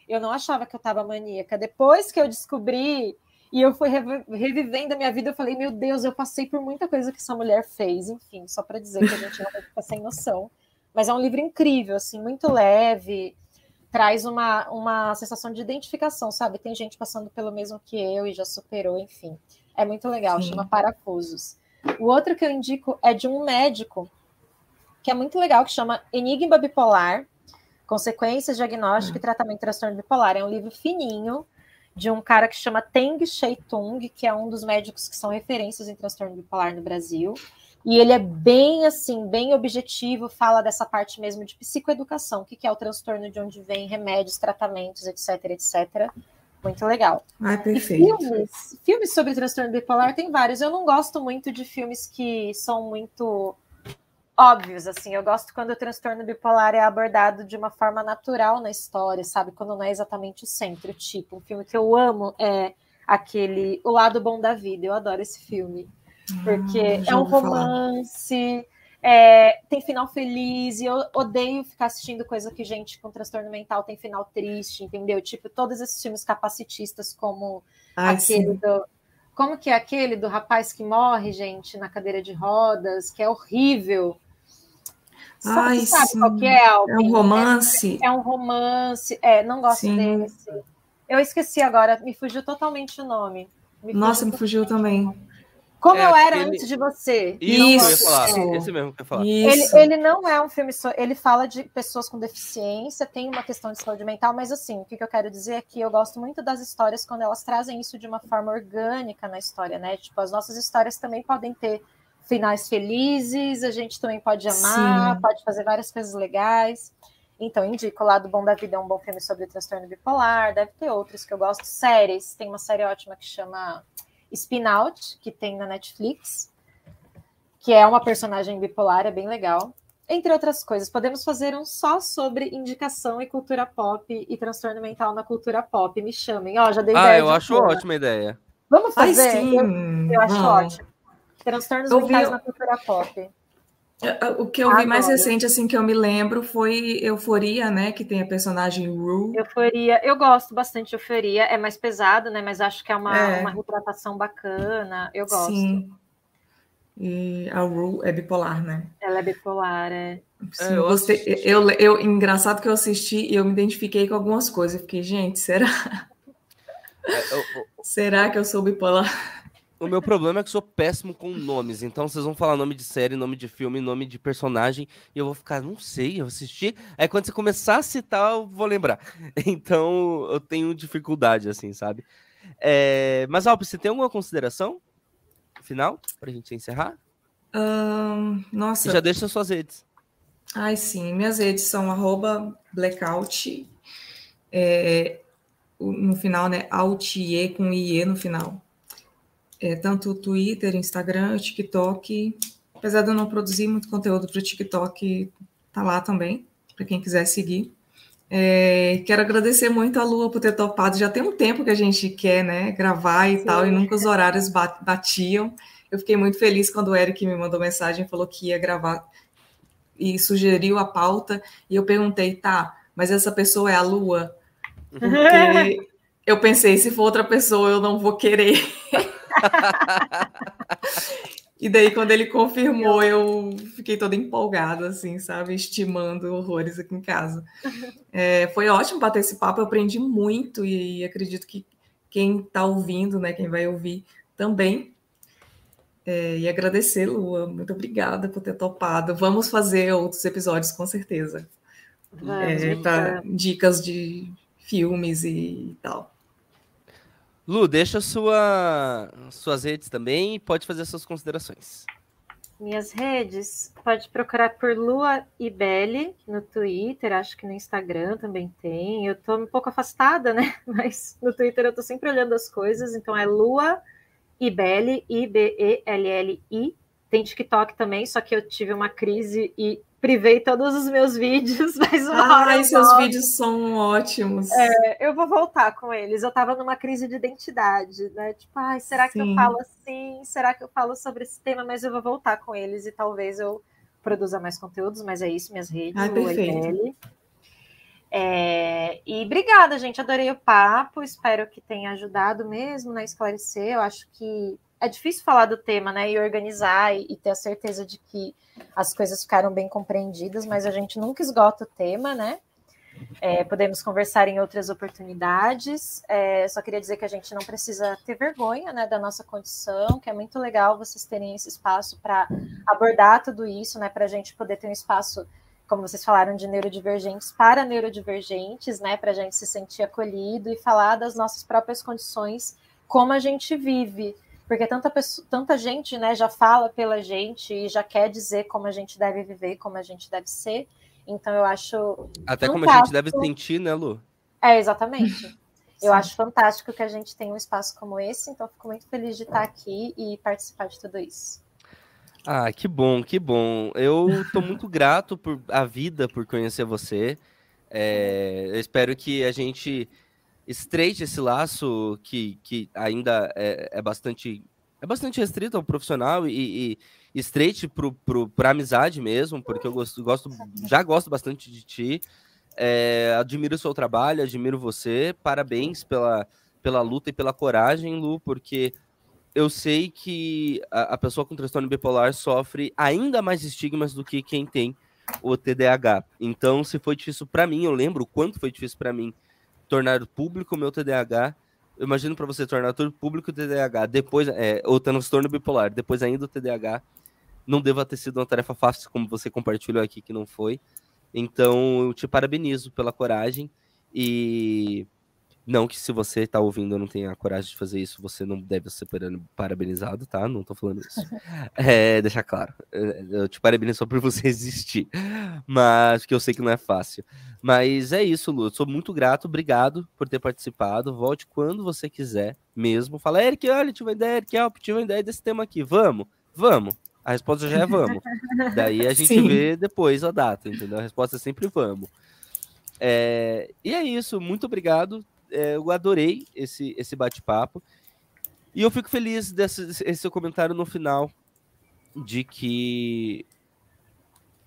Eu não achava que eu estava maníaca. Depois que eu descobri e eu fui revivendo a minha vida, eu falei, meu Deus, eu passei por muita coisa que essa mulher fez. Enfim, só para dizer que a gente não fica sem noção. Mas é um livro incrível, assim, muito leve, traz uma, uma sensação de identificação, sabe? Tem gente passando pelo mesmo que eu e já superou, enfim. É muito legal, Sim. chama Parafusos. O outro que eu indico é de um médico, que é muito legal, que chama Enigma Bipolar, Consequências, Diagnóstico e hum. Tratamento de Transtorno Bipolar. É um livro fininho de um cara que chama Teng Sheitung, que é um dos médicos que são referências em transtorno bipolar no Brasil. E ele é bem assim, bem objetivo, fala dessa parte mesmo de psicoeducação, o que é o transtorno, de onde vem remédios, tratamentos, etc, etc. Muito legal. Ah, perfeito. E filmes, filmes sobre transtorno bipolar tem vários. Eu não gosto muito de filmes que são muito óbvios, assim. Eu gosto quando o transtorno bipolar é abordado de uma forma natural na história, sabe? Quando não é exatamente o centro. Tipo, um filme que eu amo é aquele O Lado Bom da Vida. Eu adoro esse filme. Porque hum, é um romance, é, tem final feliz, e eu odeio ficar assistindo coisa que gente com transtorno mental tem final triste, entendeu? Tipo, todos esses filmes capacitistas, como Ai, aquele sim. do. Como que é aquele do rapaz que morre, gente, na cadeira de rodas, que é horrível. Ai, sabe sim. qual que é, Alvin? É um romance. É, é um romance. É, não gosto sim. desse. Eu esqueci agora, me fugiu totalmente o nome. Me Nossa, me fugiu também. Como é, eu era aquele... antes de você. Isso, eu ia falar. Esse mesmo que eu ia falar. Ele, ele, não é um filme só. Ele fala de pessoas com deficiência, tem uma questão de saúde mental, mas assim, o que, que eu quero dizer é que eu gosto muito das histórias quando elas trazem isso de uma forma orgânica na história, né? Tipo, as nossas histórias também podem ter finais felizes, a gente também pode amar, Sim. pode fazer várias coisas legais. Então, indico lá do Bom da Vida, é um bom filme sobre o transtorno bipolar. Deve ter outros que eu gosto. Séries, tem uma série ótima que chama Spin Out, que tem na Netflix, que é uma personagem bipolar, é bem legal. Entre outras coisas, podemos fazer um só sobre indicação e cultura pop e transtorno mental na cultura pop. Me chamem. Ó, já dei Ah, ideia eu de acho uma. ótima ideia. Vamos Ai, fazer? sim. Eu, eu acho ótimo. Transtornos Eu vi- mentais na cultura pop. O que eu vi mais recente, assim, que eu me lembro foi Euforia, né? Que tem a personagem Rue. Euforia, eu gosto bastante de Euforia, é mais pesado, né? Mas acho que é uma, É. uma retratação bacana. Eu gosto. Sim. E a Rue é bipolar, né? Ela é bipolar, é. Sim, É, eu eu gostei. Eu, eu, engraçado que eu assisti e eu me identifiquei com algumas coisas. Eu fiquei, gente, será, É, o- será que eu sou bipolar? O meu problema é que eu sou péssimo com nomes. Então vocês vão falar nome de série, nome de filme, nome de personagem. E eu vou ficar, não sei, eu assisti. Aí quando você começar a citar, eu vou lembrar. Então eu tenho dificuldade, assim, sabe? É, Mas, Alpe, você tem alguma consideração final pra gente encerrar? E nossa, já deixa suas redes. ai sim, minhas redes são arroba blackout, é, no final, né? Altie com IE no final. É, tanto o Twitter, Instagram, TikTok. Apesar de eu não produzir muito conteúdo para o TikTok, tá lá também, para quem quiser seguir. É, quero agradecer muito a Lua por ter topado. Já tem um tempo que a gente quer, né, gravar e Sim. tal, e nunca os horários ba- batiam. Eu fiquei muito feliz quando o Eric me mandou mensagem e falou que ia gravar e sugeriu a pauta. E eu perguntei, tá, mas essa pessoa é a Lua? Porque eu pensei, se for outra pessoa, eu não vou querer. E daí, quando ele confirmou, eu fiquei toda empolgada, assim, sabe? Estimando horrores aqui em casa. É, foi ótimo bater esse papo, eu aprendi muito e acredito que quem está ouvindo, né, quem vai ouvir também. É, e agradecer, Lua, muito obrigada por ter topado. Vamos fazer outros episódios, com certeza. É, Mica. pra dicas de filmes e tal. Lu, deixa sua, suas redes também e pode fazer suas considerações. Minhas redes, pode procurar por Lua Ibele no Twitter, acho que no Instagram também tem. Eu tô um pouco afastada, né? Mas no Twitter eu tô sempre olhando as coisas, então é Lua Ibele, I-B-E-L-L-I. Tem TikTok também, só que eu tive uma crise e privei todos os meus vídeos, mas uma hora Ai, eu seus volto. vídeos são ótimos. eu vou voltar com eles. Eu tava numa crise de identidade, né? Tipo, ai, será que eu falo assim? Será que eu falo sobre esse tema? Mas eu vou voltar com eles e talvez eu produza mais conteúdos, mas é isso, minhas redes. Ai, perfeito. É, e obrigada, gente. Adorei o papo. Espero que tenha ajudado mesmo, né? Esclarecer. Eu acho que é difícil falar do tema, né? E organizar e, e ter a certeza de que as coisas ficaram bem compreendidas, mas a gente nunca esgota o tema, né? É, podemos conversar em outras oportunidades. É, só queria dizer que a gente não precisa ter vergonha né, da nossa condição, que é muito legal vocês terem esse espaço para abordar tudo isso, né? Para a gente poder ter um espaço, como vocês falaram, de neurodivergentes para neurodivergentes, né? Para a gente se sentir acolhido e falar das nossas próprias condições, como a gente vive. Porque tanta, pessoa, tanta gente né, já fala pela gente e já quer dizer como a gente deve viver, como a gente deve ser. Então eu acho Até como a gente deve sentir, né, Lu? é, exatamente. Eu acho fantástico que a gente tenha um espaço como esse, então fico muito feliz de estar aqui e participar de tudo isso. Ah, que bom, que bom. Eu tô muito grato por a vida, por conhecer você. É, eu espero que a gente estreite esse laço que, que ainda é, é bastante é bastante restrito ao profissional e, e estreite pra amizade mesmo, porque eu gosto, gosto já gosto bastante de ti. É, admiro o seu trabalho, admiro você. Parabéns pela, pela luta e pela coragem, Lu, porque eu sei que a, a pessoa com transtorno bipolar sofre ainda mais estigmas do que quem tem o TDAH. Então, se foi difícil para mim, eu lembro o quanto foi difícil para mim tornar público o meu TDAH. Eu imagino para você tornar tudo público o TDAH, depois é, ou transtorno bipolar, depois ainda o TDAH, não deva ter sido uma tarefa fácil como você compartilhou aqui que não foi. Então, eu te parabenizo pela coragem e Não que se você está ouvindo eu não tenha a coragem de fazer isso, você não deve ser parabenizado, tá? Não tô falando isso. É, deixar claro. É, eu te parabenizo só por você existir. Mas que eu sei que não é fácil. Mas é isso, Lu. Eu sou muito grato, obrigado por ter participado. Volte quando você quiser mesmo. Fala, Eric, olha, tive uma ideia, Eric, Alp, tive uma ideia desse tema aqui. Vamos, vamos. A resposta já é vamos. Daí a gente Sim. vê depois a data, entendeu? A resposta é sempre vamos. É, e é isso, muito obrigado é, eu adorei esse, esse bate-papo. E eu fico feliz desse esse seu comentário no final de que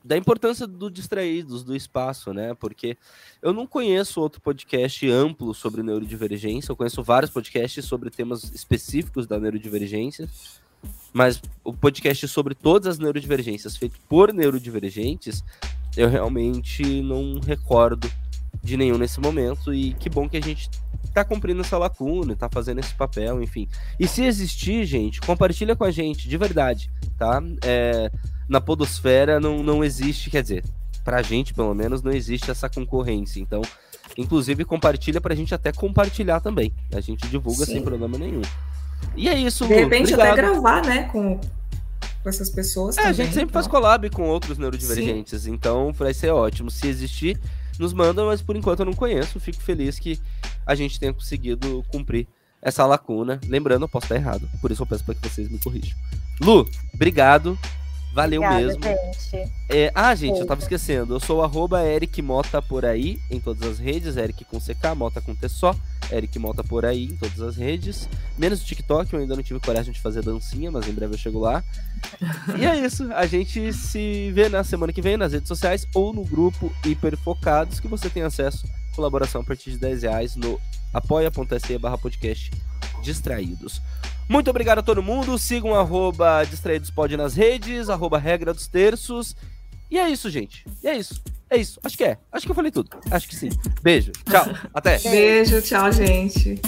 da importância do distraídos, do espaço, né? Porque eu não conheço outro podcast amplo sobre neurodivergência, eu conheço vários podcasts sobre temas específicos da neurodivergência, mas o podcast sobre todas as neurodivergências feito por neurodivergentes, eu realmente não recordo de nenhum nesse momento. E que bom que a gente tá cumprindo essa lacuna, tá fazendo esse papel, enfim. E se existir, gente, compartilha com a gente, de verdade, tá? É, na podosfera não, não existe, quer dizer, pra gente, pelo menos, não existe essa concorrência. Então, inclusive, compartilha pra gente até compartilhar também. A gente divulga Sim. sem problema nenhum. E é isso, De repente, Obrigado. até gravar, né, com, com essas pessoas. É, também, a gente sempre então. faz collab com outros neurodivergentes, Sim. então vai ser ótimo. Se existir, nos manda, mas por enquanto eu não conheço. Fico feliz que a gente tenha conseguido cumprir essa lacuna. Lembrando, eu posso estar errado, por isso eu peço para que vocês me corrijam. Lu, obrigado. Valeu Obrigada, mesmo. Gente. É, ah, gente, eu tava esquecendo. Eu sou arroba Eric Mota por aí em todas as redes. Eric com CK, Mota com T só. Eric Mota por aí em todas as redes. Menos o TikTok, eu ainda não tive coragem de fazer dancinha, mas em breve eu chego lá. e é isso. A gente se vê na semana que vem nas redes sociais ou no grupo Hiperfocados, que você tem acesso colaboração a partir de 10 reais no apoia.se barra podcast distraídos. Muito obrigado a todo mundo. Sigam arroba distraídospod nas redes, arroba regra dos terços. E é isso, gente. E é isso. É isso. Acho que é. Acho que eu falei tudo. Acho que sim. Beijo. Tchau. Até. Beijo. Tchau, gente.